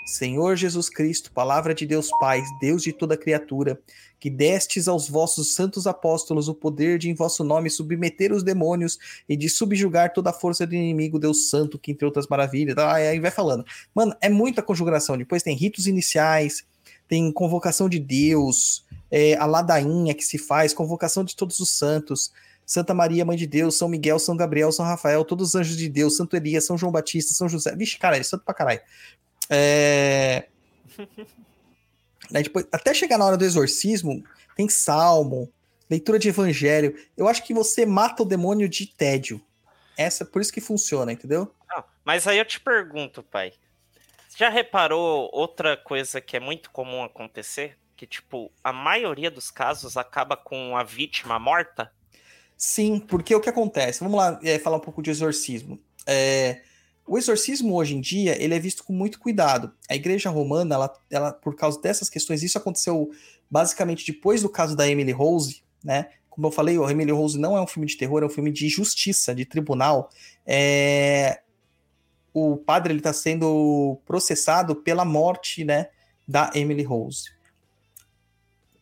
Senhor Jesus Cristo, palavra de Deus Pai, Deus de toda criatura, que destes aos vossos santos apóstolos o poder de em vosso nome submeter os demônios e de subjugar toda a força do inimigo, Deus Santo, que entre outras maravilhas. Ah, aí vai falando. Mano, é muita conjugação. Depois tem ritos iniciais, tem convocação de Deus, é, a ladainha que se faz, convocação de todos os santos. Santa Maria, Mãe de Deus, São Miguel, São Gabriel, São Rafael, todos os anjos de Deus, Santo Elias, São João Batista, São José. Vixe, cara, é santo pra caralho. É... Daí depois, até chegar na hora do exorcismo, tem salmo, leitura de evangelho. Eu acho que você mata o demônio de tédio. Essa, por isso que funciona, entendeu? Não, mas aí eu te pergunto, pai. Já reparou outra coisa que é muito comum acontecer? Que, tipo, a maioria dos casos acaba com a vítima morta? Sim, porque o que acontece? Vamos lá é, falar um pouco de exorcismo. É, o exorcismo hoje em dia ele é visto com muito cuidado. A Igreja Romana, ela, ela, por causa dessas questões, isso aconteceu basicamente depois do caso da Emily Rose, né? Como eu falei, o Emily Rose não é um filme de terror, é um filme de justiça, de tribunal. É, o padre ele está sendo processado pela morte, né, da Emily Rose.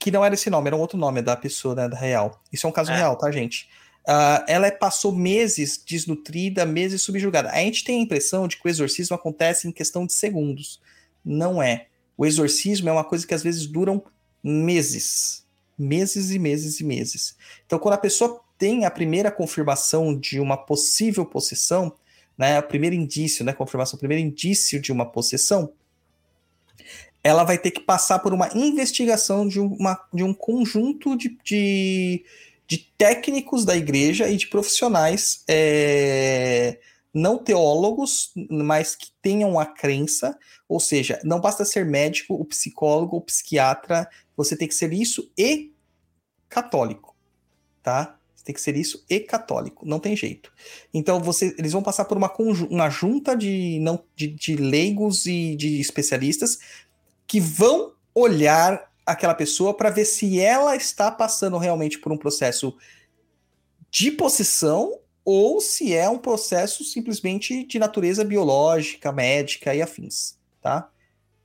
Que não era esse nome, era um outro nome da pessoa, né, da real. Isso é um caso É. real, tá, gente? ah, ela passou meses desnutrida, meses subjugada. A gente tem a impressão de que o exorcismo acontece em questão de segundos. Não é. O exorcismo é uma coisa que às vezes duram meses. Meses e meses e meses. Então, quando a pessoa tem a primeira confirmação de uma possível possessão, né, o primeiro indício, né, confirmação, o primeiro indício de uma possessão, ela vai ter que passar por uma investigação de, uma, de um conjunto de, de, de técnicos da igreja e de profissionais é, não teólogos, mas que tenham a crença, ou seja, não basta ser médico, o psicólogo, o psiquiatra, você tem que ser isso e católico, tá? Você tem que ser isso e católico, não tem jeito. Então você, eles vão passar por uma, uma junta de, não, de, de leigos e de especialistas que vão olhar aquela pessoa para ver se ela está passando realmente por um processo de possessão ou se é um processo simplesmente de natureza biológica, médica e afins, tá?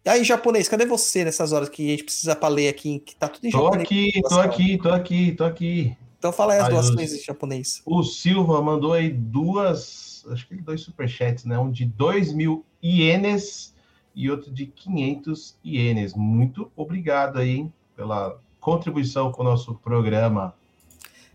E aí, japonês, cadê você nessas horas que a gente precisa para ler aqui, que tá tudo em Tô japonês? aqui, tô aqui, tô aqui, tô aqui. Então fala aí as Ai, doações os- em japonês. O Silva mandou aí duas, acho que dois superchats, né? Um de 2 mil ienes e outro de 500 ienes. Muito obrigado aí hein, pela contribuição com o nosso programa.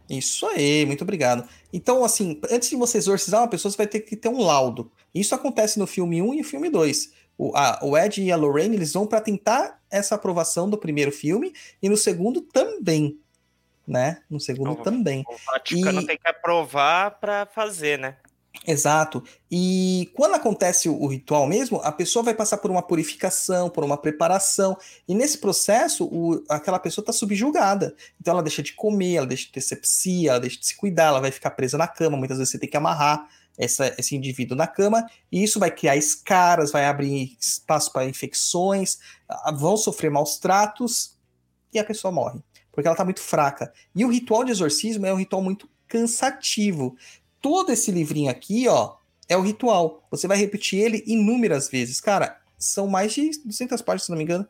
Isso aí, muito obrigado. Então, assim, antes de você exorcizar uma pessoa, você vai ter que ter um laudo. Isso acontece no filme 1 e no filme 2. O, a- o Ed e a Lorraine, eles vão para tentar essa aprovação do primeiro filme e no segundo também, né? No segundo Então, também. O Vaticano E- tem que aprovar para fazer, né? Exato. E quando acontece o, ritual mesmo, a pessoa vai passar por uma purificação, por uma preparação, e nesse processo, o- aquela pessoa está subjugada. Então ela deixa de comer, ela deixa de ter sepsia, ela deixa de se cuidar, ela vai ficar presa na cama. Muitas vezes você tem que amarrar essa- esse indivíduo na cama, e isso vai criar escaras, vai abrir espaço para infecções, vão sofrer maus tratos, e a pessoa morre, porque ela está muito fraca. E o ritual de exorcismo é um ritual muito cansativo todo esse livrinho aqui, ó, é o ritual. Você vai repetir ele inúmeras vezes. Cara, são mais de 200 páginas, se não me engano,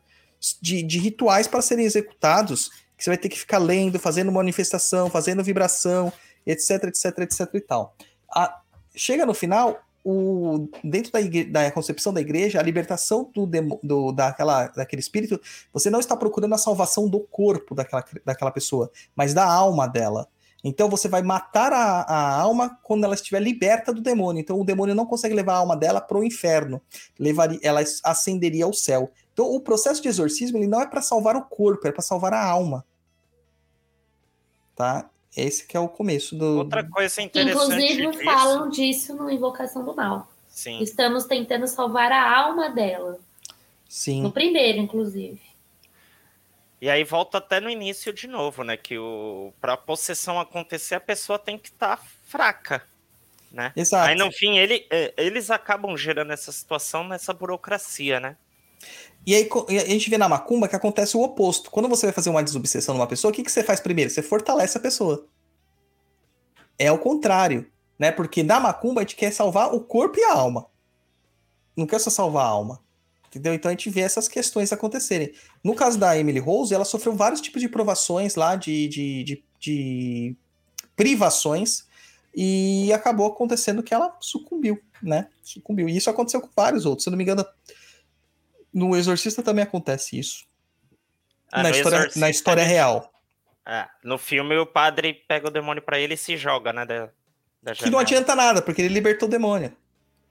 de, de rituais para serem executados, que você vai ter que ficar lendo, fazendo manifestação, fazendo vibração, etc, etc, etc e tal. A- chega no final, o, dentro da, igre- da concepção da igreja, a libertação do, do- daquela, daquele espírito, você não está procurando a salvação do corpo daquela, daquela pessoa, mas da alma dela. Então você vai matar a, a alma quando ela estiver liberta do demônio. Então o demônio não consegue levar a alma dela para o inferno. Levaria, ela ascenderia ao céu. Então o processo de exorcismo ele não é para salvar o corpo, é para salvar a alma. Tá? Esse que é o começo do. Outra coisa interessante Inclusive, disso, falam disso no Invocação do Mal. sim, Estamos tentando salvar a alma dela. Sim. No primeiro, inclusive. E aí volta até no início de novo, né? Que o para possessão acontecer, a pessoa tem que estar fraca, né? Exato. Aí no fim ele, é, eles acabam gerando essa situação nessa burocracia, né? E aí a gente vê na macumba que acontece o oposto. Quando você vai fazer uma desobsessão numa pessoa, o que, que você faz primeiro? Você fortalece a pessoa. É o contrário, né? Porque na macumba a gente quer salvar o corpo e a alma. Não quer só salvar a alma. Entendeu? Então a gente vê essas questões acontecerem. No caso da Emily Rose, ela sofreu vários tipos de provações lá, de, de, de, de privações, e acabou acontecendo que ela sucumbiu, né? Sucumbiu. E isso aconteceu com vários outros. Se não me engano, no Exorcista também acontece isso. Ah, na, história, Exorcista, na história ele- real. É, no filme o padre pega o demônio pra ele e se joga, né? Da, da Que não adianta nada, porque ele libertou o demônio.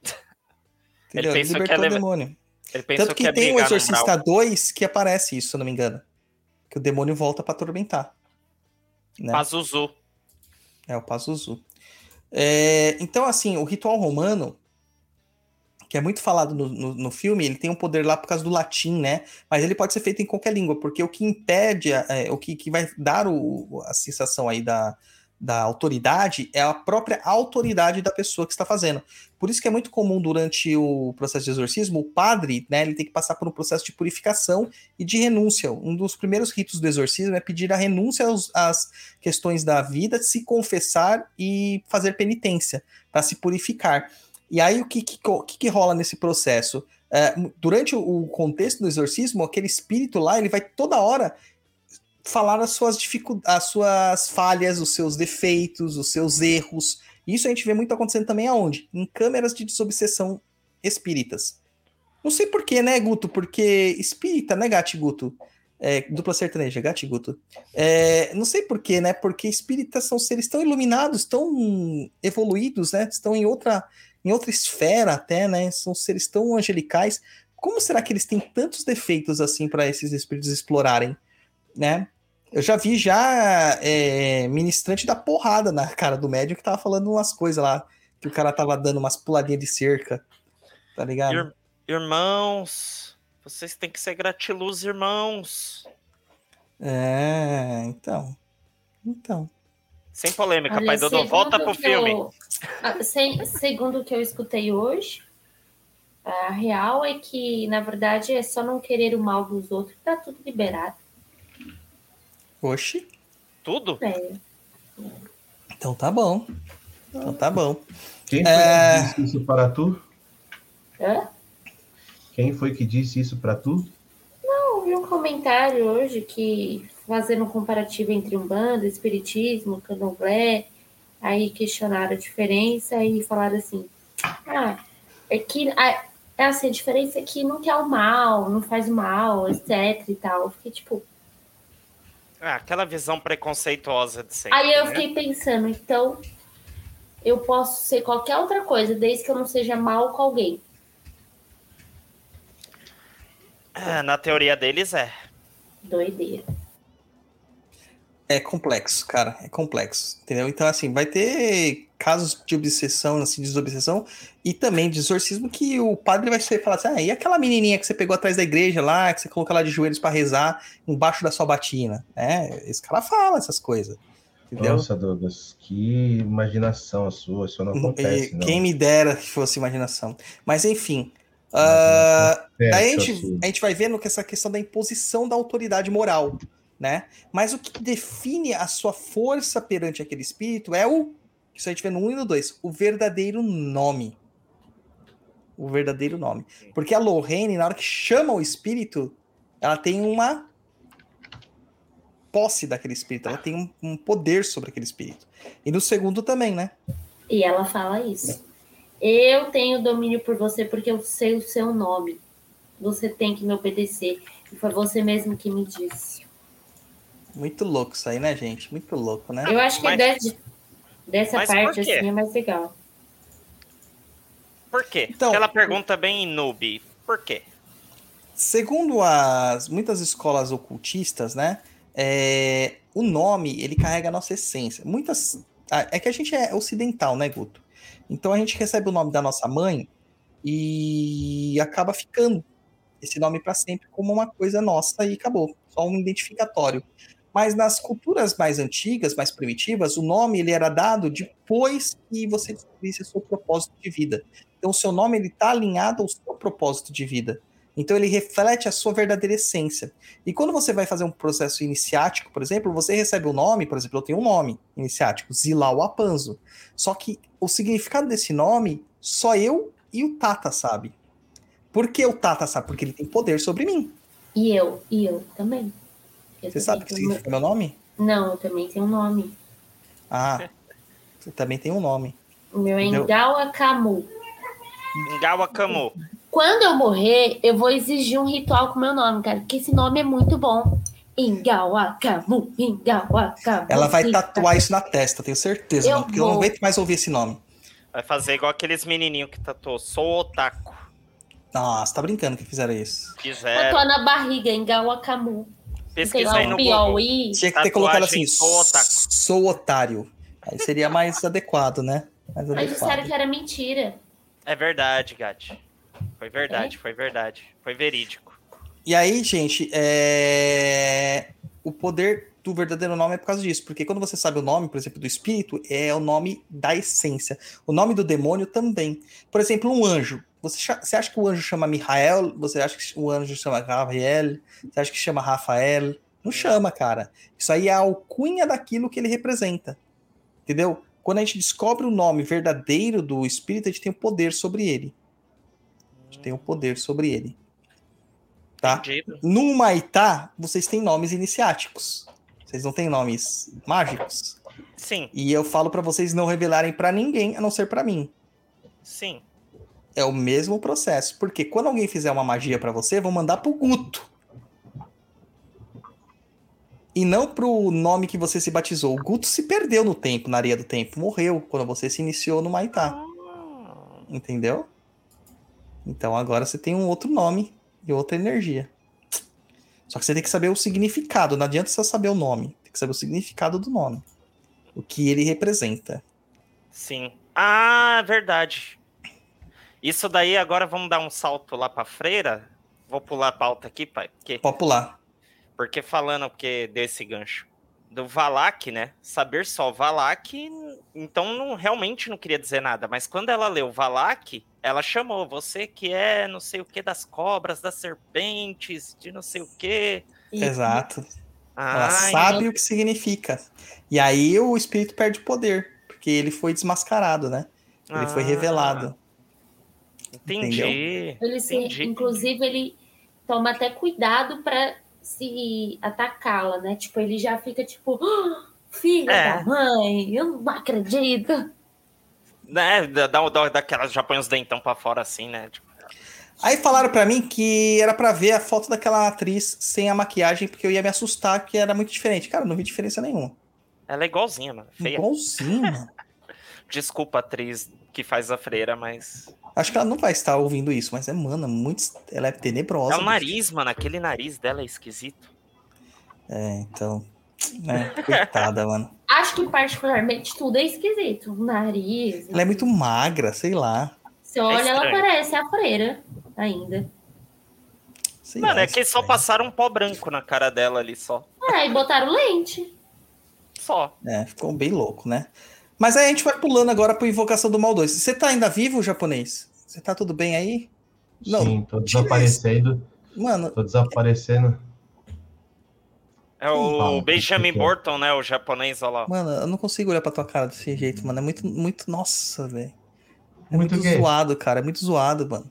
Entendeu? Ele, pensou que libertou ia o demônio. Tanto que que tem o Exorcista umbral. 2 que aparece isso, se eu não me engano. Que o demônio volta pra atormentar. Né? Pazuzu. É o Pazuzu. É, então, assim, o ritual romano, que é muito falado no, no, no filme, ele tem um poder lá por causa do latim, né? Mas ele pode ser feito em qualquer língua, porque o que impede, é, o que, que vai dar o, a sensação aí da, da autoridade é a própria autoridade da pessoa que está fazendo. Por isso que é muito comum durante o processo de exorcismo, o padre, né, ele tem que passar por um processo de purificação e de renúncia. Um dos primeiros ritos do exorcismo é pedir a renúncia aos, às questões da vida, se confessar e fazer penitência, para se purificar. E aí, o que, que, que, que rola nesse processo? É, durante o contexto do exorcismo, aquele espírito lá, ele vai toda hora falar as suas dificuldades, as suas falhas, os seus defeitos, os seus erros. Isso a gente vê muito acontecendo também aonde? Em câmeras de desobsessão espíritas. Não sei porquê, né, Guto? Porque espírita, né, Gati Guto? É, dupla sertaneja, Gati Guto. É, não sei porquê, né? Porque espíritas são seres tão iluminados, tão evoluídos, né? Estão em outra, em outra esfera até, né? São seres tão angelicais. Como será que eles têm tantos defeitos assim para esses espíritos explorarem, né? Eu já vi já é, ministrante da porrada na cara do médium que tava falando umas coisas lá, que o cara tava dando umas puladinhas de cerca, tá ligado? Ir- irmãos, vocês têm que ser gratiluz, irmãos. É, então. Então. Sem polêmica, Olha, pai Dodô, volta pro filme. eu- sem- segundo o que eu escutei hoje, a real é que, na verdade, é só não querer o mal dos outros, tá tudo liberado. Oxi. Tudo? É. Então tá bom. Então tá bom. Quem foi É. que disse isso para tu? Hã? Quem foi que disse isso para tu? Eu vi um comentário hoje que, fazendo um comparativo entre Umbanda, Espiritismo, Candomblé, aí questionaram a diferença e falaram assim: ah, é que a, é assim, a diferença é que não quer o mal, não faz o mal, etc e tal. Eu fiquei tipo. Ah, aquela visão preconceituosa de sempre. Aí eu né? fiquei pensando, então eu posso ser qualquer outra coisa, desde que eu não seja mal com alguém. Ah, na teoria deles é. Doideira. É complexo, cara. É complexo. Entendeu? Então, assim, vai ter casos de obsessão, assim, de desobsessão, e também de exorcismo que o padre vai falar assim: ah, e aquela menininha que você pegou atrás da igreja lá, que você colocou lá de joelhos pra rezar embaixo da sua batina? É, esse cara fala essas coisas. Entendeu? Nossa, Douglas, que imaginação a sua, isso não acontece, E não. Quem me dera que fosse imaginação. Mas enfim. ah, É, daí a gente, a gente vai vendo que essa questão da imposição da autoridade moral, né? Mas o que define a sua força perante aquele espírito é o. Isso a gente vê no 1 e no 2, o verdadeiro nome. O verdadeiro nome. Porque a Lorraine, na hora que chama o espírito, ela tem uma posse daquele espírito, ela tem um, um poder sobre aquele espírito. E no segundo também, né? E ela fala isso. Eu tenho domínio por você porque eu sei o seu nome. Você tem que me obedecer. E foi você mesmo que me disse. Muito louco isso aí, né, gente? Muito louco, né? Eu acho que Mas- desse- dessa mas parte assim é mais legal. Por quê? Então- Aquela pergunta bem noob. Por quê? Segundo as muitas escolas ocultistas, né? é, o nome ele carrega a nossa essência. Muitas ah, é que a gente é ocidental, né, Guto? Então a gente recebe o nome da nossa mãe e acaba ficando esse nome para sempre como uma coisa nossa e acabou, só um identificatório. Mas nas culturas mais antigas, mais primitivas, o nome ele era dado depois que você descobrisse o seu propósito de vida. Então o seu nome ele está alinhado ao seu propósito de vida. Então ele reflete a sua verdadeira essência. E quando você vai fazer um processo iniciático, por exemplo, você recebe o nome, por exemplo, eu tenho um nome iniciático, Zilau Apanzo. Só que o significado desse nome, só eu e o Tata sabe. Por que o Tata sabe? Porque ele tem poder sobre mim. E eu, e eu também. Eu Você sabe o que significa meu nome? Não, eu também tenho um nome. Ah, você também tem um nome. O meu é Entendeu? Ngawa Camu. Ngawa Camu. Quando eu morrer, eu vou exigir um ritual com meu nome, cara, porque esse nome é muito bom. Ingawa Camu, Ingawa Camu. Ela vai tatuar isso na testa, tenho certeza, Eu mano, porque eu não vou. aguento mais ouvir esse nome. Vai fazer igual aqueles menininhos que tatuou. Sou otaku. Nossa, tá brincando que fizeram isso. Fizeram. Tatuar na barriga, Ingawa Camu. Sei Pesquisa lá, aí um no Google. Piauí. Tinha que ter colocado assim, sou otaku. sou otário. Aí seria mais adequado, né? Mais Mas disseram que era mentira. É verdade, Gati. Foi É? verdade, foi verdade. Foi verídico. E aí, gente, é... o poder do verdadeiro nome é por causa disso. Porque quando você sabe o nome, por exemplo, do espírito, é o nome da essência. O nome do demônio também. Por exemplo, um anjo. Você, você acha que o anjo chama Mihael? Você acha que o anjo chama Gabriel? Você acha que chama Rafael? Não chama, cara. Isso aí é a alcunha daquilo que ele representa. Entendeu? Quando a gente descobre o nome verdadeiro do espírito, a gente tem o poder sobre ele. A gente tem o poder sobre ele. Tá? Entendido. No Humaitá, vocês têm nomes iniciáticos. Vocês não têm nomes mágicos? Sim, E eu falo pra vocês não revelarem pra ninguém, a não ser pra mim. sim. É o mesmo processo. Porque quando alguém fizer uma magia pra você, vão mandar pro Guto. E não pro nome que você se batizou. O Guto se perdeu no tempo, na areia do tempo. Morreu quando você se iniciou no Maitá. Entendeu? Então agora você tem um outro nome e outra energia. Só que você tem que saber o significado. Não adianta só saber o nome. Tem que saber o significado do nome. O que ele representa. Sim. Ah, verdade. Isso daí agora vamos dar um salto lá pra freira. Vou pular a pauta aqui, pai. Porque, Pode pular. porque falando porque desse gancho do Valak, né? Saber só Valak, então não realmente não queria dizer nada, mas quando ela leu Valak, ela chamou você que é não sei o que das cobras, das serpentes, de não sei o que. Exato. Ela Ah, sabe o que significa. E aí o espírito perde poder. Porque ele foi desmascarado, né? Ele foi Ah, revelado. Entendi. Ele se, Entendi. inclusive, ele toma até cuidado pra se atacá-la, né? Tipo, ele já fica tipo, "Ah, filha É. da mãe, eu não acredito. Né, dá, dá, dá daquelas, já põe os dentão pra fora assim, né? Tipo, Aí falaram pra mim que era pra ver a foto daquela atriz sem a maquiagem, porque eu ia me assustar, que era muito diferente. Cara, não vi diferença nenhuma. ela é igualzinha, mano. Feia. Igualzinho, mano. Desculpa, atriz que faz a freira, mas. Acho que ela não vai estar ouvindo isso, mas é, mano, muito. Ela é tenebrosa. É o bicho. nariz, mano. Aquele nariz dela é esquisito. É, então. É, coitada, mano. Acho que particularmente tudo é esquisito. O nariz. Ela é muito magra, sei lá. Você olha, ela estranho. parece a freira ainda. Sei Mano, lá, é que só estranho. passaram um pó branco na cara dela ali, só. Ah, e botaram lente. Só. É, ficou bem louco, né? Mas aí a gente vai pulando agora pro Invocação do Mal 2. Você tá ainda vivo, japonês? Você tá tudo bem aí? Não, Sim, tô desaparecendo. Mano, Tô desaparecendo. É o Benjamin é? Burton, né? O japonês, olha lá. mano, eu não consigo olhar pra tua cara desse jeito, mano. É muito, muito. Nossa, velho. É Muito muito, zoado, cara. É muito zoado, mano.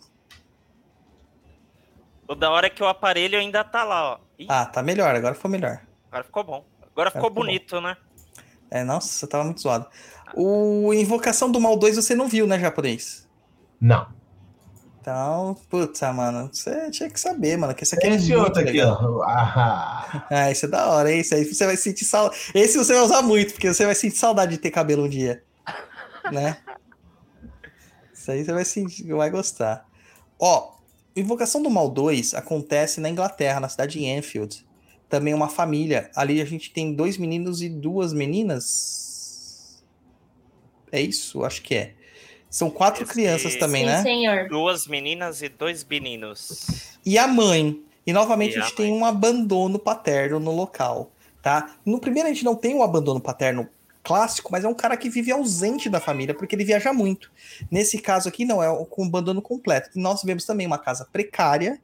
O da hora é que o aparelho ainda tá lá, ó. Ih, Ah, tá melhor. Agora ficou melhor. agora ficou bom. Agora ficou ficou bom. bonito, né? É, nossa, tava muito zoado. O Invocação do Mal 2 você não viu, né, japonês? Não. Então, puta, mano, você tinha que saber, mano, que esse aqui é Esse muito outro aqui, legal. ó. Ah, Ah, esse é da hora, hein? Esse aí você vai sentir saudade. Esse você vai usar muito, porque você vai sentir saudade de ter cabelo um dia. Né? Isso aí você vai sentir, vai gostar. Ó, Invocação do Mal 2 acontece na Inglaterra, na cidade de Enfield. Também uma família. Ali a gente tem dois meninos e duas meninas. É isso? Acho que é. São quatro Esse- crianças também, Sim, né? senhor. Duas meninas e dois meninos. e a mãe. E novamente E a a gente tem um abandono paterno no local, tá? No primeiro a gente não tem um abandono paterno clássico, mas é um cara que vive ausente da família porque ele viaja muito. Nesse caso aqui não, é com abandono completo. E nós vemos também uma casa precária,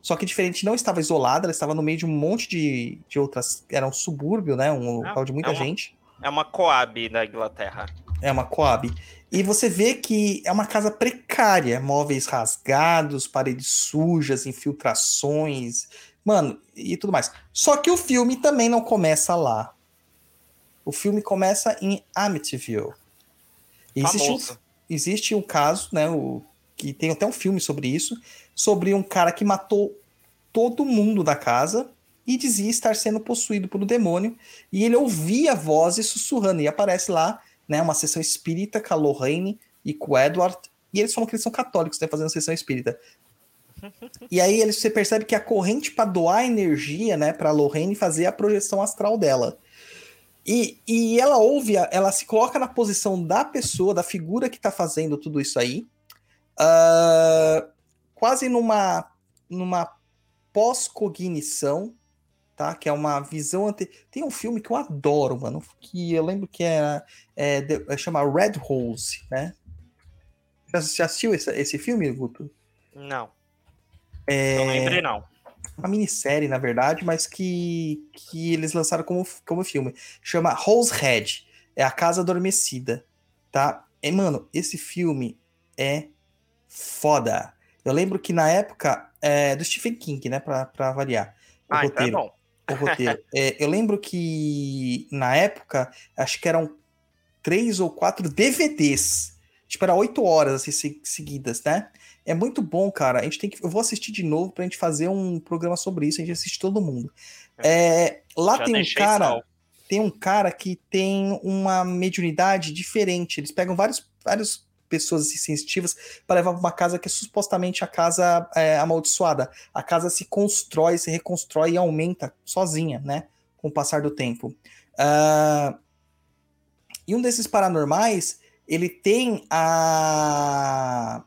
só que diferente, não estava isolada, ela estava no meio de um monte de, de outras, era um subúrbio, né? Um local de muita é uma- gente. É uma Coab da Inglaterra. É uma Coab. E você vê que é uma casa precária, móveis rasgados, paredes sujas, infiltrações, mano, e tudo mais. Só que o filme também não começa lá. O filme começa em Amityville. Existe um, existe um caso, né, o, que tem até um filme sobre isso, sobre um cara que matou todo mundo da casa e dizia estar sendo possuído por um demônio, e ele ouvia vozes sussurrando, e aparece lá, né, uma sessão espírita com a Lorraine e com o Edward, e eles falam que eles são católicos, né, fazendo sessão espírita. E aí eles, você percebe que a corrente para doar energia, né, para Lorraine fazer a projeção astral dela. E, e ela ouve, ela se coloca na posição da pessoa, da figura que tá fazendo tudo isso aí, ah, quase numa, numa pós-cognição, tá? Que é uma visão ante... Tem um filme que eu adoro, mano, que eu lembro que é, de- é, chama Red Rose, né? Já, já assistiu esse, esse filme, Guto? Não. É... Não lembrei, não. uma minissérie, na verdade, mas que, que eles lançaram como, como filme. Chama Rose Head. É a Casa Adormecida, tá? E, mano, esse filme é foda. Eu lembro que na época é do Stephen King, né? Pra, pra variar. Ah, então é roteiro. bom. O roteiro. É, eu lembro que na época, acho que eram três ou quatro DVDs. Tipo, era oito horas assim, se- seguidas, né? É muito bom, cara. A gente tem que. Eu vou assistir de novo pra gente fazer um programa sobre isso. A gente assiste todo mundo. É, lá Já tem um cara. salvo. Tem um cara que tem uma mediunidade diferente. Eles pegam vários, várias pessoas sensitivas para levar pra uma casa que é supostamente a casa é, amaldiçoada. A casa se constrói, se reconstrói e aumenta sozinha, né? Com o passar do tempo. Ah, e um desses paranormais, ele tem a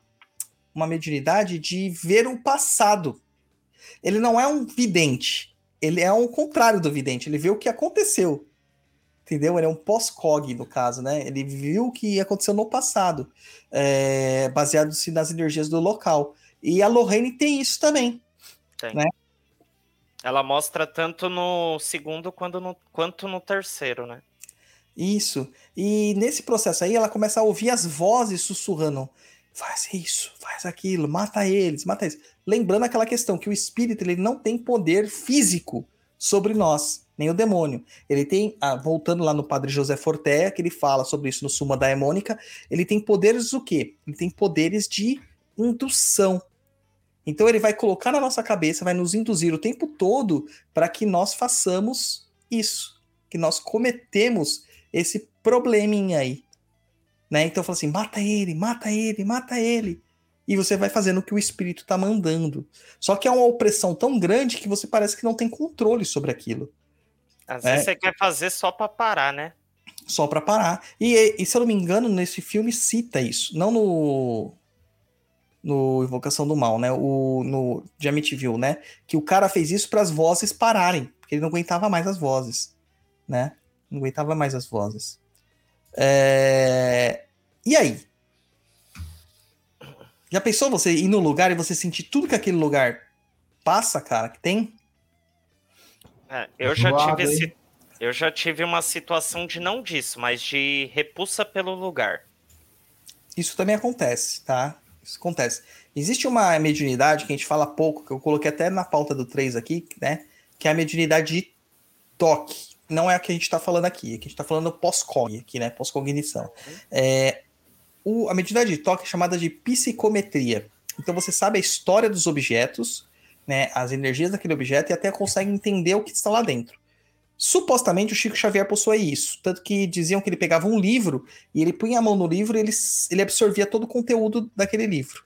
uma mediunidade de ver o passado. Ele não é um vidente. Ele é o contrário do vidente. Ele vê o que aconteceu. Entendeu? Ele é um pós-cog, no caso, né? Ele viu o que aconteceu no passado, é, baseado-se nas energias do local. E a Lorraine tem isso também. Ela mostra tanto no segundo quanto no, quanto no terceiro, né? Isso. E nesse processo aí, ela começa a ouvir as vozes sussurrando: faz isso, faz aquilo, mata eles, mata eles. Lembrando aquela questão que o espírito ele não tem poder físico sobre nós, nem o demônio. Ele tem, ah, voltando lá no Padre José Fortea, que ele fala sobre isso no Suma Daemônica, ele tem poderes o quê? Ele tem poderes de indução. Então ele vai colocar na nossa cabeça, vai nos induzir o tempo todo para que nós façamos isso, que nós cometemos esse probleminha aí. Né? Então fala assim: mata ele, mata ele, mata ele. E você vai fazendo o que o espírito tá mandando. Só que é uma opressão tão grande que você parece que não tem controle sobre aquilo. Às É. vezes você quer fazer só pra parar, né? Só pra parar. E, e se eu não me engano, nesse filme cita isso. Não no. No Invocação do Mal, né? O, no de Amityville, né? Que o cara fez isso para as vozes pararem. Porque ele não aguentava mais as vozes. Né? Não aguentava mais as vozes. É, E aí? Já pensou você ir no lugar e você sentir tudo que aquele lugar passa, cara, que tem? É, eu já Zoado, tive esse, eu já tive uma situação de não disso, mas de repulsa pelo lugar. Isso também acontece, tá? Isso acontece. Existe uma mediunidade que a gente fala pouco, que eu coloquei até na pauta do 3 aqui, né? Que é a mediunidade de toque. Não é a que a gente tá falando aqui, é que a gente tá falando pós-cog aqui, né? Pós-cognição. É, o- a mediunidade de toque é chamada de psicometria. Então você sabe a história dos objetos, né? As energias daquele objeto e até consegue entender o que está lá dentro. Supostamente o Chico Xavier possui isso. Tanto que diziam que ele pegava um livro e ele punha a mão no livro e ele, ele absorvia todo o conteúdo daquele livro.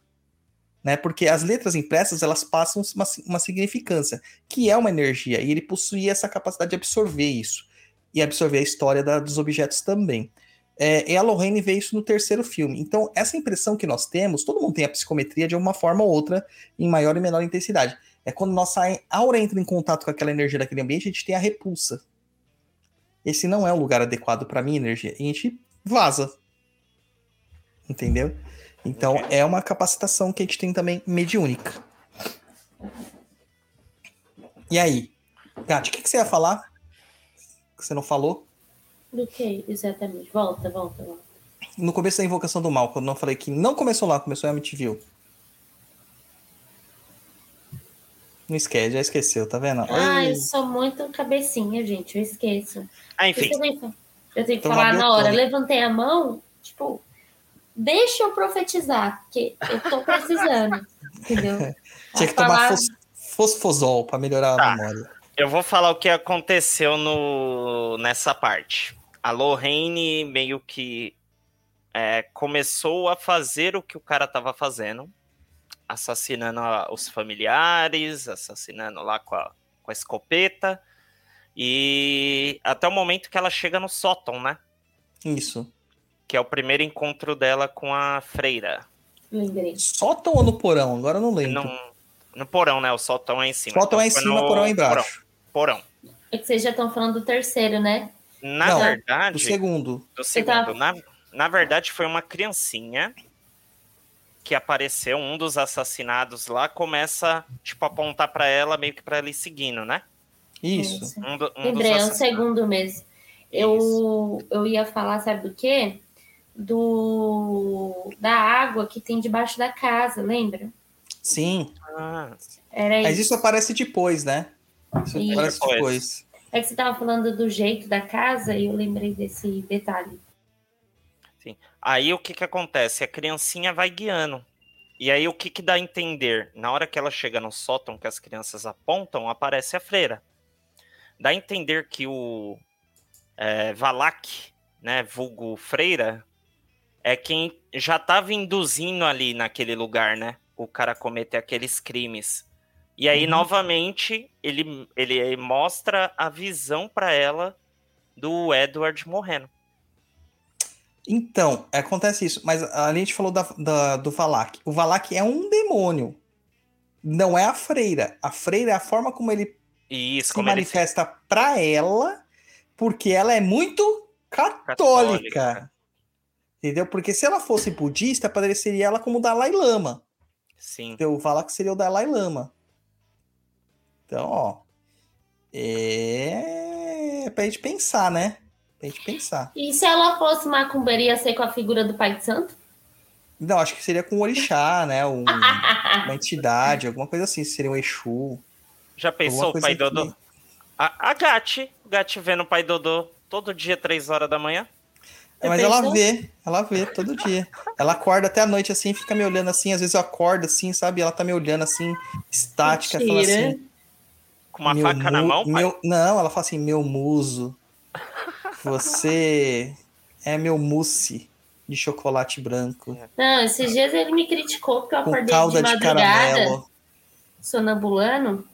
Né? Porque as letras impressas elas passam uma, uma significância, que é uma energia, e ele possuía essa capacidade de absorver isso e absorver a história da- dos objetos também. É, e a Lorraine vê isso no terceiro filme. Então, essa impressão que nós temos, todo mundo tem a psicometria de uma forma ou outra, em maior e menor intensidade. É quando nossa aura entra em contato com aquela energia daquele ambiente, a gente tem a repulsa. Esse não é o lugar adequado para minha energia. E a gente vaza. Entendeu? Então é uma capacitação que a gente tem também mediúnica. E aí? Gati, o que, que você ia falar? Que você não falou? Do que, exatamente? Volta, volta, volta. No começo da Invocação do Mal, quando eu não falei que não começou lá, começou em Amityville. Não esquece, já esqueceu, tá vendo? Ah, eu sou muito cabecinha, gente, eu esqueço. Ah, Eu enfim, tenho que, eu tenho que Então, falar na hora. Levantei a mão, tipo, deixa eu profetizar, porque eu tô precisando. entendeu? tinha que Falar- tomar fos, fosfosol pra melhorar a Tá. memória. eu vou falar o que aconteceu no, nessa parte. A Lorraine meio que é, começou a fazer o que o cara tava fazendo, assassinando os familiares, assassinando lá com a, com a escopeta, e até o momento que ela chega no sótão, né? Isso. Que é o primeiro encontro dela com a freira. Lembrei. Sótão ou no porão? Agora eu não lembro. Não, no porão, né? O sótão é em cima. Sótão Então é em cima, no porão é embaixo. Porão. É que vocês já estão falando do terceiro, né? Na Não, verdade, Do segundo. do segundo, na, na verdade foi uma criancinha que apareceu, um dos assassinados lá, começa, tipo, a apontar pra ela, meio que pra ela ir seguindo, né? Isso. Um, do, um Lembrei, é um segundo mesmo. Eu, eu ia falar, sabe do quê? Do da água que tem debaixo da casa, lembra? Sim. Ah, Era Mas isso. isso aparece depois, né? Isso E parece depois? depois. É que você tava falando do jeito da casa e eu lembrei desse detalhe. Aí o que que acontece? A criancinha vai guiando. E aí o que que dá a entender? Na hora que ela chega no sótão que as crianças apontam, aparece a freira. Dá a entender que o é, Valak, né, vulgo freira, é quem já estava induzindo ali naquele lugar, né? O cara cometer aqueles crimes. E aí, Uhum. novamente, ele, ele mostra a visão para ela do Edward morrendo. Então, acontece isso. Mas a gente falou da, da- do Valak. O Valak é um demônio. Não é a freira. A freira é a forma como ele isso, se como ele manifesta pra ela, porque ela é muito católica. Católica. Entendeu? Porque se ela fosse budista, apareceria ela como Dalai Lama. Sim. Então, o Valak seria o Dalai Lama. Então, ó. É pra gente pensar, né? Pra gente pensar. E se ela fosse macumbeira, ia ser com a figura do Pai de Santo? Não, acho que seria com o orixá, né? Um- uma entidade, alguma coisa assim. Seria um Exu. Já pensou o pai Dodô? que- A, a Gatti. Gatti vendo o pai Dodô todo dia, três horas da manhã. Já Mas ela vê, ela vê todo dia. Ela acorda até a noite assim, fica me olhando assim. Às vezes eu acordo assim, sabe? Ela tá me olhando assim, estática, assim. Com uma "Meu faca na mão, pai. meu- Não, ela fala assim, meu muso. Você é meu mousse de chocolate branco. Não, esses dias ele me criticou porque eu Com acordei calda de de madrugada, caramelo. sonambulando.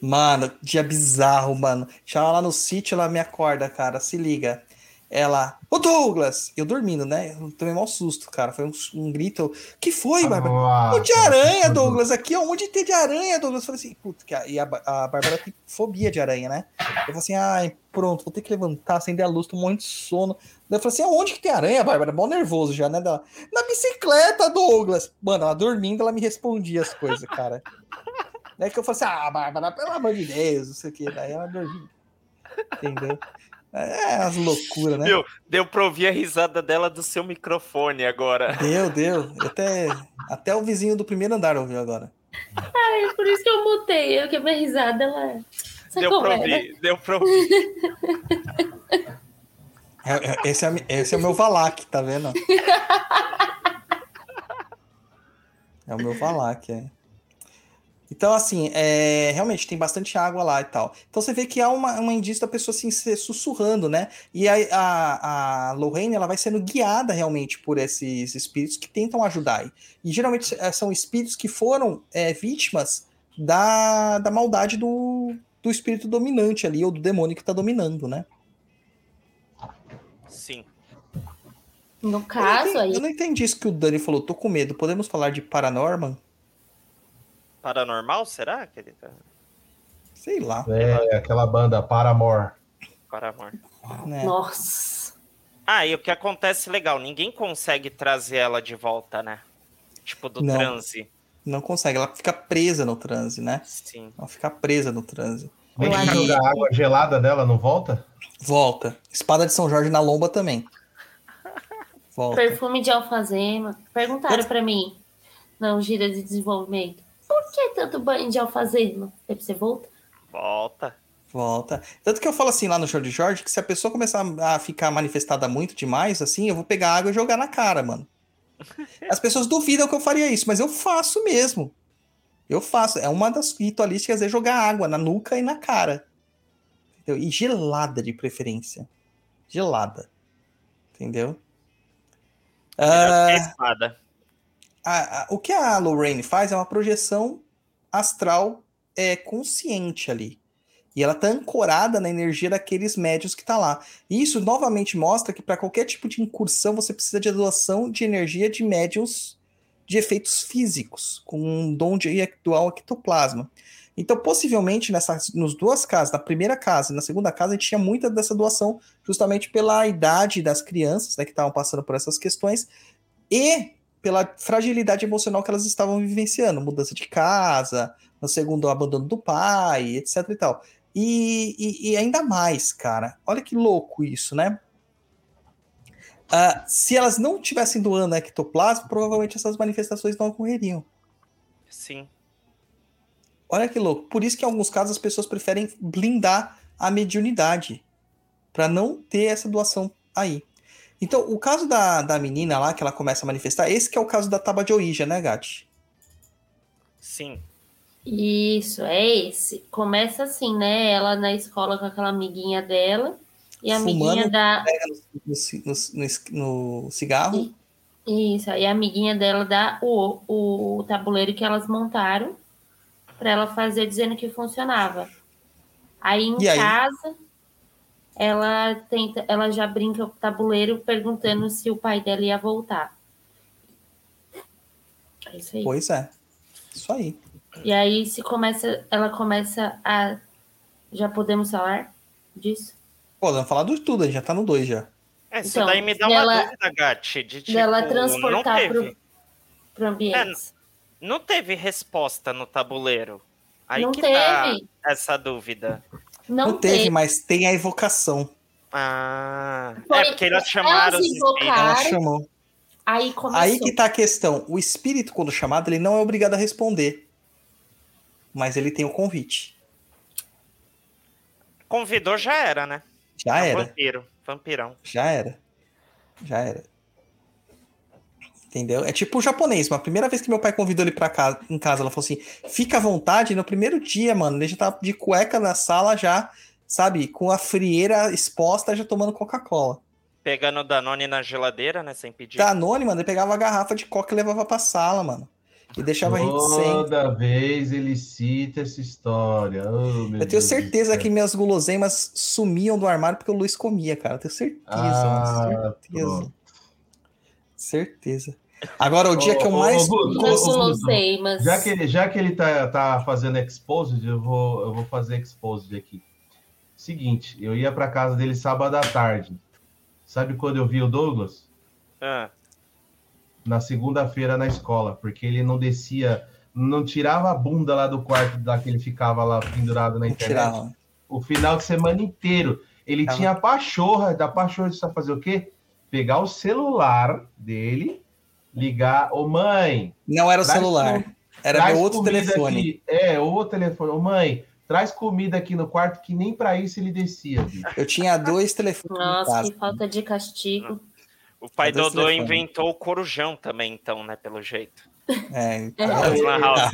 Mano, dia bizarro, mano. Chama lá no sítio, ela me acorda, cara. Se liga. Ela, ô Douglas! Eu dormindo, né? Eu tomei mal susto, cara. Foi um, um grito. Que foi, Bárbara? Ah, O de aranha, Douglas, aqui, ó. Onde tem de aranha, Douglas? Eu falei assim, puta, que a- e a, a Bárbara tem fobia de aranha, né? Eu falei assim, ai, pronto, vou ter que levantar, acender a luz, tô morrendo de sono. Daí eu falei assim, aonde que tem aranha, Bárbara? Mó nervoso já, né? Dela, Na bicicleta, Douglas. Mano, ela dormindo, ela me respondia as coisas, cara. Daí que eu falei assim, ah, Bárbara, pelo amor de Deus, não sei o que. Daí ela dormiu. Entendeu? É, as loucuras, né? Viu? Deu pra ouvir a risada dela do seu microfone agora. Deu, deu. Até, até o vizinho do primeiro andar ouviu agora. É por isso que eu mutei. Eu que a minha risada, ela é. Sabe Deu pra é, né? ouvir, deu pra ouvir. É- é- esse, é, esse é o meu Valak, tá vendo? É o meu Valak, é. Então, assim, é, realmente tem bastante água lá e tal. Então você vê que há uma, uma indício da pessoa assim, se sussurrando, né? E a, a, a Lorraine ela vai sendo guiada realmente por esses espíritos que tentam ajudar. E geralmente eh, são espíritos que foram eh, vítimas da, da maldade do, do espírito dominante ali, ou do demônio que tá dominando, né? Sim. No Eu não caso entendi- aí. Eu não entendi isso que o Dani falou, tô com medo. Podemos falar de Paranorman? Paranormal, será que ele tá? Sei lá. É, aquela banda Paramore. Paramor. Né? Nossa. Ah, e o que acontece legal, ninguém consegue trazer ela de volta, né? Tipo, do Não. transe. Não consegue, ela fica presa no transe, né? Sim. Ela fica presa no transe. Que acho- jogar água gelada nela, não volta? Volta. Espada de São Jorge na lomba também. Volta. Perfume de alfazema. Perguntaram pra mim. Não, gira de desenvolvimento. Por que tanto banho de alfazema? Aí você volta? Volta. Volta. Tanto que eu falo assim lá no show de Jorge que se a pessoa começar a ficar manifestada muito demais, assim, eu vou pegar água e jogar na cara, mano. As pessoas duvidam que eu faria isso, mas eu faço mesmo. Eu faço. É uma das ritualísticas é jogar água na nuca e na cara. Entendeu? E gelada de preferência. Gelada. Entendeu? Melhor que a Ah, espada. A- a- o que a Lorraine faz é uma projeção astral é, consciente ali. E ela tá ancorada na energia daqueles médios que tá lá. E isso novamente mostra que para qualquer tipo de incursão você precisa de doação de energia de médios de efeitos físicos, com um dom de dual ectoplasma. Então, possivelmente, nessas nos duas casas, na primeira casa e na segunda casa, a gente tinha muita dessa doação, justamente pela idade das crianças, né, que estavam passando por essas questões, e pela fragilidade emocional que elas estavam vivenciando, mudança de casa, no segundo o abandono do pai, etc e tal. E, e- e ainda mais, cara, olha que louco isso, né? Ah, se elas não tivessem doando ectoplasma, provavelmente essas manifestações não ocorreriam. Sim. Olha que louco. Por isso que em alguns casos as pessoas preferem blindar a mediunidade. Pra não ter essa doação aí. Então, o caso da, da menina lá, que ela começa a manifestar, esse que é o caso da Taba de Ouija, né, Gati? Sim. Isso, é esse. Começa assim, né? Ela na escola com aquela amiguinha dela. E a Fumando. amiguinha dá. Pega no, no no- cigarro. Isso, aí a amiguinha dela dá o, o tabuleiro que elas montaram para ela fazer dizendo que funcionava. Aí em E aí? Ela tenta, ela já brinca com o tabuleiro perguntando se o pai dela ia voltar. É isso aí. Pois é. Isso aí. E aí se começa, ela começa a já podemos falar disso? Pô, vamos falar do tudo, a gente já tá no 2 já. É, isso Então, daí me dá dela- uma dúvida, Gatti, de tipo, dela não transportar teve, pro, pro ambiente. não teve resposta no tabuleiro. Aí Não que tá teve. essa dúvida. Não, Não, teve, teve. mas tem a evocação. Ah, Foi- é porque eles chamaram elas invocaram. Ela chamou. Aí começou. Aí que tá a questão. O espírito, quando chamado, ele não é obrigado a responder. Mas ele tem o convite. Convidou, já era, né? Já É era. Vampiro, vampirão. Já era. Já era. Entendeu? É tipo o japonês. Mas a primeira vez que meu pai convidou ele pra casa, em casa, ela falou assim: fica à vontade. No primeiro dia, mano, ele já tava de cueca na sala, já, sabe, com a frieira exposta, já tomando Coca-Cola. Pegando Danone na geladeira, né? Sem pedir. Danone, mano, ele pegava a garrafa de coca e levava pra sala, mano. E deixava a gente sem. Toda vez ele cita essa história. Oh, meu Eu tenho Deus certeza que minhas guloseimas sumiam do armário porque o Luiz comia, cara. Eu tenho certeza, Ah, mano. Certeza. pronto. Certeza. Agora, o dia que eu Ô, ô, mais. ô, Guto, Não ô, gulosei, mas Já que ele, já que ele tá, tá fazendo exposed, eu vou, eu vou fazer exposed aqui. Seguinte, eu ia pra casa dele sábado à tarde. Sabe quando eu vi o Douglas? Ah, Na segunda-feira na escola, porque ele não descia, não tirava a bunda lá do quarto da que ele ficava lá pendurado na internet. tirar, O final de semana inteiro. Ele Tava- tinha a pachorra, da pachorra de saber fazer o quê? Pegar o celular dele, ligar, ô mãe, Não era o celular. Era traz meu outro telefone. Aqui. É, o outro telefone. Ô, mãe, traz comida aqui no quarto que nem pra isso ele descia, bicho. Eu tinha dois telefones em nossa, casa. que falta de castigo. o pai Dodô telefone? inventou o corujão também, então, né? Pelo jeito. É, então, lan house.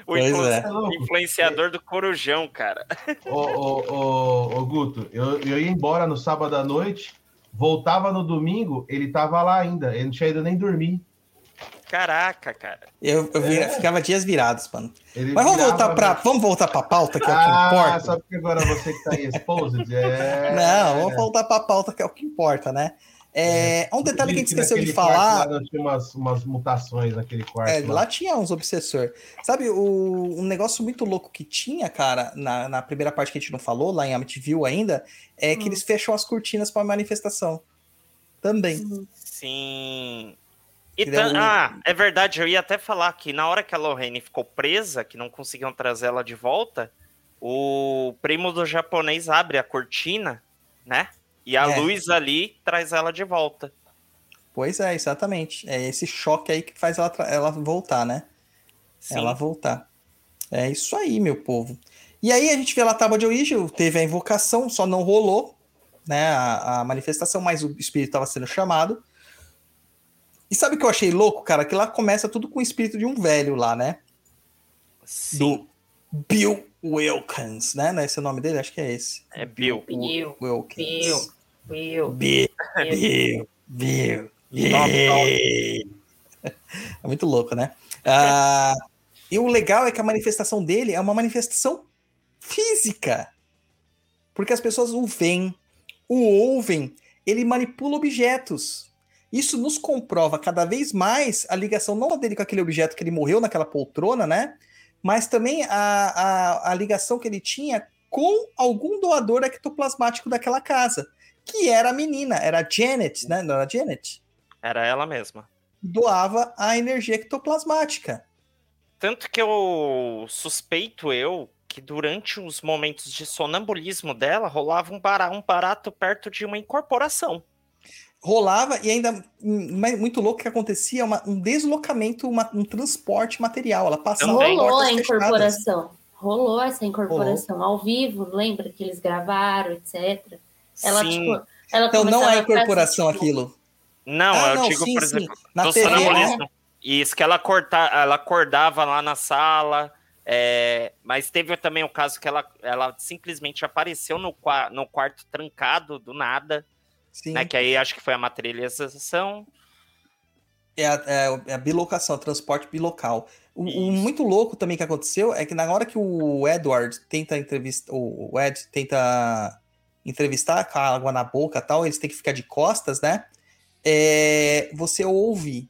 o Pois influ- é. É influenciador do corujão, cara. Ô, ô, ô, ô, Guto, eu, eu ia embora no sábado à noite, voltava no domingo, ele tava lá ainda. Ele não tinha ido nem dormir. Caraca, cara. eu, eu vi- ficava dias virados, mano. Ele Mas vamos virava- voltar pra, vamos voltar pra pauta, que é o que Ah, importa. só porque agora você que tá aí exposed, é... Não, vamos voltar pra pauta, que é o que importa, né? É, um detalhe que a gente esqueceu de quarto falar. lá, tinha umas, umas mutações naquele quarto. É, lá. lá tinha uns obsessor. Sabe, o, um negócio muito louco que tinha, cara, na, na primeira parte que a gente não falou, lá em Amityville ainda, é que Hum. eles fecham as cortinas pra manifestação. Também. Sim. E Que o- Ah, é verdade, eu ia até falar que na hora que a Lorraine ficou presa, que não conseguiam trazer ela de volta, o primo do japonês abre a cortina, né? E a É. luz ali traz ela de volta. Pois é, exatamente. É esse choque aí que faz ela, ela voltar, né? Sim. Ela voltar. É isso aí, meu povo. E aí a gente vê lá a tábua de origem, teve a invocação, só não rolou, né? A, a manifestação, mas o espírito estava sendo chamado. E sabe o que eu achei louco, cara? Que lá começa tudo com o espírito de um velho lá, né? Sim, Do Bill Wilkins, né? Não é esse o nome dele? Acho que é esse. é Bill. Bill, Wilkins. Bill, Bill. Bill, Bill, Bill. Yeah. É muito louco, né? Ah, e o legal é que a manifestação dele é uma manifestação física. Porque as pessoas o veem, o ouvem, ele manipula objetos. Isso nos comprova cada vez mais a ligação não só dele com aquele objeto que ele morreu naquela poltrona, né? Mas também a, a, a ligação que ele tinha com algum doador ectoplasmático daquela casa. Que era a menina, era a Janet, né? Não era a Janet? Era ela mesma. Doava a energia ectoplasmática. Tanto que eu suspeito eu que durante os momentos de sonambulismo dela rolava um, bara- um barato perto de uma incorporação. rolava e ainda hum, muito louco que acontecia uma- um deslocamento, uma- um transporte material. Ela passava. Rolou a portas fechadas. incorporação. Rolou essa incorporação ao vivo, lembra que eles gravaram, etc. Ela, Sim. tipo, ela Então não é incorporação fazer, tipo, aquilo. Não, Ah, eu não, digo, sim, por sim. exemplo, Na do TV, sonambulismo. Isso, que ela, corta, ela acordava lá na sala, é, mas teve também o caso que ela, ela simplesmente apareceu no, no quarto trancado, do nada, Sim. né? Que aí acho que foi a materialização. É a, é- é a bilocação, transporte bilocal. O, o muito louco também que aconteceu é que na hora que o Edward tenta entrevistar, o Ed tenta entrevistar com a água na boca tal, eles têm que ficar de costas, né? É, você ouve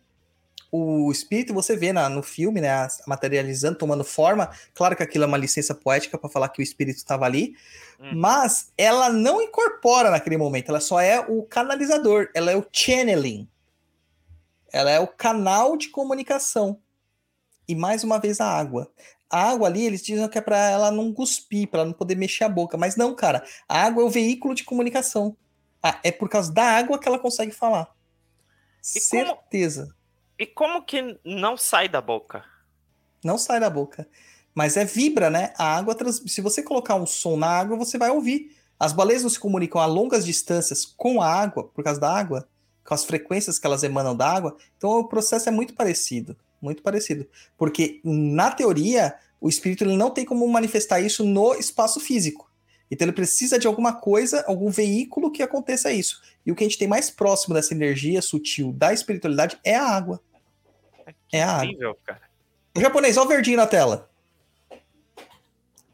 o espírito, você vê na, no filme, né, materializando, tomando forma. Claro que aquilo é uma licença poética para falar que o espírito estava ali, Hum. mas ela não incorpora naquele momento, ela só é o canalizador, ela é o channeling. Ela é o canal de comunicação. E mais uma vez a água. A água ali, eles dizem que é para ela não cuspir, para ela não poder mexer a boca. Mas não, cara. A água é o veículo de comunicação. Ah, é por causa da água que ela consegue falar. E como- Certeza. E como que não sai da boca? Não sai da boca. Mas é vibra, né? A água, trans... se você colocar um som na água, você vai ouvir. As baleias não se comunicam a longas distâncias com a água, por causa da água, com as frequências que elas emanam da água. Então o processo é muito parecido. Muito parecido. Porque, na teoria, o espírito ele não tem como manifestar isso no espaço físico. Então ele precisa de alguma coisa, algum veículo que aconteça isso. E o que a gente tem mais próximo dessa energia sutil da espiritualidade é a água. É a água. Incrível, cara. O japonês, olha o verdinho na tela.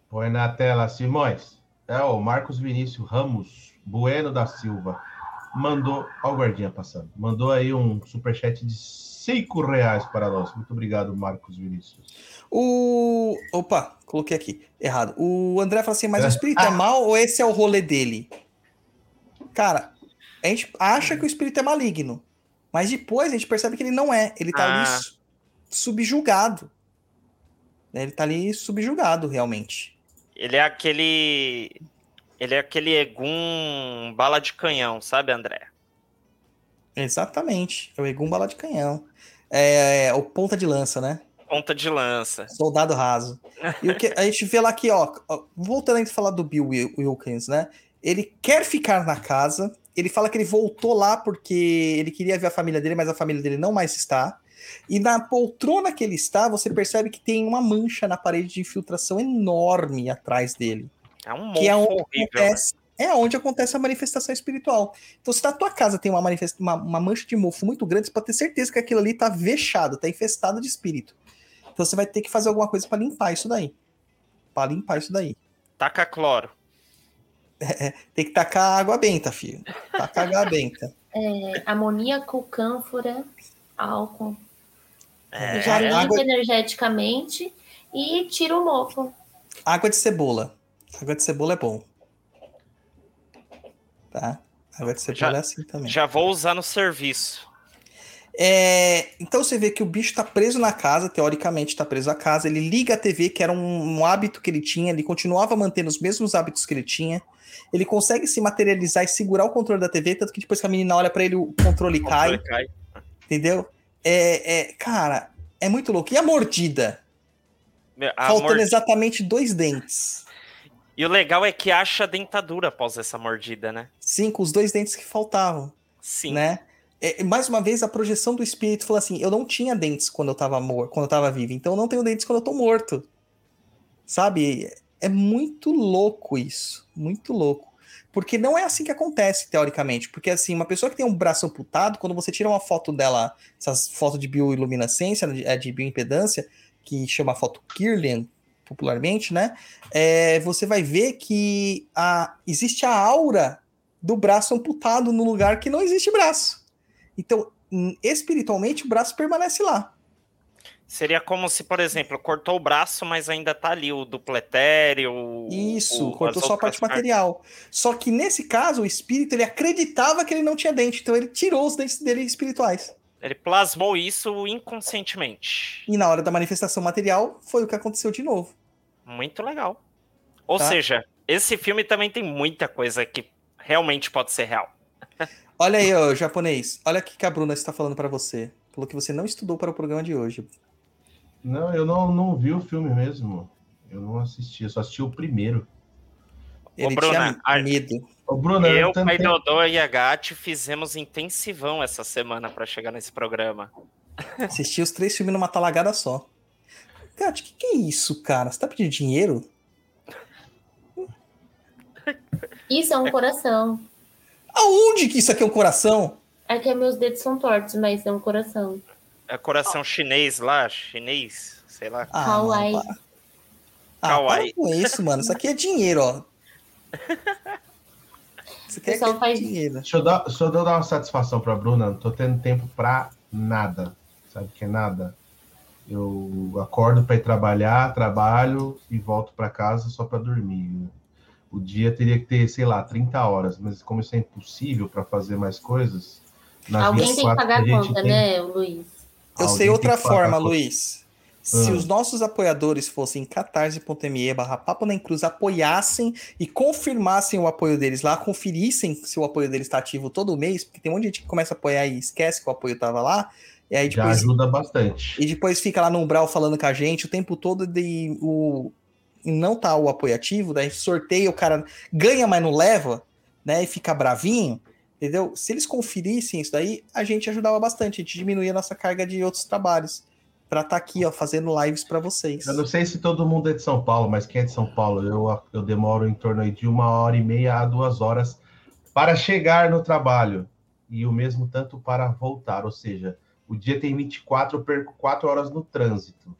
Põe na tela, Simões. É o Marcos Vinícius Ramos Bueno da Silva. Mandou. Olha o guardinha passando. Mandou aí um superchat de 5 reais para nós. Muito obrigado, Marcos Vinícius. O. Opa, coloquei aqui. Errado. O André fala assim: mas o É. espírito é mal ou esse é o rolê dele? Cara, a gente acha que o espírito é maligno. Mas depois a gente percebe que ele não é. Ele tá ali Ah. su- subjugado. Né, Ele tá ali subjugado, realmente. Ele é aquele. Ele é aquele Egum bala de canhão, sabe, André? Exatamente. É o Egum bala de canhão. É, é o ponta de lança, né? Ponta de lança. Soldado raso. E o que a gente vê lá aqui, ó, voltando a gente falar do Bill Wil- Wilkins, né? Ele quer ficar na casa. Ele fala que ele voltou lá porque ele queria ver a família dele, mas a família dele não mais está. E na poltrona que ele está, você percebe que tem uma mancha na parede de infiltração enorme atrás dele. É um Que é monstro onde horrível. acontece, é onde acontece a manifestação espiritual. Então, se na tua casa tem uma, uma, uma mancha de mofo muito grande, você pode ter certeza que aquilo ali tá vexado, tá infestado de espírito. Então você vai ter que fazer alguma coisa para limpar isso daí. Para limpar isso daí. Taca cloro. Tem que tacar água benta, filho. Tacar água benta. É, amoníaco, cânfora, álcool. É, já limpa água- energeticamente e tira o mofo. Água de cebola. Água de cebola é bom. Tá? De cebola Já- assim também. Já vou usar no serviço. É, então você vê que o bicho tá preso na casa, teoricamente tá preso à casa. Ele liga a TV, que era um, um hábito que ele tinha, ele continuava mantendo os mesmos hábitos que ele tinha. Ele consegue se materializar e segurar o controle da TV, tanto que depois que a menina olha pra ele, o controle cai, Cai. entendeu? É, é, cara, é muito louco. E a mordida? A Faltando exatamente dois dentes. E o legal é que acha dentadura após essa mordida, né? Sim, com os dois dentes que faltavam. Sim. né? É, mais uma vez, a projeção do espírito falou assim: eu não tinha dentes quando eu tava morto, quando eu tava vivo, então eu não tenho dentes quando eu tô morto. Sabe? É muito louco isso. Muito louco. Porque não é assim que acontece, teoricamente. Porque, assim, uma pessoa que tem um braço amputado, quando você tira uma foto dela, essas fotos de bioiluminescência, de, é, de bioimpedância, que chama foto Kirlian, popularmente, né? É, você vai ver que a, existe a aura do braço amputado no lugar que não existe braço. Então, espiritualmente, o braço permanece lá. Seria como se, por exemplo, cortou o braço, mas ainda tá ali o duplo etéreo. o- Isso, o- cortou só a parte material. Só que nesse caso, o espírito ele acreditava que ele não tinha dente, então ele tirou os dentes dele espirituais. Ele plasmou isso inconscientemente. E na hora da manifestação material, foi o que aconteceu de novo. Muito legal. Ou Tá. seja, esse filme também tem muita coisa que realmente pode ser real. Olha aí, ô, japonês. Olha o que que a Bruna está falando pra você. Falou que você não estudou para o programa de hoje. Não, eu não, não vi o filme mesmo. Eu não assisti, eu só assisti o primeiro. Ele Bruna, tinha a- medo. Ô, Bruno, Eu, Pai tempo- Dodô e a Gatti fizemos intensivão essa semana pra chegar nesse programa. Assisti os três filmes numa talagada só. Gati, o que, que é isso, cara? Você tá pedindo dinheiro? Isso é um coração. Aonde que isso aqui é um coração? É que meus dedos são tortos, mas é um coração. É coração chinês lá, chinês, sei lá. Ah, Kawaii. mano. Ah, Kawaii. para com isso, mano. Isso aqui é dinheiro, ó. Isso aqui é, é faz- dinheiro. Deixa eu, dar, deixa eu dar uma satisfação pra Bruna. Não tô tendo tempo pra nada. Sabe o que é nada? Eu acordo pra ir trabalhar, trabalho e volto pra casa só pra dormir. O dia teria que ter, sei lá, 30 horas, mas como isso é impossível pra fazer mais coisas. nas Alguém tem que 24 pagar a conta, tem- né, Luiz? Eu Alguém sei outra forma. Luiz. Se Ah. os nossos apoiadores fossem catarse.me barra Papo na Cruz, apoiassem e confirmassem o apoio deles lá, conferissem se o apoio deles está ativo todo mês, porque tem um monte de gente que começa a apoiar e esquece que o apoio tava lá, e aí Já depois, ajuda bastante. e depois fica lá no umbral falando com a gente o tempo todo de o e não tá o apoio ativo, daí sorteia, o cara ganha, mas não leva, né, e fica bravinho, entendeu? Se eles conferissem isso daí, a gente ajudava bastante, a gente diminuía a nossa carga de outros trabalhos pra estar aqui, ó, fazendo lives pra vocês. Eu não sei se todo mundo é de São Paulo, mas quem é de São Paulo, eu, eu demoro em torno de uma hora e meia a duas horas para chegar no trabalho. E o mesmo tanto para voltar. Ou seja, o dia tem 24, eu perco quatro horas no trânsito.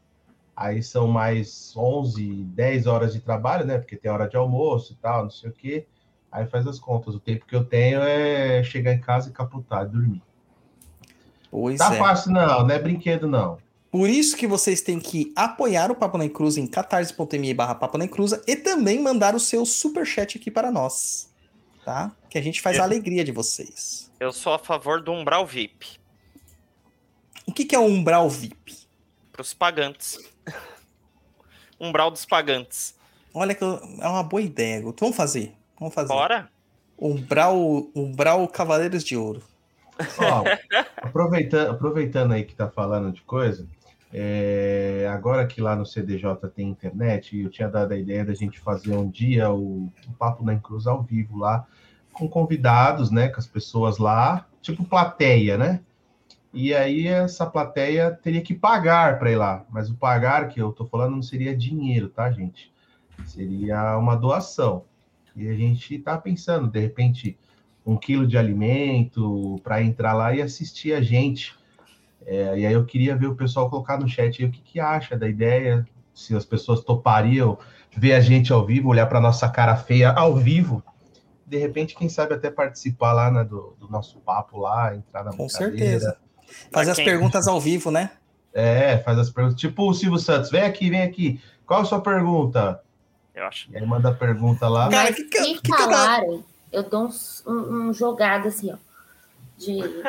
Aí são mais 11, 10 horas de trabalho, né? Porque tem hora de almoço e tal, não sei o quê. Aí faz as contas. O tempo que eu tenho é chegar em casa e capotar, dormir. Pois Tá é. fácil, não, não é brinquedo, não. Por isso que vocês têm que apoiar o Papo na Cruz em catarse.me barra Papo na Cruza e também mandar o seu superchat aqui para nós, tá? Que a gente faz a Eu- alegria de vocês. Eu sou a favor do umbral VIP O que, que é o umbral VIP? pros pagantes. umbral dos pagantes. Olha que eu- é uma boa ideia, Guto. Vamos fazer. Vamos fazer. Bora? Umbral, umbral Cavaleiros de Ouro. Ó, aproveitando, aproveitando aí que tá falando de coisa, é, agora que lá no CDJ tem internet, eu tinha dado a ideia da gente fazer um dia o, o Papo na Cruz ao vivo lá, com convidados, né, com as pessoas lá, tipo plateia, né? E aí essa plateia teria que pagar para ir lá, mas o pagar que eu tô falando não seria dinheiro, tá, gente? Seria uma doação. E a gente tá pensando, de repente, um quilo de alimento para entrar lá e assistir a gente. É, e aí eu queria ver o pessoal colocar no chat aí o que, que acha da ideia, se as pessoas topariam ver a gente ao vivo, olhar para nossa cara feia ao vivo. De repente, quem sabe até participar lá né, do, do nosso papo lá, entrar na Com certeza. Fazer as perguntas ao vivo, né? É, faz as perguntas. Tipo o Silvio Santos, vem aqui, vem aqui. Qual a sua pergunta? Eu acho. E aí manda a pergunta lá. Cara, que que- se que falarem, eu dou um, um jogado assim, ó. De o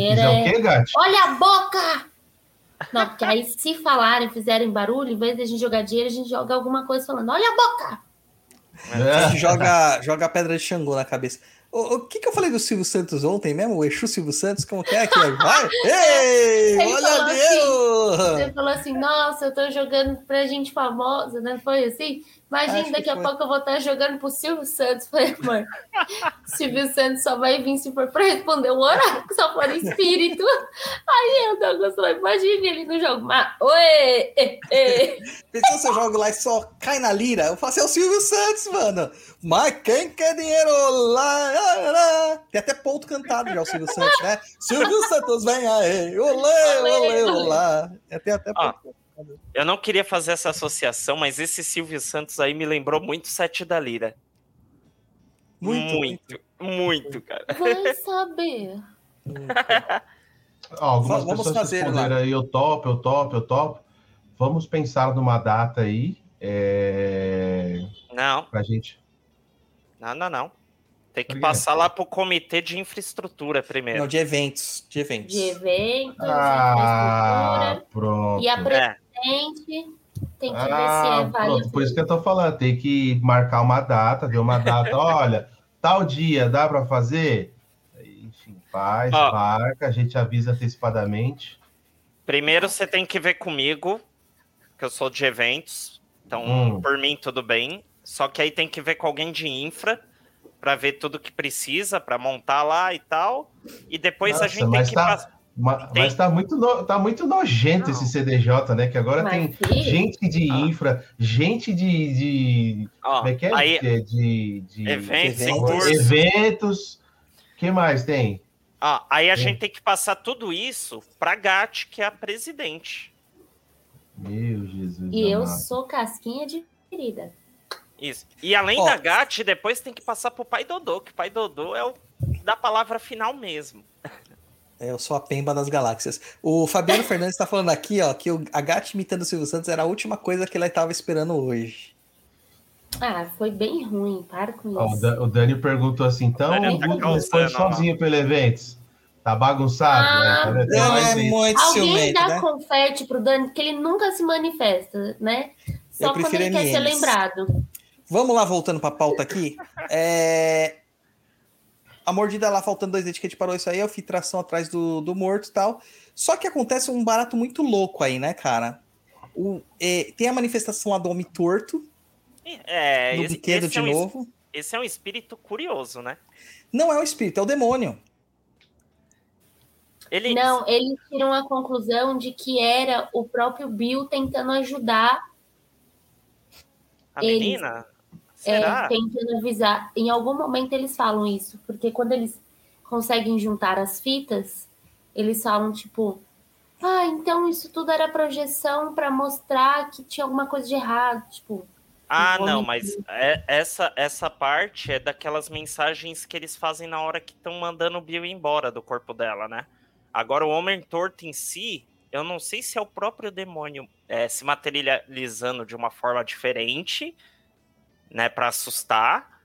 É... Olha a boca! Não, porque aí se falarem, fizerem barulho, em vez de a gente jogar dinheiro, a gente joga alguma coisa falando, olha a boca! A É. gente joga, joga pedra de Xangô na cabeça. O, o que, que eu falei do Silvio Santos ontem mesmo? O Exu Silvio Santos, como que é? Que é? Vai! Ei! Ele olha falou ali! assim! Você falou assim, nossa, eu tô jogando pra gente famosa, né? Foi assim? Imagina, Acho daqui a foi. pouco eu vou estar jogando pro Silvio Santos. Falei, amor, Silvio Santos só vai vir se for pra responder o oráculo, só for espírito. Aí eu tô gostando, imagina ele no jogo. Mas, oi! ê, ê. Pensou se eu jogo lá e só cai na lira? Eu faço é o Silvio Santos, mano. Mas quem quer dinheiro lá? lá, lá. Tem até ponto cantado já o Silvio Santos, né? Silvio Santos, vem aí. Olê, olê, olá. É, Tem até Ah. Eu não queria fazer essa associação, mas esse Silvio Santos aí me lembrou muito Sete da Lira. Muito, muito, muito, cara. Vai saber. Ó, algumas Vamos pessoas fazer responderam aí, eu topo, eu topo, eu topo. Vamos pensar numa data aí, é... Não, pra gente... não, não, não. Tem que passar lá pro comitê de infraestrutura primeiro. Não, de eventos. De eventos. De eventos, Ah, infraestrutura. pronto. E a É, presente tem que ver se Ah, é válido. pronto, por isso que eu tô falando, tem que marcar uma data, ver uma data, olha, tal dia, dá para fazer? Enfim, Faz, Ó. marca, a gente avisa antecipadamente. Primeiro você tem que ver comigo, que eu sou de eventos. Então, Hum. por mim, tudo bem. Só que aí tem que ver com alguém de infra para ver tudo que precisa para montar lá e tal. E depois a Nossa, gente tem que tá- passar. Ma- Tem. Mas tá muito, no- tá muito nojento Não. esse CDJ, né? Que agora Mas, tem gente de Ah. infra, gente de. de como é que é? Aí, De, de, de- eventos eventos. eventos. que mais tem? Ó, aí a Hum. gente tem que passar tudo isso pra Gatti, que é a presidente. Meu Jesus. E eu amado. sou casquinha de ferida. Isso. E além Ó. da Gatti, depois tem que passar pro pai Dodô, que o pai Dodô é o da palavra final mesmo. É, eu sou a pemba das galáxias. O Fabiano Fernandes está falando aqui, ó, que o, a gata imitando o Silvio Santos era a última coisa que ele estava esperando hoje. Ah, foi bem ruim. Para com Ó, o, isso. Da- o Dani perguntou assim: então Dani o tá Guto responde causando, ó. sozinho pelo evento? Tá bagunçado? Ah, né? Tá mais é isso. muito Alguém ciumento, dá né? confete pro Dani, que ele nunca se manifesta, né? Só Eu quando prefiro ele quer ser lembrado. Vamos lá, voltando para a pauta aqui. É... A mordida lá, faltando dois dedos que a gente parou isso aí, é a filtração atrás do, do morto e tal. Só que acontece um barato muito louco aí, né, cara? O, é, tem a manifestação lá do homem torto, É, no esse, biquedo esse de é um, es- novo. esse é um espírito curioso, né? Não é o espírito, é o demônio. Ele, Não, eles tiram a conclusão de que era o próprio Bill tentando ajudar, a ele- menina? É, tentando avisar. Em algum momento eles falam isso, porque quando eles conseguem juntar as fitas, eles falam tipo, ah, então isso tudo era projeção para mostrar que tinha alguma coisa de errado, tipo. Ah, não, mas é- essa, essa parte é daquelas mensagens que eles fazem na hora que estão mandando o Bill embora do corpo dela, né? Agora, o Homem Torto em si, eu não sei se é o próprio demônio é, se materializando de uma forma diferente, né, para assustar,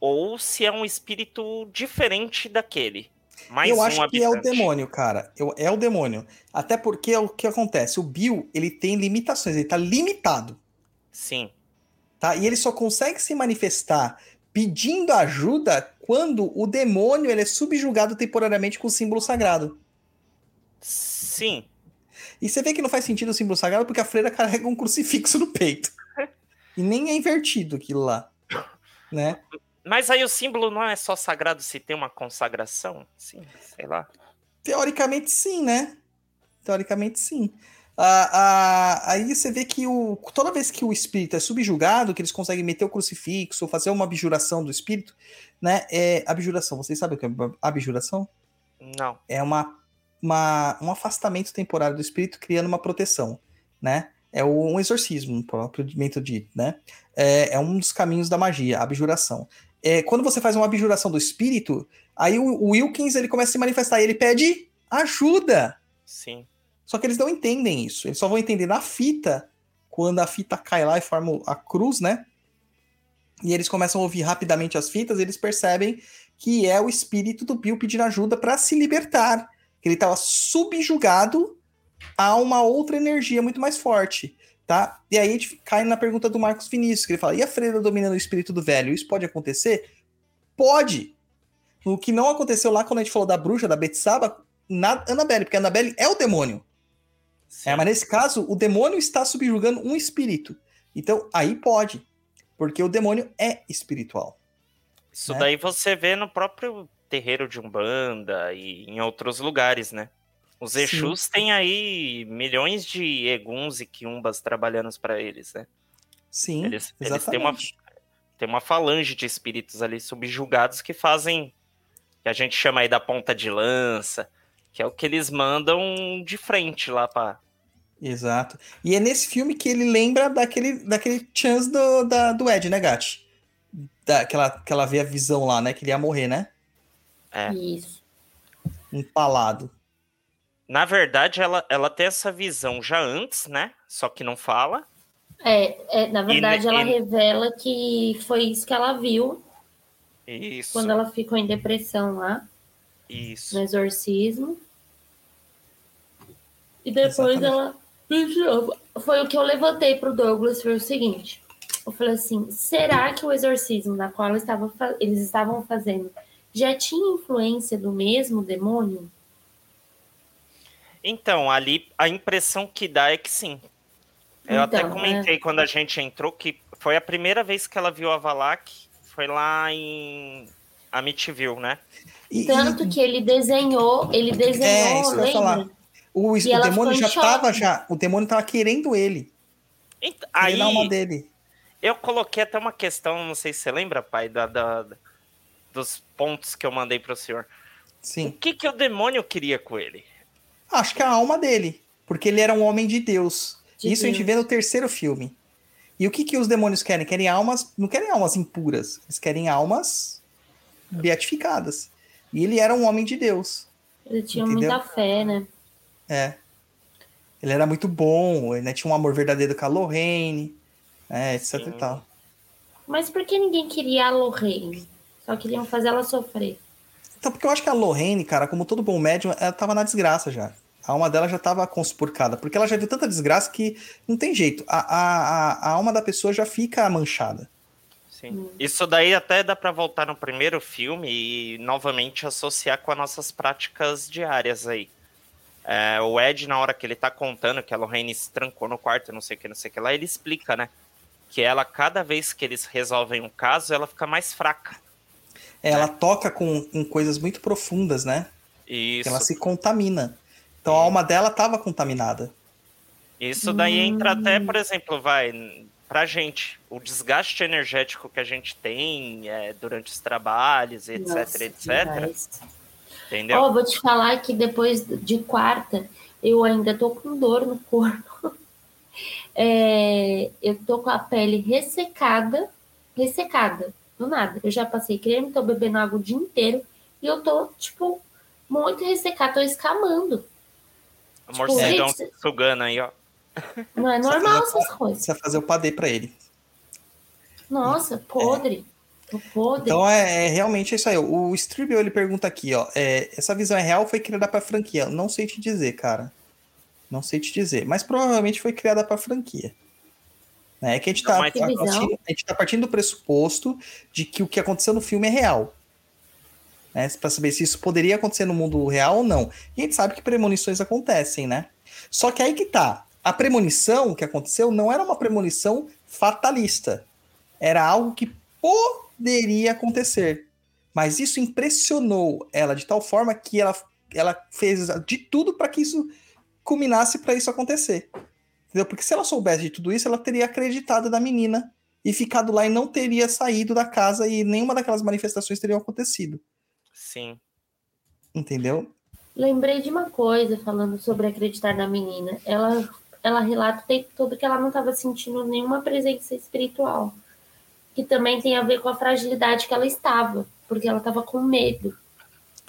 ou se é um espírito diferente daquele. Mais eu um acho que é o habitante. demônio, cara. Eu, é o demônio. Até porque é o que acontece. O Bill, ele tem limitações, ele tá limitado. Sim. tá? E ele só consegue se manifestar pedindo ajuda quando o demônio ele é subjugado temporariamente com o símbolo sagrado. Sim. E você vê que não faz sentido o símbolo sagrado porque a freira carrega um crucifixo no peito. E nem é invertido aquilo lá, né? Mas aí o símbolo não é só sagrado se tem uma consagração? Sim, sei lá. Teoricamente sim, né? Teoricamente sim. Ah, ah, aí você vê que o, toda vez que o espírito é subjugado, que eles conseguem meter o crucifixo, fazer uma abjuração do espírito, né? É, abjuração, vocês sabem o que é abjuração? Não. é uma, uma- um afastamento temporário do espírito criando uma proteção, né? É o- um exorcismo, um próprio método dito, né? É, é um dos caminhos da magia, a abjuração. É, quando você faz uma abjuração do espírito, aí o, o Wilkins ele começa a se manifestar e ele pede ajuda. Sim. Só que eles não entendem isso. Eles só vão entender na fita, quando a fita cai lá e forma a cruz, né? E eles começam a ouvir rapidamente as fitas, e eles percebem que é o espírito do Bill pedindo ajuda para se libertar. Que ele estava subjugado a uma outra energia muito mais forte, tá? E aí a gente cai na pergunta do Marcos Vinícius, que ele fala: e a freira dominando o espírito do velho? Isso pode acontecer? Pode! O que não aconteceu lá quando a gente falou da bruxa, da Betsaba, na Annabelle, porque a Annabelle é o demônio. sim. É, mas nesse caso, o demônio está subjugando um espírito. Então, aí pode. Porque o demônio é espiritual. Isso né? daí você vê no próprio terreiro de Umbanda e em outros lugares, né? Os Sim. Exus têm aí milhões de eguns e quiumbas trabalhando para eles, né? Sim, Eles, eles têm, uma, exatamente. têm uma falange de espíritos ali subjugados que fazem, que a gente chama aí da ponta de lança, que é o que eles mandam de frente lá para Exato. E é nesse filme que ele lembra daquele, daquele chance do, da, do Ed, né, Gatti? Da, que, ela, que ela vê a visão lá, né? Que ele ia morrer, né? É. Isso. Empalado. Na verdade, ela, ela tem essa visão já antes, né? Só que não fala. É, é, na verdade, E- ela e- revela que foi isso que ela viu Isso. quando ela ficou em depressão lá, Isso. no exorcismo. E depois Exatamente. ela. Foi o que eu levantei pro Douglas, foi o seguinte. Eu falei assim, será que o exorcismo na qual eles estavam fazendo já tinha influência do mesmo demônio? Então, ali a impressão que dá é que sim. Eu até Então, comentei quando a gente entrou que foi a primeira vez que ela viu a Valak, foi lá em Amityville, né? E, Tanto e que ele desenhou, ele desenhou, É, isso ia falar. lembra? o, e o ela demônio já em choque. tava já, o demônio tava querendo ele, Ent- querendo a alma Aí dele. eu coloquei até uma questão, não sei se você lembra, pai, da, da- dos pontos que eu mandei pro senhor. O Sim. que, que o demônio queria com ele? Acho que é a alma dele, porque ele era um homem de Deus. De Isso a gente Deus. vê no terceiro filme. E o que que os demônios querem? Querem almas, não querem almas impuras, eles querem almas beatificadas. E ele era um homem de Deus. Ele tinha Entendeu? muita fé, né? É. Ele era muito bom, ele né, tinha um amor verdadeiro com a Lorraine, é, etc Sim. e tal. Mas por que ninguém queria a Lorraine? Só queriam fazer ela sofrer. Então, porque eu acho que a Lorraine, cara, como todo bom médium, ela tava na desgraça já. A alma dela já tava conspurcada, porque ela já viu tanta desgraça que não tem jeito. A, a, a, alma da pessoa já fica manchada. Sim. Isso daí até dá pra voltar no primeiro filme e novamente associar com as nossas práticas diárias aí. É, o Ed, na hora que ele tá contando que a Lorraine se trancou no quarto, não sei o que, não sei o que lá, ele explica, né? Que ela, cada vez que eles resolvem um caso, ela fica mais fraca. Ela toca com, com coisas muito profundas, né? Isso. Ela se contamina. Então a alma dela tava contaminada. Isso daí entra até, por exemplo, vai pra gente, o desgaste energético que a gente tem é, durante os trabalhos, etc, Nossa, etc. Entendeu? Ó, vou te falar que depois de quarta, eu ainda tô com dor no corpo. É, eu tô com a pele ressecada, ressecada, do nada. Eu já passei creme, tô bebendo água o dia inteiro e eu tô, tipo, muito ressecada, tô escamando. O morcegão gente, sugando aí, ó. Não é normal essas coisas. Você vai fazer o padê pra ele. Nossa, podre. Tô podre. Então é, é realmente isso aí. O Stribel ele pergunta aqui, ó. é, essa visão é real ou foi criada pra franquia? Não sei te dizer, cara. Não sei te dizer. Mas provavelmente foi criada pra franquia. É que a gente, tá, Não, mas- Que visão? partindo, a gente tá partindo do pressuposto de que o que aconteceu no filme é real. Né? Pra saber se isso poderia acontecer no mundo real ou não. E a gente sabe que premonições acontecem, né? Só que aí que tá. A premonição que aconteceu não era uma premonição fatalista. Era algo que poderia acontecer. Mas isso impressionou ela de tal forma que ela, ela fez de tudo para que isso culminasse para isso acontecer. Entendeu? Porque se ela soubesse de tudo isso, ela teria acreditado na menina e ficado lá e não teria saído da casa e nenhuma daquelas manifestações teria acontecido. Sim. Entendeu? Lembrei de uma coisa falando sobre acreditar na menina. Ela, ela relata o tempo todo que ela não estava sentindo nenhuma presença espiritual. Que também tem a ver com a fragilidade que ela estava, porque ela estava com medo.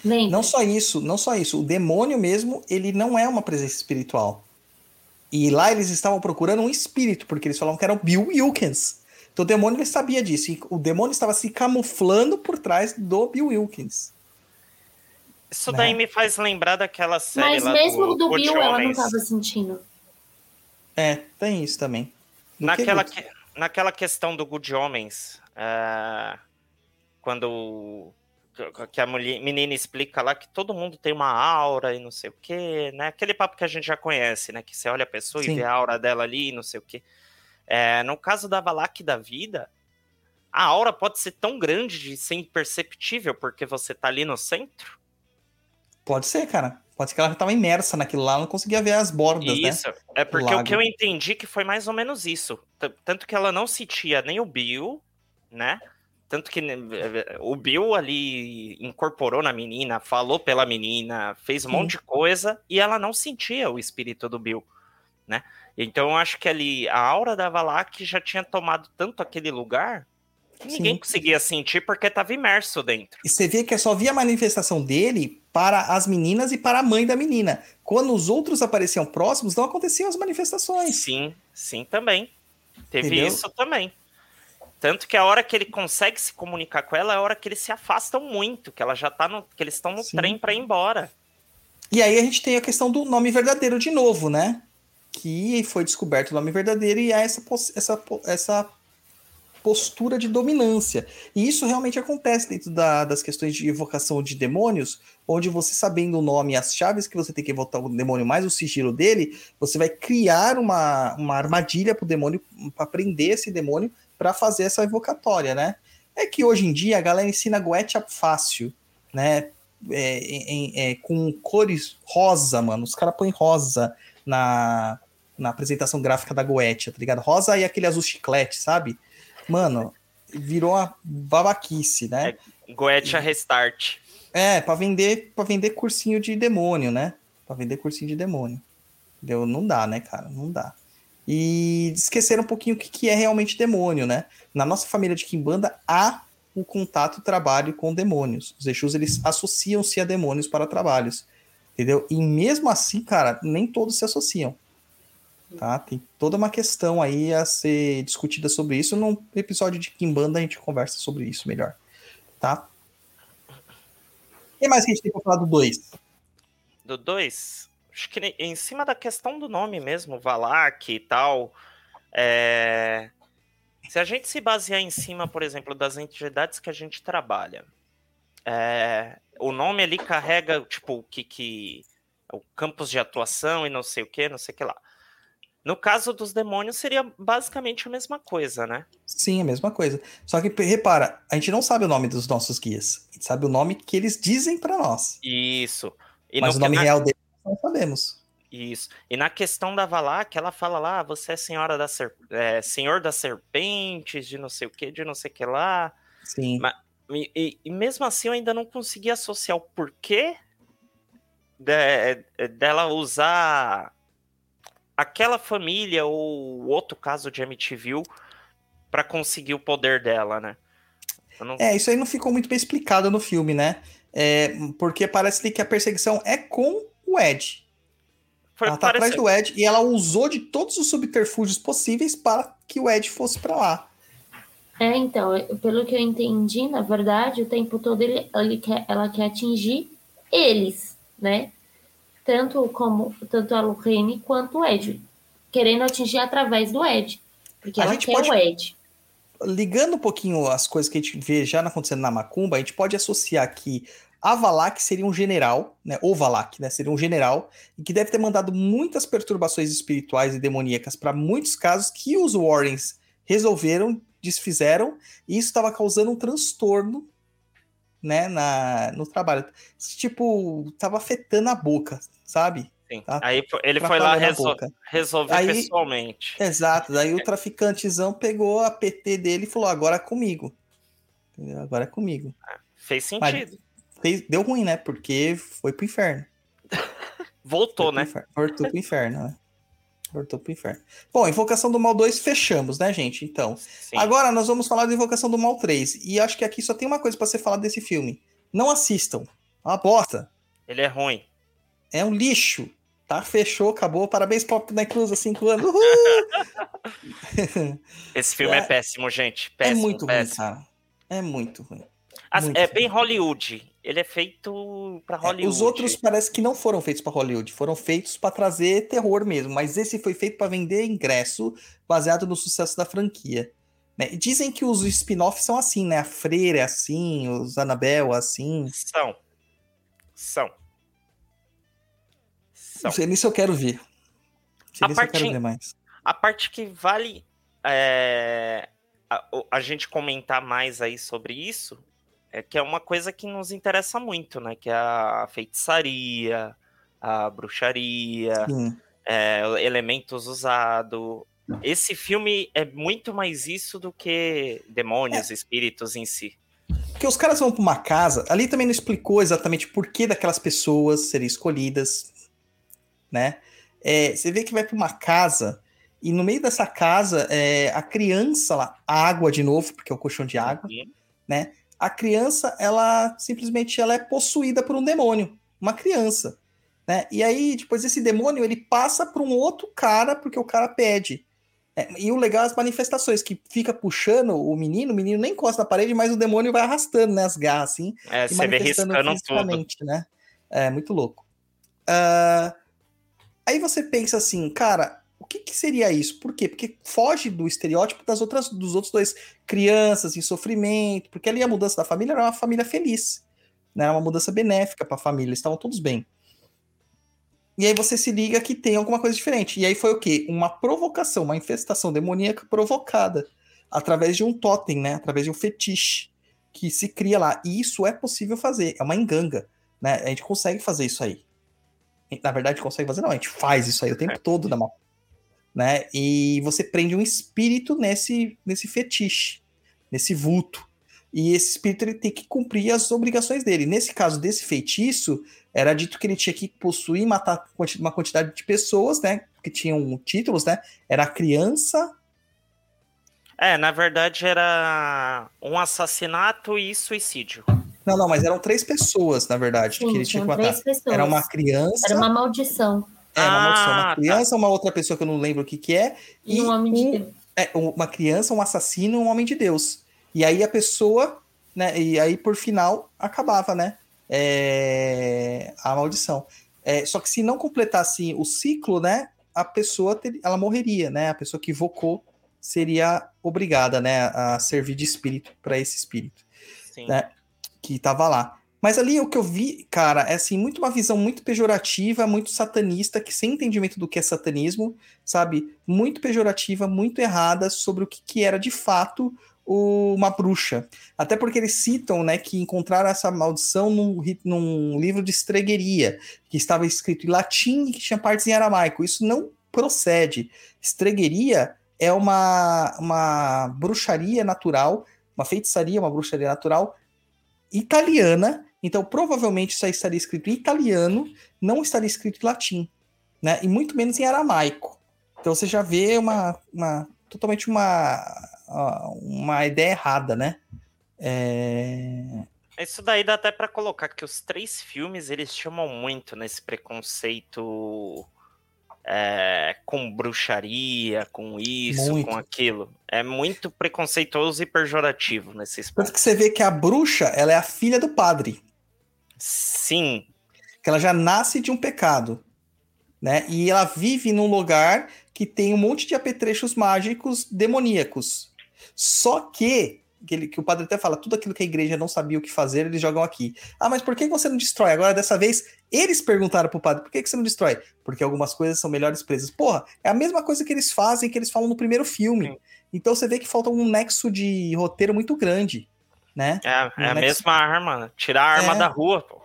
Lembra? Não só isso, não só isso. O demônio mesmo, ele não é uma presença espiritual. E lá eles estavam procurando um espírito, porque eles falavam que era o Bill Wilkins. Então o demônio ele sabia disso. E o demônio estava se camuflando por trás do Bill Wilkins. Isso Né? daí me faz lembrar daquela série Mas lá mesmo do, do Bill, ela não estava sentindo. É, tem isso também. Do Naquela, que- que- naquela questão do Good Homens, é, quando que a mulher, menina explica lá que todo mundo tem uma aura e não sei o que, né? Aquele papo que a gente já conhece, né? Que você olha a pessoa Sim. e vê a aura dela ali e não sei o que. no caso da Valak da vida, a aura pode ser tão grande de ser imperceptível porque você tá ali no centro. Pode ser, cara. Pode ser que ela já estava imersa naquilo lá, não conseguia ver as bordas, né? Isso, é porque o lago. que eu entendi que foi mais ou menos isso. Tanto que ela não sentia nem o Bill, né? Tanto que né, o Bill ali incorporou na menina, falou pela menina, fez um Sim. monte de coisa e ela não sentia o espírito do Bill, né? Então eu acho que ali a aura da Valak já tinha tomado tanto aquele lugar que ninguém Sim. conseguia sentir porque estava imerso dentro. E você vê que só via a manifestação dele para as meninas e para a mãe da menina. Quando os outros apareciam próximos, não aconteciam as manifestações. Sim, sim também. Teve Entendeu? isso também. Tanto que a hora que ele consegue se comunicar com ela é a hora que eles se afastam muito, que ela já tá no, que eles estão no Sim. trem para ir embora. E aí a gente tem a questão do nome verdadeiro de novo, né? Que foi descoberto o nome verdadeiro e há essa, essa, essa postura de dominância. E isso realmente acontece dentro da- das questões de evocação de demônios, onde você sabendo o nome e as chaves que você tem que evocar o demônio, mais o sigilo dele, você vai criar uma, uma armadilha para o demônio, para prender esse demônio, para fazer essa evocatória, né? É que hoje em dia a galera ensina Goethe fácil, né? É, é, com cores rosa, mano. Os caras põem rosa na, na apresentação gráfica da Goetia, tá ligado? Rosa e aquele azul chiclete, sabe? Mano, virou uma babaquice, né? Goetia Restart. É, pra vender, para vender cursinho de demônio, né? Pra vender cursinho de demônio. Entendeu? Não dá, né, cara? Não dá. E esqueceram um pouquinho o que, que é realmente demônio, né? Na nossa família de Kimbanda há o contato e trabalho com demônios. Os Exus, eles associam-se a demônios para trabalhos. Entendeu? E mesmo assim, cara, nem todos se associam. Tá? Tem toda uma questão aí a ser discutida sobre isso. Num episódio de Kimbanda a gente conversa sobre isso melhor. Tá? O que mais que a gente tem pra falar do 2? Do 2, acho que em cima da questão do nome mesmo, Valak e tal, é, se a gente se basear em cima, por exemplo, das entidades que a gente trabalha, é, o nome ali carrega, tipo, o que, que o campus de atuação e não sei o que, não sei o que lá. No caso dos demônios, seria basicamente a mesma coisa, né? Sim, a mesma coisa. Só que repara, a gente não sabe o nome dos nossos guias. A gente sabe o nome que eles dizem pra nós. Isso. E mas no o nome real deles não sabemos. Isso. E na questão da Valak, ela fala lá, "Ah, você é senhora da ser... é, senhor das serpentes, de não sei o que, de não sei o que lá. Sim. Mas- E, e- e mesmo assim eu ainda não consegui associar o porquê de- dela usar aquela família ou outro caso de MTV para conseguir o poder dela, né? Não- É, isso aí não ficou muito bem explicado no filme, né? É, porque parece que a perseguição é com o Ed. Foi ela tá atrás pareceu- do Ed e ela usou de todos os subterfúgios possíveis para que o Ed fosse pra lá. É, então, pelo que eu entendi, na verdade, o tempo todo ele, ele quer, ela quer atingir eles, né? Tanto como tanto a Lorraine quanto o Ed. Querendo atingir através do Ed. Porque A ela gente quer pode- o Ed. Ligando um pouquinho as coisas que a gente vê já acontecendo na Macumba, a gente pode associar que a Valak seria um general, né? O Valak, né? Seria um general e que deve ter mandado muitas perturbações espirituais e demoníacas para muitos casos que os Warrens resolveram, desfizeram, e isso estava causando um transtorno, né? Na, no trabalho. Tipo, tava afetando a boca, sabe? Tá Aí ele foi lá resol- resolver Aí- pessoalmente. Exato. Daí o traficantezão pegou a PT dele e falou: agora é comigo. Entendeu? Agora é comigo. Fez Mas sentido. fez- deu ruim, né? Porque foi pro inferno. Voltou, Foi né? inferno. Voltou pro inferno, né? Voltou pro inferno. Bom, Invocação do Mal 2 fechamos, né, gente? Então. Sim. Agora nós vamos falar de Invocação do Mal 3. E acho que aqui só tem uma coisa pra ser falada desse filme. Não assistam. É uma bosta. Ele é ruim. É um lixo. Tá? Fechou, acabou. Parabéns, Pop na Cruz, há 5 anos. Uhul! Esse filme é, É- péssimo, gente. é Péssimo, muito ruim, péssimo. cara. É muito ruim. Assim, muito é ruim. bem Hollywood. Ele é feito pra É, Hollywood. os outros parece que não foram feitos para Hollywood, foram feitos para trazer terror mesmo, mas esse foi feito para vender ingresso baseado no sucesso da franquia. né? Dizem que os spin-offs são assim, né? A Freira é assim, os Annabelle é assim. São. São. Não sei nem se eu quero ver. A se eu quero ver mais. A parte que vale é, a, a gente comentar mais aí sobre isso é que é uma coisa que nos interessa muito, né? Que é a feitiçaria, a bruxaria, é, elementos usados. Esse filme é muito mais isso do que demônios, É. espíritos em si. Porque os caras vão pra uma casa, ali também não explicou exatamente por que daquelas pessoas serem escolhidas, né? É, você vê que vai pra uma casa e no meio dessa casa é, a criança lá, a água de novo, porque é o colchão de água, Uhum. a criança, ela simplesmente ela é possuída por um demônio, uma criança, né? E aí, depois esse demônio, ele passa para um outro cara, porque o cara pede. É, e o legal é as manifestações, que fica puxando o menino, o menino nem encosta na parede, mas o demônio vai arrastando, né, as garras, assim, É, você vê riscando tudo. né? É muito louco. Ah, aí você pensa assim, cara, o que, que seria isso? Por quê? Porque foge do estereótipo das outras, dos outros dois crianças em sofrimento, porque ali a mudança da família era uma família feliz, né? Era uma mudança benéfica para a família, estavam todos bem. E aí você se liga que tem alguma coisa diferente. E aí foi o quê? Uma provocação, uma infestação demoníaca provocada através de um totem, né? Através de um fetiche que se cria lá. E isso é possível fazer, é uma enganga, né? A gente consegue fazer isso aí. Na verdade, consegue fazer, não, a gente faz isso aí o tempo todo da né? E você prende um espírito nesse, nesse fetiche, nesse vulto. E esse espírito ele tem que cumprir as obrigações dele. Nesse caso desse feitiço, era dito que ele tinha que possuir e matar uma quantidade de pessoas, né? Que tinham títulos, né? Era criança. É, na verdade era um assassinato e suicídio. Não, não, mas eram três pessoas, na verdade, Sim, que ele tinha que matar. três pessoas. Era uma criança. Era uma maldição. É, uma maldição. Ah, Uma tá. criança, uma outra pessoa que eu não lembro o que, que é. E um homem de um- Deus. É, uma criança, um assassino e um homem de Deus. E aí a pessoa, né? E aí, por final, acabava, né? é, a maldição. É, só que se não completasse o ciclo, né? A pessoa ter- ela morreria, né? A pessoa que invocou seria obrigada, né? A servir de espírito para esse espírito Sim. né? Que tava lá. Mas ali o que eu vi, cara, é assim, muito uma visão muito pejorativa, muito satanista, que sem entendimento do que é satanismo, sabe? Muito pejorativa, muito errada sobre o que, que era de fato uma bruxa. Até porque eles citam, né, que encontraram essa maldição num, num livro de estregueria, que estava escrito em latim e que tinha partes em aramaico. Isso não procede. Estregueria é uma, uma bruxaria natural, uma feitiçaria, uma bruxaria natural italiana. Então, provavelmente isso aí estaria escrito em italiano, não estaria escrito em latim, né? E muito menos em aramaico. Então você já vê uma, uma totalmente uma, uma ideia errada, né? É... Isso daí dá até pra colocar que os três filmes eles chamam muito nesse preconceito é, com bruxaria, com isso, Muito. com aquilo. É muito preconceituoso e pejorativo nesses Tanto pontos. que você vê que a bruxa, ela é a filha do padre, Sim, que ela já nasce de um pecado, né? E ela vive num lugar que tem um monte de apetrechos mágicos demoníacos. Só que, que, ele- que o padre até fala, tudo aquilo que a igreja não sabia o que fazer, eles jogam aqui. Ah, mas por que você não destrói? Agora, dessa vez, eles perguntaram pro padre, por que que você não destrói? Porque algumas coisas são melhores presas. Porra, é a mesma coisa que eles fazem, que eles falam no primeiro filme. Sim. Então você vê que falta um nexo de roteiro muito grande, né? é, é a Não é mesma arma. Tirar a arma É. da rua, pô.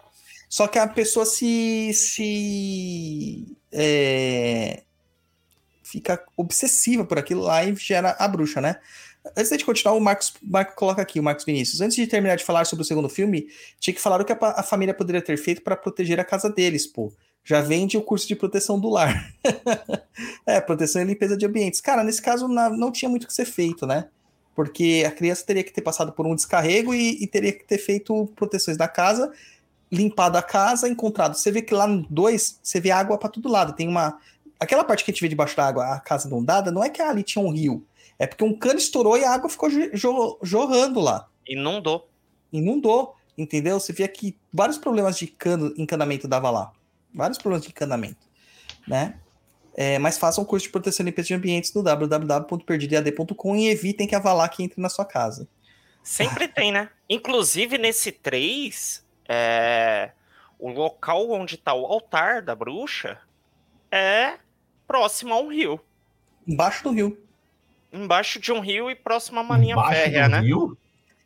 Só que a pessoa se. se é, fica obsessiva por aquilo lá e gera a bruxa, né? Antes de continuar, o Marcos, Marco coloca aqui, o Marcos Vinícius. Antes de terminar de falar sobre o segundo filme, tinha que falar o que a, a família poderia ter feito para proteger a casa deles, pô. Já vende o curso de proteção do lar. é, proteção e limpeza de ambientes. Cara, nesse caso na- não tinha muito o que ser feito, né? Porque a criança teria que ter passado por um descarrego e, e teria que ter feito proteções da casa limpado a casa, encontrado. Você vê que lá no 2, você vê água para todo lado. Tem uma. Aquela parte que a gente vê debaixo da água, a casa inundada, não é que ali tinha um rio. É porque um cano estourou e a água ficou jo- jo- jorrando lá. Inundou. Inundou, entendeu? Você vê que vários problemas de cano, encanamento dava lá. Vários problemas de encanamento, né? É, mas façam um curso de proteção e limpeza de ambientes no www.perdidoead.com e evitem que a Valak entre na sua casa. Sempre tem, né? Inclusive nesse 3, é, o local onde tá o altar da bruxa é próximo a um rio. Embaixo do rio. Embaixo de um rio e próximo a uma linha Embaixo férrea, do né? rio?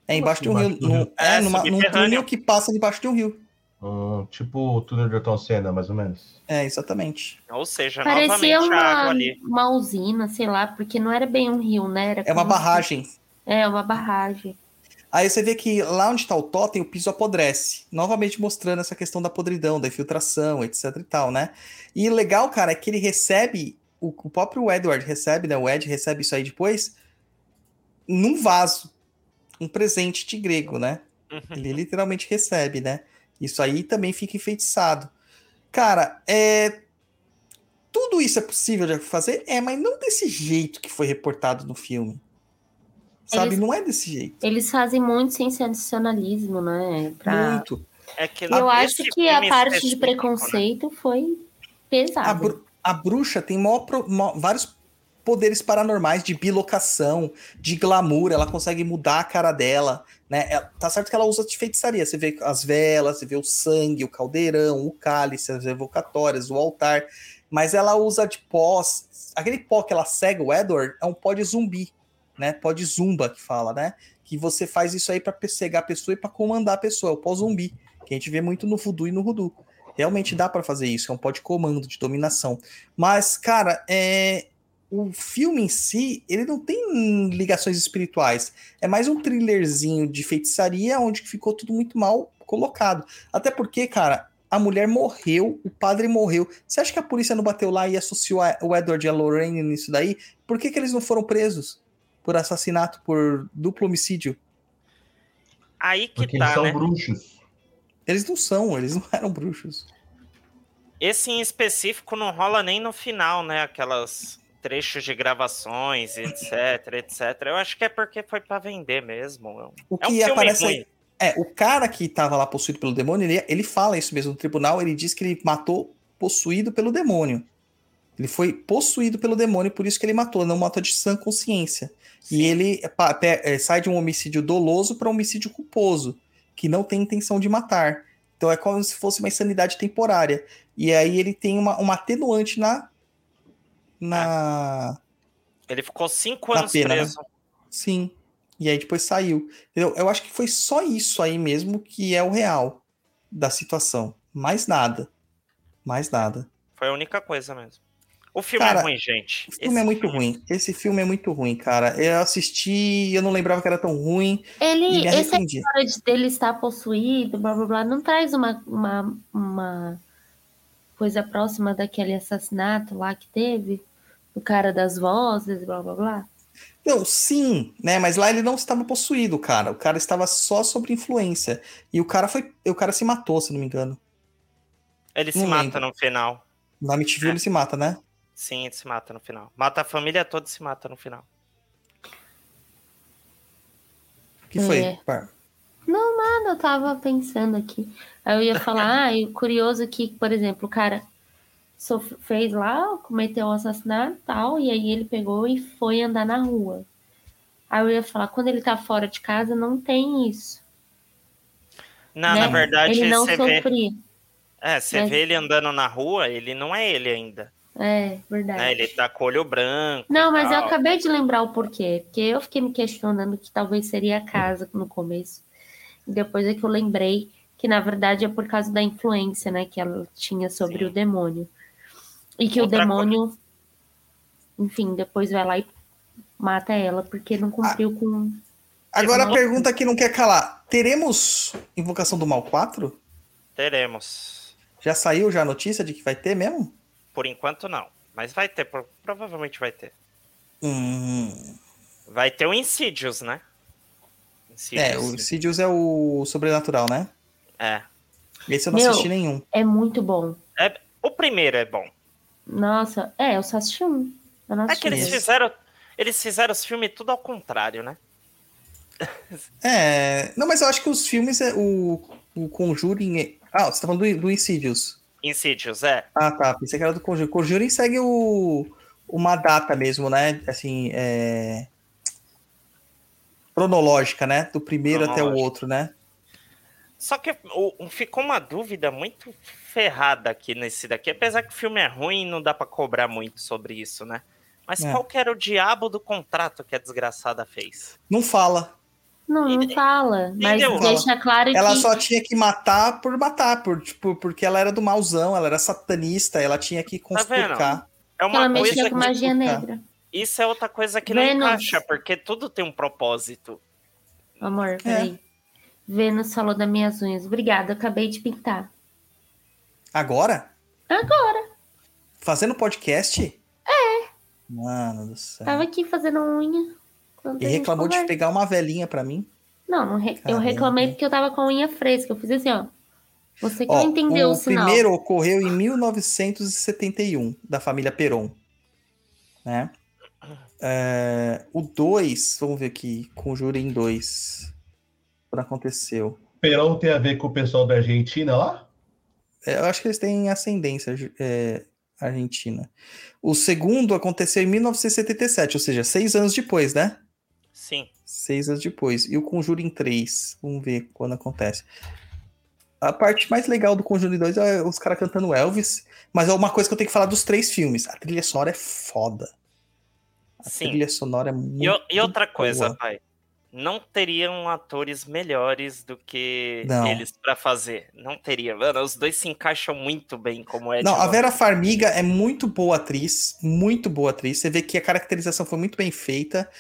É embaixo de um rio. Rio. é, É, numa, num túnel que passa debaixo de um rio. Hum, tipo o túnel de Ayrton Senna, mais ou menos. É, exatamente. Ou seja, Parecia novamente a água uma, ali. uma usina, sei lá, porque não era bem um rio, né? Era É uma como se- barragem. É, uma barragem. Aí você vê que lá onde tá o totem, o piso apodrece. Novamente mostrando essa questão da podridão, da infiltração, etc e tal, né? E o legal, cara, é que ele recebe, o, o próprio Edward recebe, né? O Ed recebe isso aí depois, num vaso. Um presente de grego, né? Uhum. Ele literalmente recebe, né? Isso aí também fica enfeitiçado. Cara, é. Tudo isso é possível de fazer? É, mas não desse jeito que foi reportado no filme. Sabe? Eles- Não é desse jeito. Eles fazem muito sensacionalismo, né? Pra... Muito. É que Eu acho que a parte de né? preconceito foi A, pesada. bru- a bruxa tem pro- mó- vários poderes paranormais de bilocação, de glamour, ela consegue mudar a cara dela, né? Ela- tá certo que ela usa de feitiçaria, você vê as velas, você vê o sangue, o caldeirão, o cálice, as evocatórias, o altar, mas ela usa de pós, aquele pó que ela cega o Edward é um pó de zumbi, né? Pó de zumba que fala, né? Que você faz isso aí pra cegar a pessoa e pra comandar a pessoa, é o pó zumbi, que a gente vê muito no voodoo e no voodoo. Realmente dá pra fazer isso, é um pó de comando, de dominação. Mas, cara, é... o filme em si, ele não tem ligações espirituais. É mais um thrillerzinho de feitiçaria, onde ficou tudo muito mal colocado. Até porque, cara, a mulher morreu, o padre morreu. Você acha que a polícia não bateu lá e associou a- o Edward e a Lorraine nisso daí? Por que, que eles não foram presos? Por assassinato, por duplo homicídio? Aí que Porque eles tá, são né? bruxos. Eles não são, eles não eram bruxos. Esse em específico não rola nem no final, né? Aquelas trechos de gravações, etc, etc. Eu acho que é porque foi pra vender mesmo. O É que aparece aí. É, o cara que tava lá possuído pelo demônio, ele, ele fala isso mesmo no tribunal, ele diz que ele matou possuído pelo demônio. Ele foi possuído pelo demônio, por isso que ele matou, não matou de sã consciência. E ele é, é, sai de um homicídio doloso para um homicídio culposo, que não tem intenção de matar. Então é como se fosse uma insanidade temporária. E aí ele tem uma, uma atenuante na. Na. Ele ficou cinco anos pena, né? preso. Sim. E aí depois saiu. Eu, eu acho que foi só isso aí mesmo que é o real da situação. Mais nada. Mais nada. Foi a única coisa mesmo. O filme Cara, é ruim, gente. O filme é muito ruim. Esse filme é muito ruim, cara. Eu assisti e eu não lembrava que era tão ruim Ele, essa história de dele estar possuído, blá blá blá, não traz uma, uma, uma coisa próxima daquele assassinato lá que teve? Do cara das vozes, blá blá blá. Não, sim, né? Mas lá ele não estava possuído, cara. O cara estava só sobre influência. E o cara foi. O cara se matou, se não me engano. Ele se Não mata lembro. no final. Na MTV É. ele se mata, né? Sim, ele se mata no final. Mata a família toda e se mata no final. O que foi? É. Par? Não, nada, eu tava pensando aqui. Aí eu ia falar, ah, e o curioso que, por exemplo, o cara fez lá, cometeu um assassinato e tal, e aí ele pegou e foi andar na rua. Aí eu ia falar, quando ele tá fora de casa, não tem isso. Não, né? na verdade, ele não vê. sofria. É, você Mas- vê ele andando na rua, ele não é ele ainda. É, verdade. Né? Ele tá com o olho branco. Não, mas eu tal. acabei de lembrar o porquê. Porque eu fiquei me questionando que talvez seria a casa no começo. E depois é que eu lembrei que, na verdade, é por causa da influência, né? Que ela tinha sobre Sim. o demônio. E que Outra o demônio, enfim, depois vai lá e mata ela, porque não cumpriu com. Agora a pergunta que não quer calar: teremos Invocação do Mal 4? Teremos. Já saiu já a notícia de que vai ter mesmo? Por enquanto, não. Mas vai ter, pro- provavelmente vai ter. Hum, Vai ter o Insidious, né? Insidious. é, o Insidious é o sobrenatural, né? É. Esse eu não Meu. assisti nenhum. É muito bom. O primeiro é bom. Nossa, é, eu só assisti um. Eu não É que eles fizeram. Eles fizeram os filmes tudo ao contrário, né? É. Não, mas eu acho que os filmes, é, o, o Conjuring. é- Ah, você tá falando do, do Insidious. Insidious, é. Ah, tá. Pensei que era do Conjuring. Conjuring segue o, uma data mesmo, né? Assim, é. Cronológica, né? Do primeiro até o outro, né? Só que o- ficou uma dúvida muito ferrada aqui nesse daqui. Apesar que o filme é ruim, não dá pra cobrar muito sobre isso, né? Mas É. qual que era o diabo do contrato que a desgraçada fez? Não fala. Não, não fala. Mas Entendeu? deixa claro Ela que. só tinha que matar por matar, por, tipo, porque ela era do malzão, ela era satanista, ela tinha que Tá vendo? conspurcar. É que ela uma mexia coisa com magia explicar. negra. Isso é outra coisa que não Vênus. encaixa, porque tudo tem um propósito. Amor, peraí. Vênus falou das minhas unhas. Obrigada, acabei de pintar. Agora? Agora. Fazendo podcast? É. Mano do céu. Tava aqui fazendo unha. E gente reclamou de conversa. pegar uma velhinha pra mim. Não, não re- eu reclamei porque eu tava com a unha fresca. Eu fiz assim, ó. Você que Ó, não entendeu o, o sinal. primeiro ocorreu em 1971, da família Peron. Né? É, o 2, vamos ver aqui, Conjuring 2. Quando aconteceu. Perão tem a ver com o pessoal da Argentina lá? É, eu acho que eles têm ascendência é, Argentina. O segundo aconteceu em 1977, ou seja, seis anos depois, né? Sim. Seis anos depois. E o Conjuro em 3. Vamos ver quando acontece. A parte mais legal do Conjuro em 2 é os caras cantando Elvis. Mas é uma coisa que eu tenho que falar dos três filmes. A trilha sonora é foda. A Sim. trilha sonora é muito E, e outra coisa, boa. pai. Não teriam atores melhores do que Não. eles pra fazer. Não teria. Mano, os dois se encaixam muito bem como é. Não, a Vera Farmiga é muito boa atriz, muito boa atriz. Você vê que a caracterização foi muito bem feita.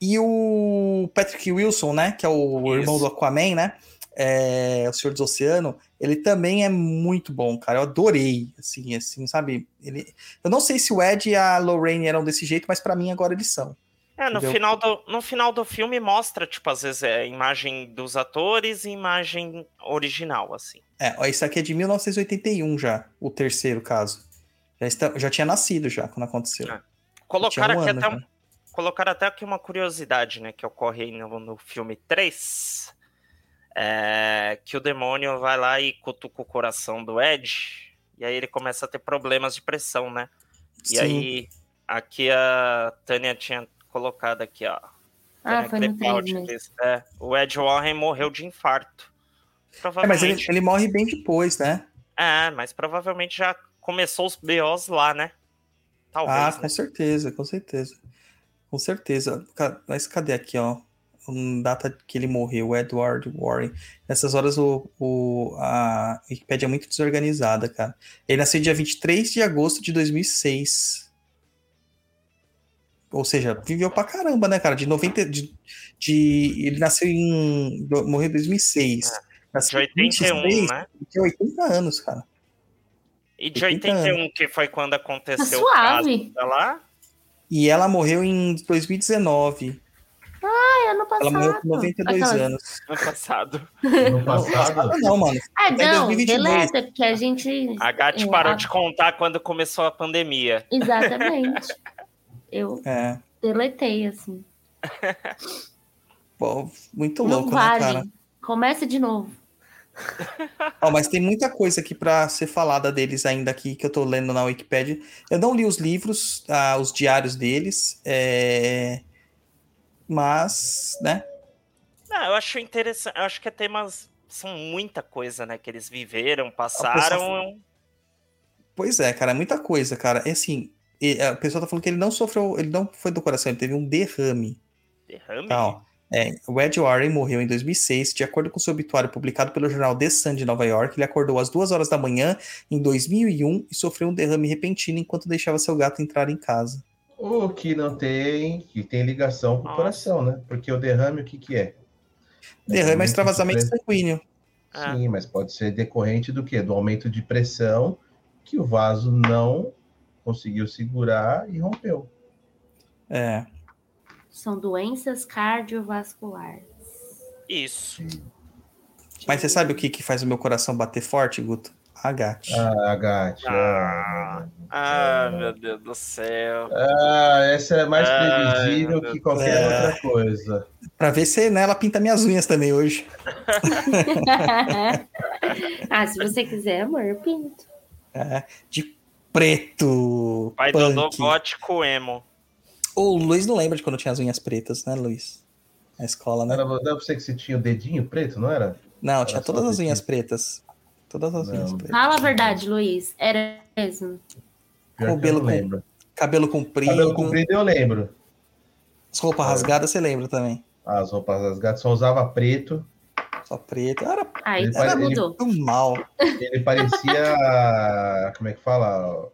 E o Patrick Wilson, né, que é o Isso. irmão do Aquaman, né, é, o Senhor dos Oceano, ele também é muito bom, cara. Eu adorei, assim, assim, sabe? Ele, eu não sei se o Ed e a Lorraine eram desse jeito, mas pra mim agora eles são. É, no Entendeu? final, do, no final do filme mostra, tipo, às vezes é imagem dos atores e imagem original, assim. É, ó, isso aqui é de 1981 já, o terceiro caso. Já, está- já tinha nascido já quando aconteceu. É. Colocaram um aqui ano até, um- colocaram até aqui uma curiosidade, né, que ocorre aí no, no filme 3, é, que o demônio vai lá e cutuca o coração do Ed, e aí ele começa a ter problemas de pressão, né? E Sim. aí, aqui a Tânia tinha colocado aqui, ó. Ah, Tânia foi no Crepaldi 3 mesmo. disse, é, o Ed Warren morreu de infarto. É, mas Provavelmente. ele, ele morre bem depois, né? É, mas provavelmente já começou os BOs lá, né? Talvez. ah, né? com certeza, com certeza. Com certeza. Mas cadê aqui, ó? Um data que ele morreu, Edward Warren. Nessas horas o, o, a Wikipedia é muito desorganizada, cara. Ele nasceu dia 23 de agosto de 2006. Ou seja, viveu pra caramba, né, cara? De 90. De, de- ele nasceu em. Morreu em 2006. De Nasceu em 81, 2006, né? Tinha 80 anos, cara. E de 80 81, que foi quando Tá aconteceu o caso suave. tá lá? E ela morreu em 2019. Ai, ano passado. Ela morreu com 92 Aquelas- anos. No passado. No passado, não, mano. Ah, em não, 2022. deleta, porque a gente. A Gatti É, parou a- de contar quando começou a pandemia. Exatamente. Eu É. deletei, assim. Pô, muito não louco, né, vale. cara? Começa de novo. Ó, mas tem muita coisa aqui pra ser falada deles ainda aqui que eu tô lendo na Wikipedia. Eu não li os livros, ah, os diários deles, é... mas, né? Não, eu acho interessante. Eu acho que é temas. São muita coisa, né? Que eles viveram, passaram. Pois é, cara, é muita coisa, cara. É assim, a pessoa tá falando que ele não sofreu, ele não foi do coração, ele teve um derrame. Derrame. Ó. É, o Ed Warren morreu em 2006, de acordo com seu obituário publicado pelo jornal The Sun de Nova York. Ele acordou às duas horas da manhã em 2001 e sofreu um derrame repentino enquanto deixava seu gato entrar em casa. o que não tem, que tem ligação com o coração, né? Porque o derrame, o que que é? Derrame é de extravasamento sanguíneo. Ah. Sim, mas pode ser decorrente do quê? Do aumento de pressão que o vaso não conseguiu segurar e rompeu. É. São doenças cardiovasculares. Isso. Mas você sabe o que, que faz o meu coração bater forte, Guto? A gate. Ah, Gatti. Ah. Ah, Ah, meu Deus do céu. Ah, essa é mais Ai, previsível que qualquer É. outra coisa. Pra ver se né, ela pinta minhas unhas também hoje. ah, se você quiser, amor, eu pinto. É, de preto. Pai do punk. gótico emo. O Luiz não lembra de quando tinha as unhas pretas, né, Luiz? Na escola, né? Era, pra você que você tinha o dedinho preto, não era? Não, tinha Era só todas as dedinho. unhas pretas. Todas as unhas Não. pretas. Fala a verdade, Luiz. Era mesmo. Pior Cabelo com-. Cabelo comprido. Cabelo comprido eu lembro. As roupas rasgadas, você lembra também. As roupas das gatas só usava preto. Só preto. Era, Aí Ele ele- mudou. muito mal. Ele parecia. como é que fala?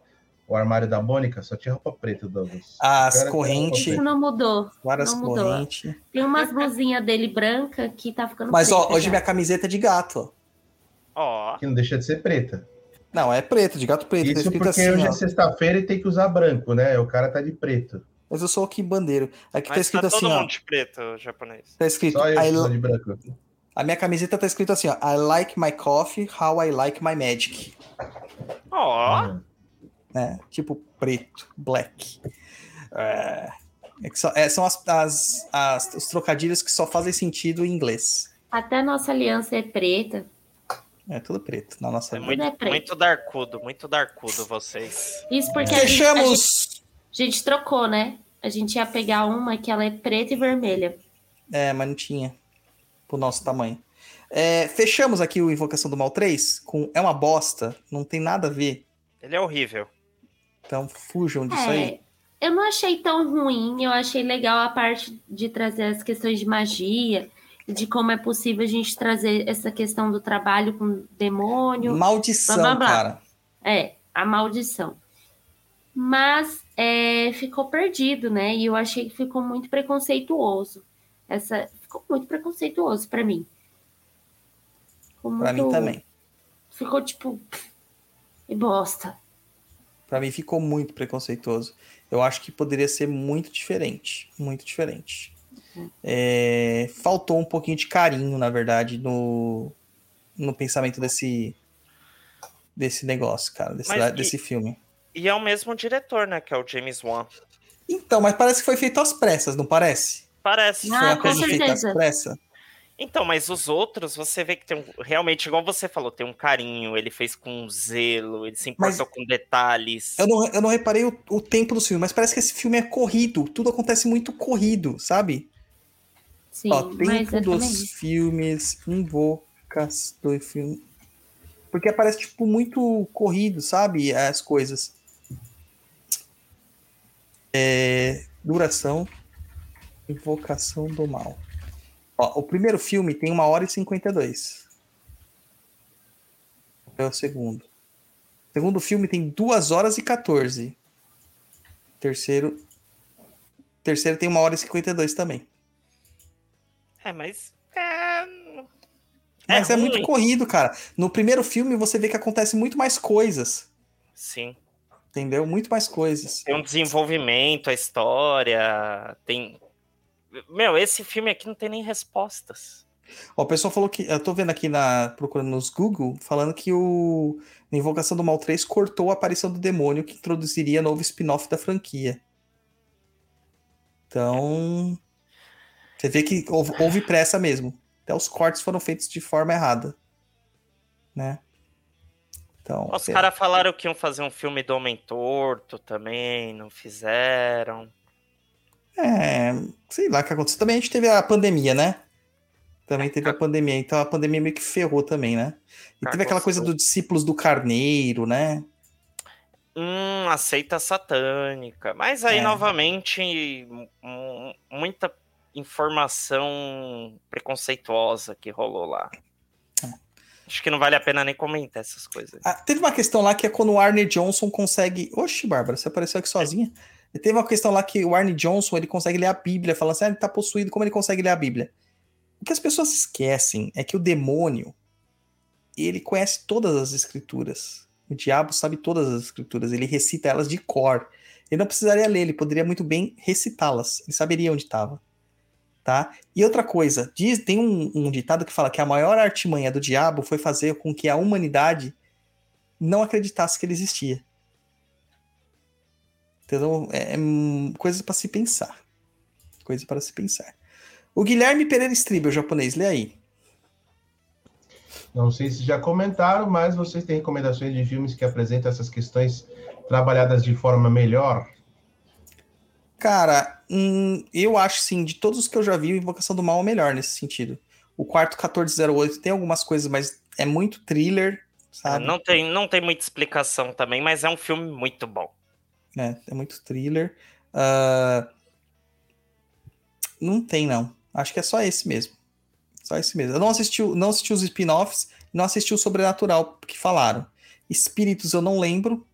O armário da Mônica, só tinha roupa preta, Douglas. As correntes, não mudou. várias não mudou. correntes. Tem umas blusinhas dele branca que tá ficando Mas, ó, preta hoje já. minha camiseta é de gato, ó. Ó. Que não deixa de ser preta. Não, é preto, de gato preto. tá Isso porque assim, hoje ó. é sexta-feira e tem que usar branco, né? O cara tá de preto. Mas eu sou aqui bandeiro. Aqui tá Mas escrito tá todo assim, ó. mundo de preto, japonês. Tá escrito. Só eu I de branco. A minha camiseta tá escrito assim, ó. I like my coffee, how I like my magic. Ó. Hum. Né? Tipo preto, black. É, é que só- é, são as, as- as- os trocadilhos que só fazem sentido em inglês. Até nossa aliança é preta. É tudo preto na nossa É muito, é preto. muito darkudo, muito darkudo vocês. Isso porque a gente, a gente, Fechamos. a gente trocou, né? A gente ia pegar uma que ela é preta e vermelha. É, mas não tinha. Pro nosso tamanho. É, fechamos aqui o Invocação do Mal 3 com É uma bosta, não tem nada a ver. Ele é horrível. Então fujam disso aí. É, eu não achei tão ruim, eu achei legal a parte de trazer as questões de magia, de como é possível a gente trazer essa questão do trabalho com demônio. Maldição, blá, blá, blá. cara. É, a maldição. Mas é, ficou perdido, né? E eu achei que ficou muito preconceituoso. Essa ficou muito preconceituoso pra mim. Ficou Pra mim também. Ficou tipo e bosta. Pra mim ficou muito preconceituoso. Eu acho que poderia ser muito diferente. Muito diferente. É, faltou um pouquinho de carinho, na verdade, no, no pensamento desse, desse negócio, cara, desse, e- desse filme. E é o mesmo diretor, né? Que é o James Wan. Então, mas parece que foi feito às pressas, não parece? Parece. Ah, foi uma com coisa feita às certeza. pressas. Então, mas os outros, você vê que tem um, realmente, igual você falou, tem um carinho, ele fez com zelo, ele se importou com detalhes. Eu não, eu não reparei o, o tempo do filme, mas parece que esse filme é corrido. Tudo acontece muito corrido, sabe? Sim, Ó, mas tempo dos filmes, invocas do filme. Porque parece, tipo, muito corrido, sabe? As coisas. É, duração. Invocação do mal. Ó, o primeiro filme tem 1 hora e 52. É o segundo. O segundo filme tem 2 horas e 14. Terceiro. Terceiro tem 1 hora e 52 também. É, mas. É, Mas é, ruim. muito corrido, cara. No primeiro filme você vê que acontece muito mais coisas. Sim. Entendeu? Muito mais coisas. Tem um desenvolvimento, a história. Tem. Meu, esse filme aqui não tem nem respostas. Ó, o pessoal falou que. Eu tô vendo aqui na. procurando nos Google, falando que o. Invocação do Mal 3 cortou a aparição do demônio que introduziria novo spin-off da franquia. Então. Você vê que houve, houve pressa mesmo. Até os cortes foram feitos de forma errada. Né? Então. Os caras falaram que iam fazer um filme do Homem Torto também, não fizeram. É, sei lá o que aconteceu. Também a gente teve a pandemia, né? Também teve a pandemia, então a pandemia meio que ferrou também, né? E teve aquela coisa dos discípulos do carneiro, né? Hum, aceita satânica. Mas aí, É. novamente, muita informação preconceituosa que rolou lá. Acho que não vale a pena nem comentar essas coisas. Ah, teve uma questão lá que é quando o Arne Johnson consegue. Oxi, Bárbara, você apareceu aqui sozinha. E Teve uma questão lá que o Arne Johnson ele consegue ler a Bíblia, falando assim: ah, ele tá possuído, como ele consegue ler a Bíblia? O que as pessoas esquecem é que o demônio ele conhece todas as escrituras. O diabo sabe todas as escrituras, ele recita elas de cor. Ele não precisaria ler, ele poderia muito bem recitá-las. Ele saberia onde estava. Tá? E outra coisa, diz, tem um, um ditado que fala que a maior artimanha do diabo foi fazer com que a humanidade não acreditasse que ele existia. Entendeu? É, é coisa para se pensar. Coisa para se pensar. O Guilherme Pereira Stribel, japonês, lê aí. Não sei se já comentaram, mas vocês têm recomendações de filmes que apresentam essas questões trabalhadas de forma melhor? Cara, hum, eu acho sim, de todos os que eu já vi, Invocação do Mal é o melhor nesse sentido. O quarto 1408 tem algumas coisas, mas é muito thriller, sabe? Não tem, não tem muita explicação também, mas é um filme muito bom. É, é muito thriller. Ah, Não tem, não. Acho que é só esse mesmo. Só esse mesmo. Eu não assisti, não assisti os spin-offs, não assisti o Sobrenatural que falaram. Espíritos eu não lembro.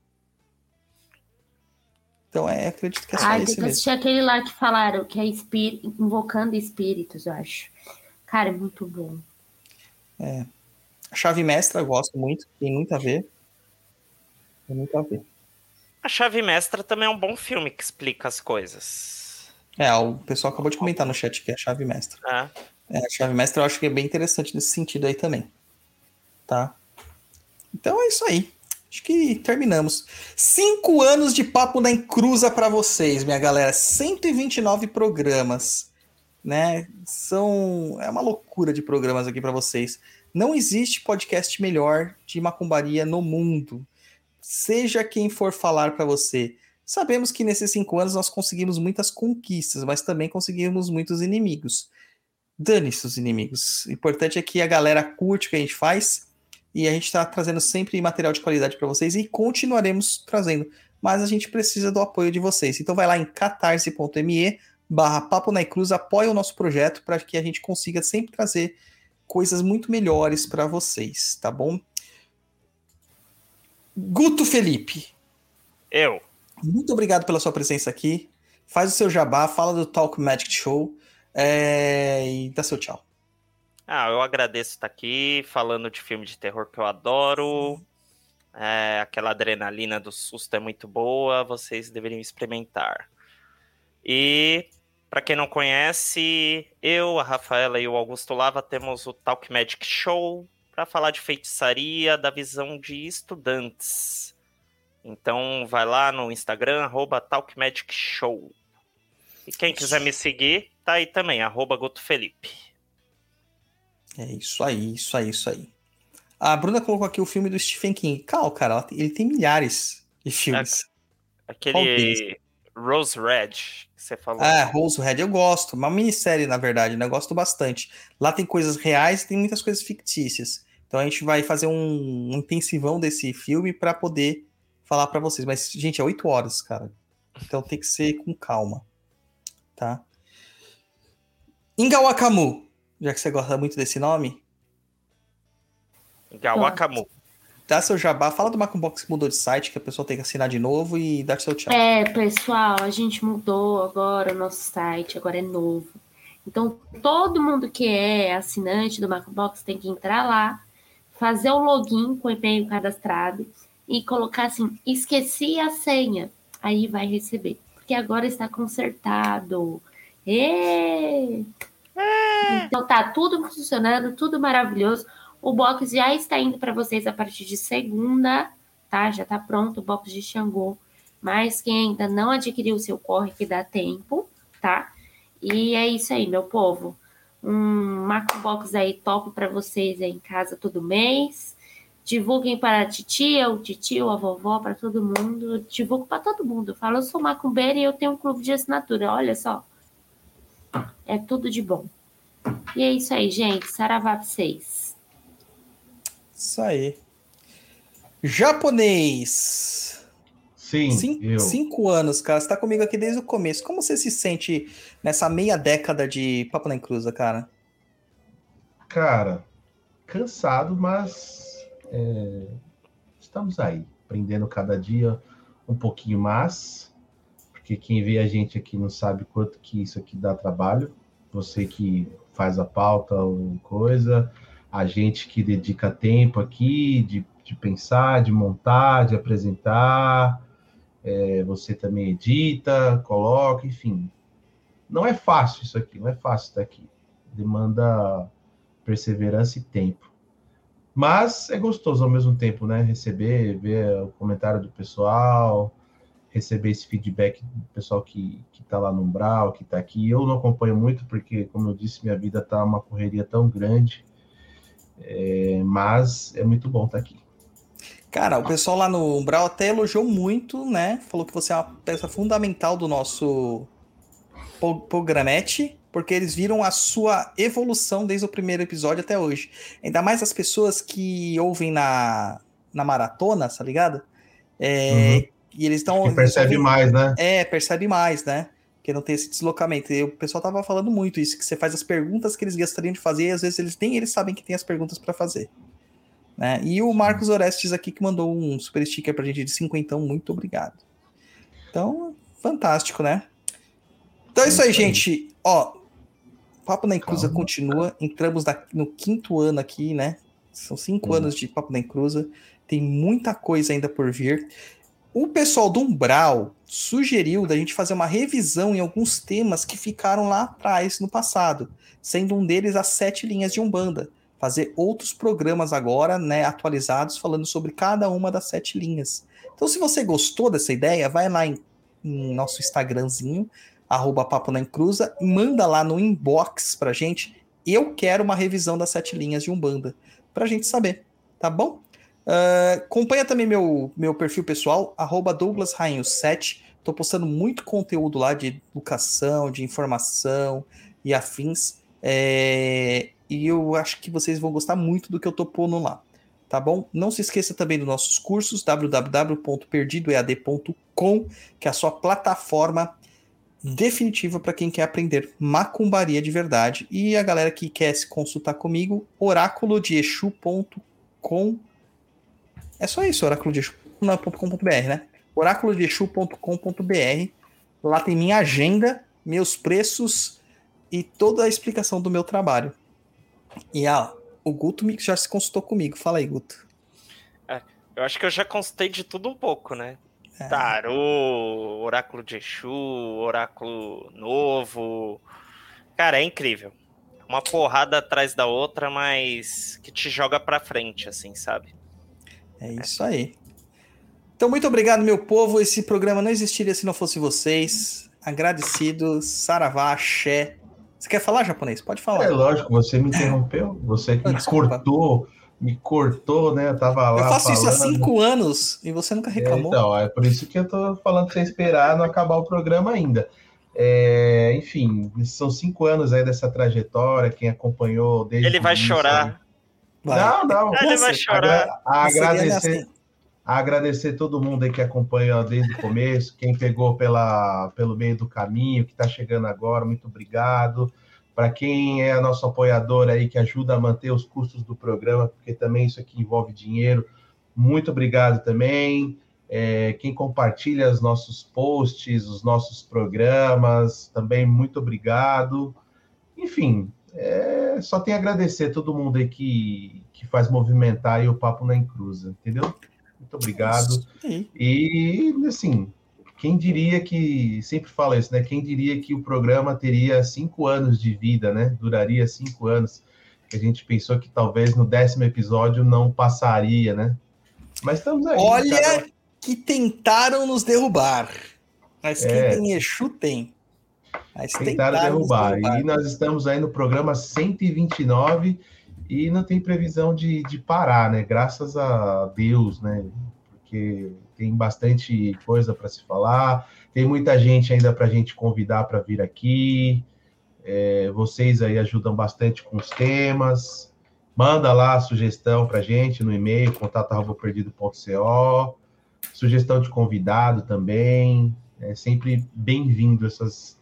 Então é, acredito que é só tem esse que mesmo. assistir aquele lá que falaram, que é espí- invocando espíritos, eu acho. Cara, é muito bom. A Chave Mestra eu gosto muito, tem muito a ver. Tem muito a ver. A Chave Mestra também é um bom filme que explica as coisas. É, o pessoal acabou de comentar no chat que é a Chave Mestra. né? É, a chave mestra eu acho que é bem interessante nesse sentido aí também. Tá? Então é isso aí. Acho que terminamos. Cinco anos de papo na encruza para vocês, minha galera. 129 programas, né? São é uma loucura de programas aqui para vocês. Não existe podcast melhor de macumbaria no mundo. Seja quem for falar para você. Sabemos que nesses cinco anos nós conseguimos muitas conquistas, mas também conseguimos muitos inimigos. Dane-se os inimigos. O importante é que a galera curte o que a gente faz e a gente está trazendo sempre material de qualidade para vocês e continuaremos trazendo. Mas a gente precisa do apoio de vocês. Então vai lá em catarse.me barra Papo na Cruz, apoia o nosso projeto para que a gente consiga sempre trazer coisas muito melhores para vocês, tá bom? Guto Felipe. Eu. Muito obrigado pela sua presença aqui. Faz o seu jabá, fala do Talk Magic Show é... e dá seu tchau. Ah, eu agradeço estar aqui falando de filme de terror que eu adoro. É, aquela adrenalina do susto é muito boa, vocês deveriam experimentar. E para quem não conhece, eu, a Rafaela e o Augusto Lava temos o Talk Magic Show para falar de feitiçaria da visão de estudantes. Então vai lá no Instagram, arroba Talk Magic Show. E quem quiser me seguir, tá aí também, arroba Guto Felipe. É isso aí, isso aí, isso aí. A Bruna colocou aqui o filme do Stephen King. Calma, cara, ele tem milhares de filmes. Aquele Rose Red que você falou. Ah, Rose Red eu gosto. Uma minissérie, na verdade, né? Eu gosto bastante. Lá tem coisas reais e tem muitas coisas fictícias. Então a gente vai fazer um, um intensivão desse filme para poder falar para vocês. Mas, gente, é oito horas, cara. Então tem que ser com calma. Tá? Ingawakamu, já que você gosta muito desse nome. Ingawakamu. Dá seu jabá, fala do Macumbox que mudou de site, que a pessoa tem que assinar de novo e dá seu tchau. É, pessoal, a gente mudou agora o nosso site, agora é novo. Então, todo mundo que é assinante do Macumbox tem que entrar lá, fazer o login com o e-mail cadastrado e colocar assim, esqueci a senha. Aí vai receber. Porque agora está consertado. Êêê! Então tá tudo funcionando, tudo maravilhoso. O box já está indo para vocês a partir de segunda, tá? Já tá pronto o box de Xangô. Mas quem ainda não adquiriu o seu corre que dá tempo, tá? E é isso aí, meu povo. Um Marco Box aí top para vocês aí em casa todo mês. Divulguem para a titia, o titio, a vovó, para todo mundo. Divulgo para todo mundo. Fala, eu sou macumbeira e eu tenho um clube de assinatura. Olha só. É tudo de bom. E é isso aí, gente. Saravá pra vocês. Isso aí. Japonês. Sim, Cin- eu. Cinco anos, cara. Você tá comigo aqui desde o começo. Como você se sente nessa meia década de Papo na Encruza, cara? Cara, cansado, mas é, estamos aí, aprendendo cada dia um pouquinho mais, porque quem vê a gente aqui não sabe quanto que isso aqui dá trabalho. Você que faz a pauta ou coisa, a gente que dedica tempo aqui de, de pensar, de montar, de apresentar. É, você também edita, coloca, enfim. Não é fácil isso aqui, não é fácil estar aqui. Demanda perseverança e tempo. Mas é gostoso ao mesmo tempo, né? Receber, ver o comentário do pessoal, receber esse feedback do pessoal que, que tá lá no Umbral, que tá aqui. Eu não acompanho muito, porque, como eu disse, minha vida tá uma correria tão grande. É, mas é muito bom estar aqui. Cara, o pessoal lá no Umbral até elogiou muito, né? Falou que você é uma peça fundamental do nosso programete, porque eles viram a sua evolução desde o primeiro episódio até hoje. Ainda mais as pessoas que ouvem na, na maratona, tá ligado? É, E eles estão. Percebe mais, né? É, percebe mais, né? Porque não tem esse deslocamento. E o pessoal tava falando muito isso, que você faz as perguntas que eles gostariam de fazer, e às vezes eles nem eles sabem que tem as perguntas para fazer. Né? E o Marcos Orestes aqui que mandou um super sticker pra gente de 50, muito obrigado. Então, fantástico, né? Então é isso aí, aí. gente. Ó, Papo na Encruza Calma. continua. Entramos na- no quinto ano aqui, né? São cinco Uhum. anos de Papo na Encruza. Tem muita coisa ainda por vir. O pessoal do Umbral sugeriu da gente fazer uma revisão em alguns temas que ficaram lá atrás no passado, sendo um deles as sete linhas de Umbanda. Fazer outros programas agora, né, atualizados, falando sobre cada uma das sete linhas. Então, se você gostou dessa ideia, vai lá em, em nosso Instagramzinho, arroba Papo na Encruza, manda lá no inbox pra gente. Eu quero uma revisão das sete linhas de Umbanda. pra gente saber, tá bom? Uh, acompanha também meu, meu perfil pessoal, arroba Douglas Rainho 7. Tô postando muito conteúdo lá de educação, de informação e afins. É, e eu acho que vocês vão gostar muito do que eu tô pondo lá. Tá bom? Não se esqueça também dos nossos cursos, www.perdidoead.com, que é a sua plataforma definitiva para quem quer aprender macumbaria de verdade. E a galera que quer se consultar comigo, oraculodeexu.com. É só isso, oraculodeexu.com.br, né? oraculodeexu.com.br. Lá tem minha agenda, meus preços e toda a explicação do meu trabalho. E ah, o Guto já se consultou comigo. Fala aí, Guto. É, eu acho que eu já consultei de tudo um pouco, né? É. Tarô, Oráculo de Exu, Oráculo Novo. Cara, é incrível. Uma porrada atrás da outra, mas que te joga pra frente, assim, sabe? É isso aí. Então, muito obrigado, meu povo. Esse programa não existiria se não fosse vocês. Agradecido. Saravá, axé. Você quer falar japonês? Pode falar. É lógico, você me interrompeu. Você que me cortou, me cortou, né? Eu tava lá. Eu faço falando. isso há cinco anos e você nunca reclamou. É, então, é por isso que eu tô falando pra você esperar não acabar o programa ainda. É, enfim, são cinco anos aí dessa trajetória, quem acompanhou desde. Ele vai chorar. Vai. Não, não. Ele vai chorar. Agra agradecer. Agradecer todo mundo aí que acompanha desde o começo, quem pegou pela, pelo meio do caminho, que está chegando agora, muito obrigado. Para quem é nosso apoiador aí, que ajuda a manter os custos do programa, porque também isso aqui envolve dinheiro, muito obrigado também. É, quem compartilha os nossos posts, os nossos programas, também muito obrigado. Enfim, é, só tem a agradecer a todo mundo aí que, que faz movimentar o Papo na Encruza, entendeu? Muito obrigado. E, assim, quem diria que, sempre fala isso, né? Quem diria que o programa teria cinco anos de vida, né? Duraria cinco anos. Que a gente pensou que talvez no décimo episódio não passaria, né? Mas estamos aí. Olha cara. que tentaram nos derrubar. Mas quem é. tem Exu tem. Mas tentaram, tentaram derrubar. derrubar. E nós estamos aí no programa 129 e não tem previsão de, de parar, né? Graças a Deus, né? Porque tem bastante coisa para se falar, tem muita gente ainda para a gente convidar para vir aqui. É, vocês aí ajudam bastante com os temas. Manda lá a sugestão para a gente no e-mail, contato.perdido.co. Sugestão de convidado também. É sempre bem-vindo essas,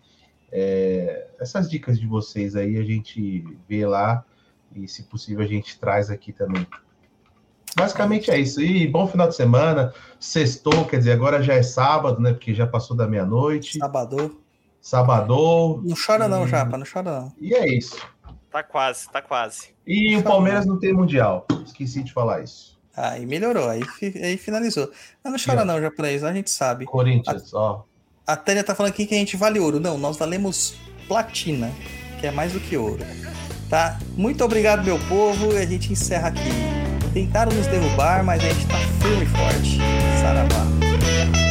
é, essas dicas de vocês aí, a gente vê lá e, se possível, a gente traz aqui também. Basicamente é isso. E bom final de semana. Sextou, quer dizer, agora já é sábado, né? Porque já passou da meia-noite. Sábado. Sábado. Não chora não, Japa, não chora não. E é isso. Tá quase, tá quase. E o Palmeiras não tem Mundial. Esqueci de falar isso. Aí melhorou, aí, aí finalizou. Mas não chora não, japonês, a gente sabe. Corinthians, a, ó. A Tânia tá falando aqui que a gente vale ouro. Não, nós valemos platina, que é mais do que ouro. Tá? Muito obrigado, meu povo, e a gente encerra aqui. Tentaram nos derrubar, mas a gente tá firme e forte. Saravá.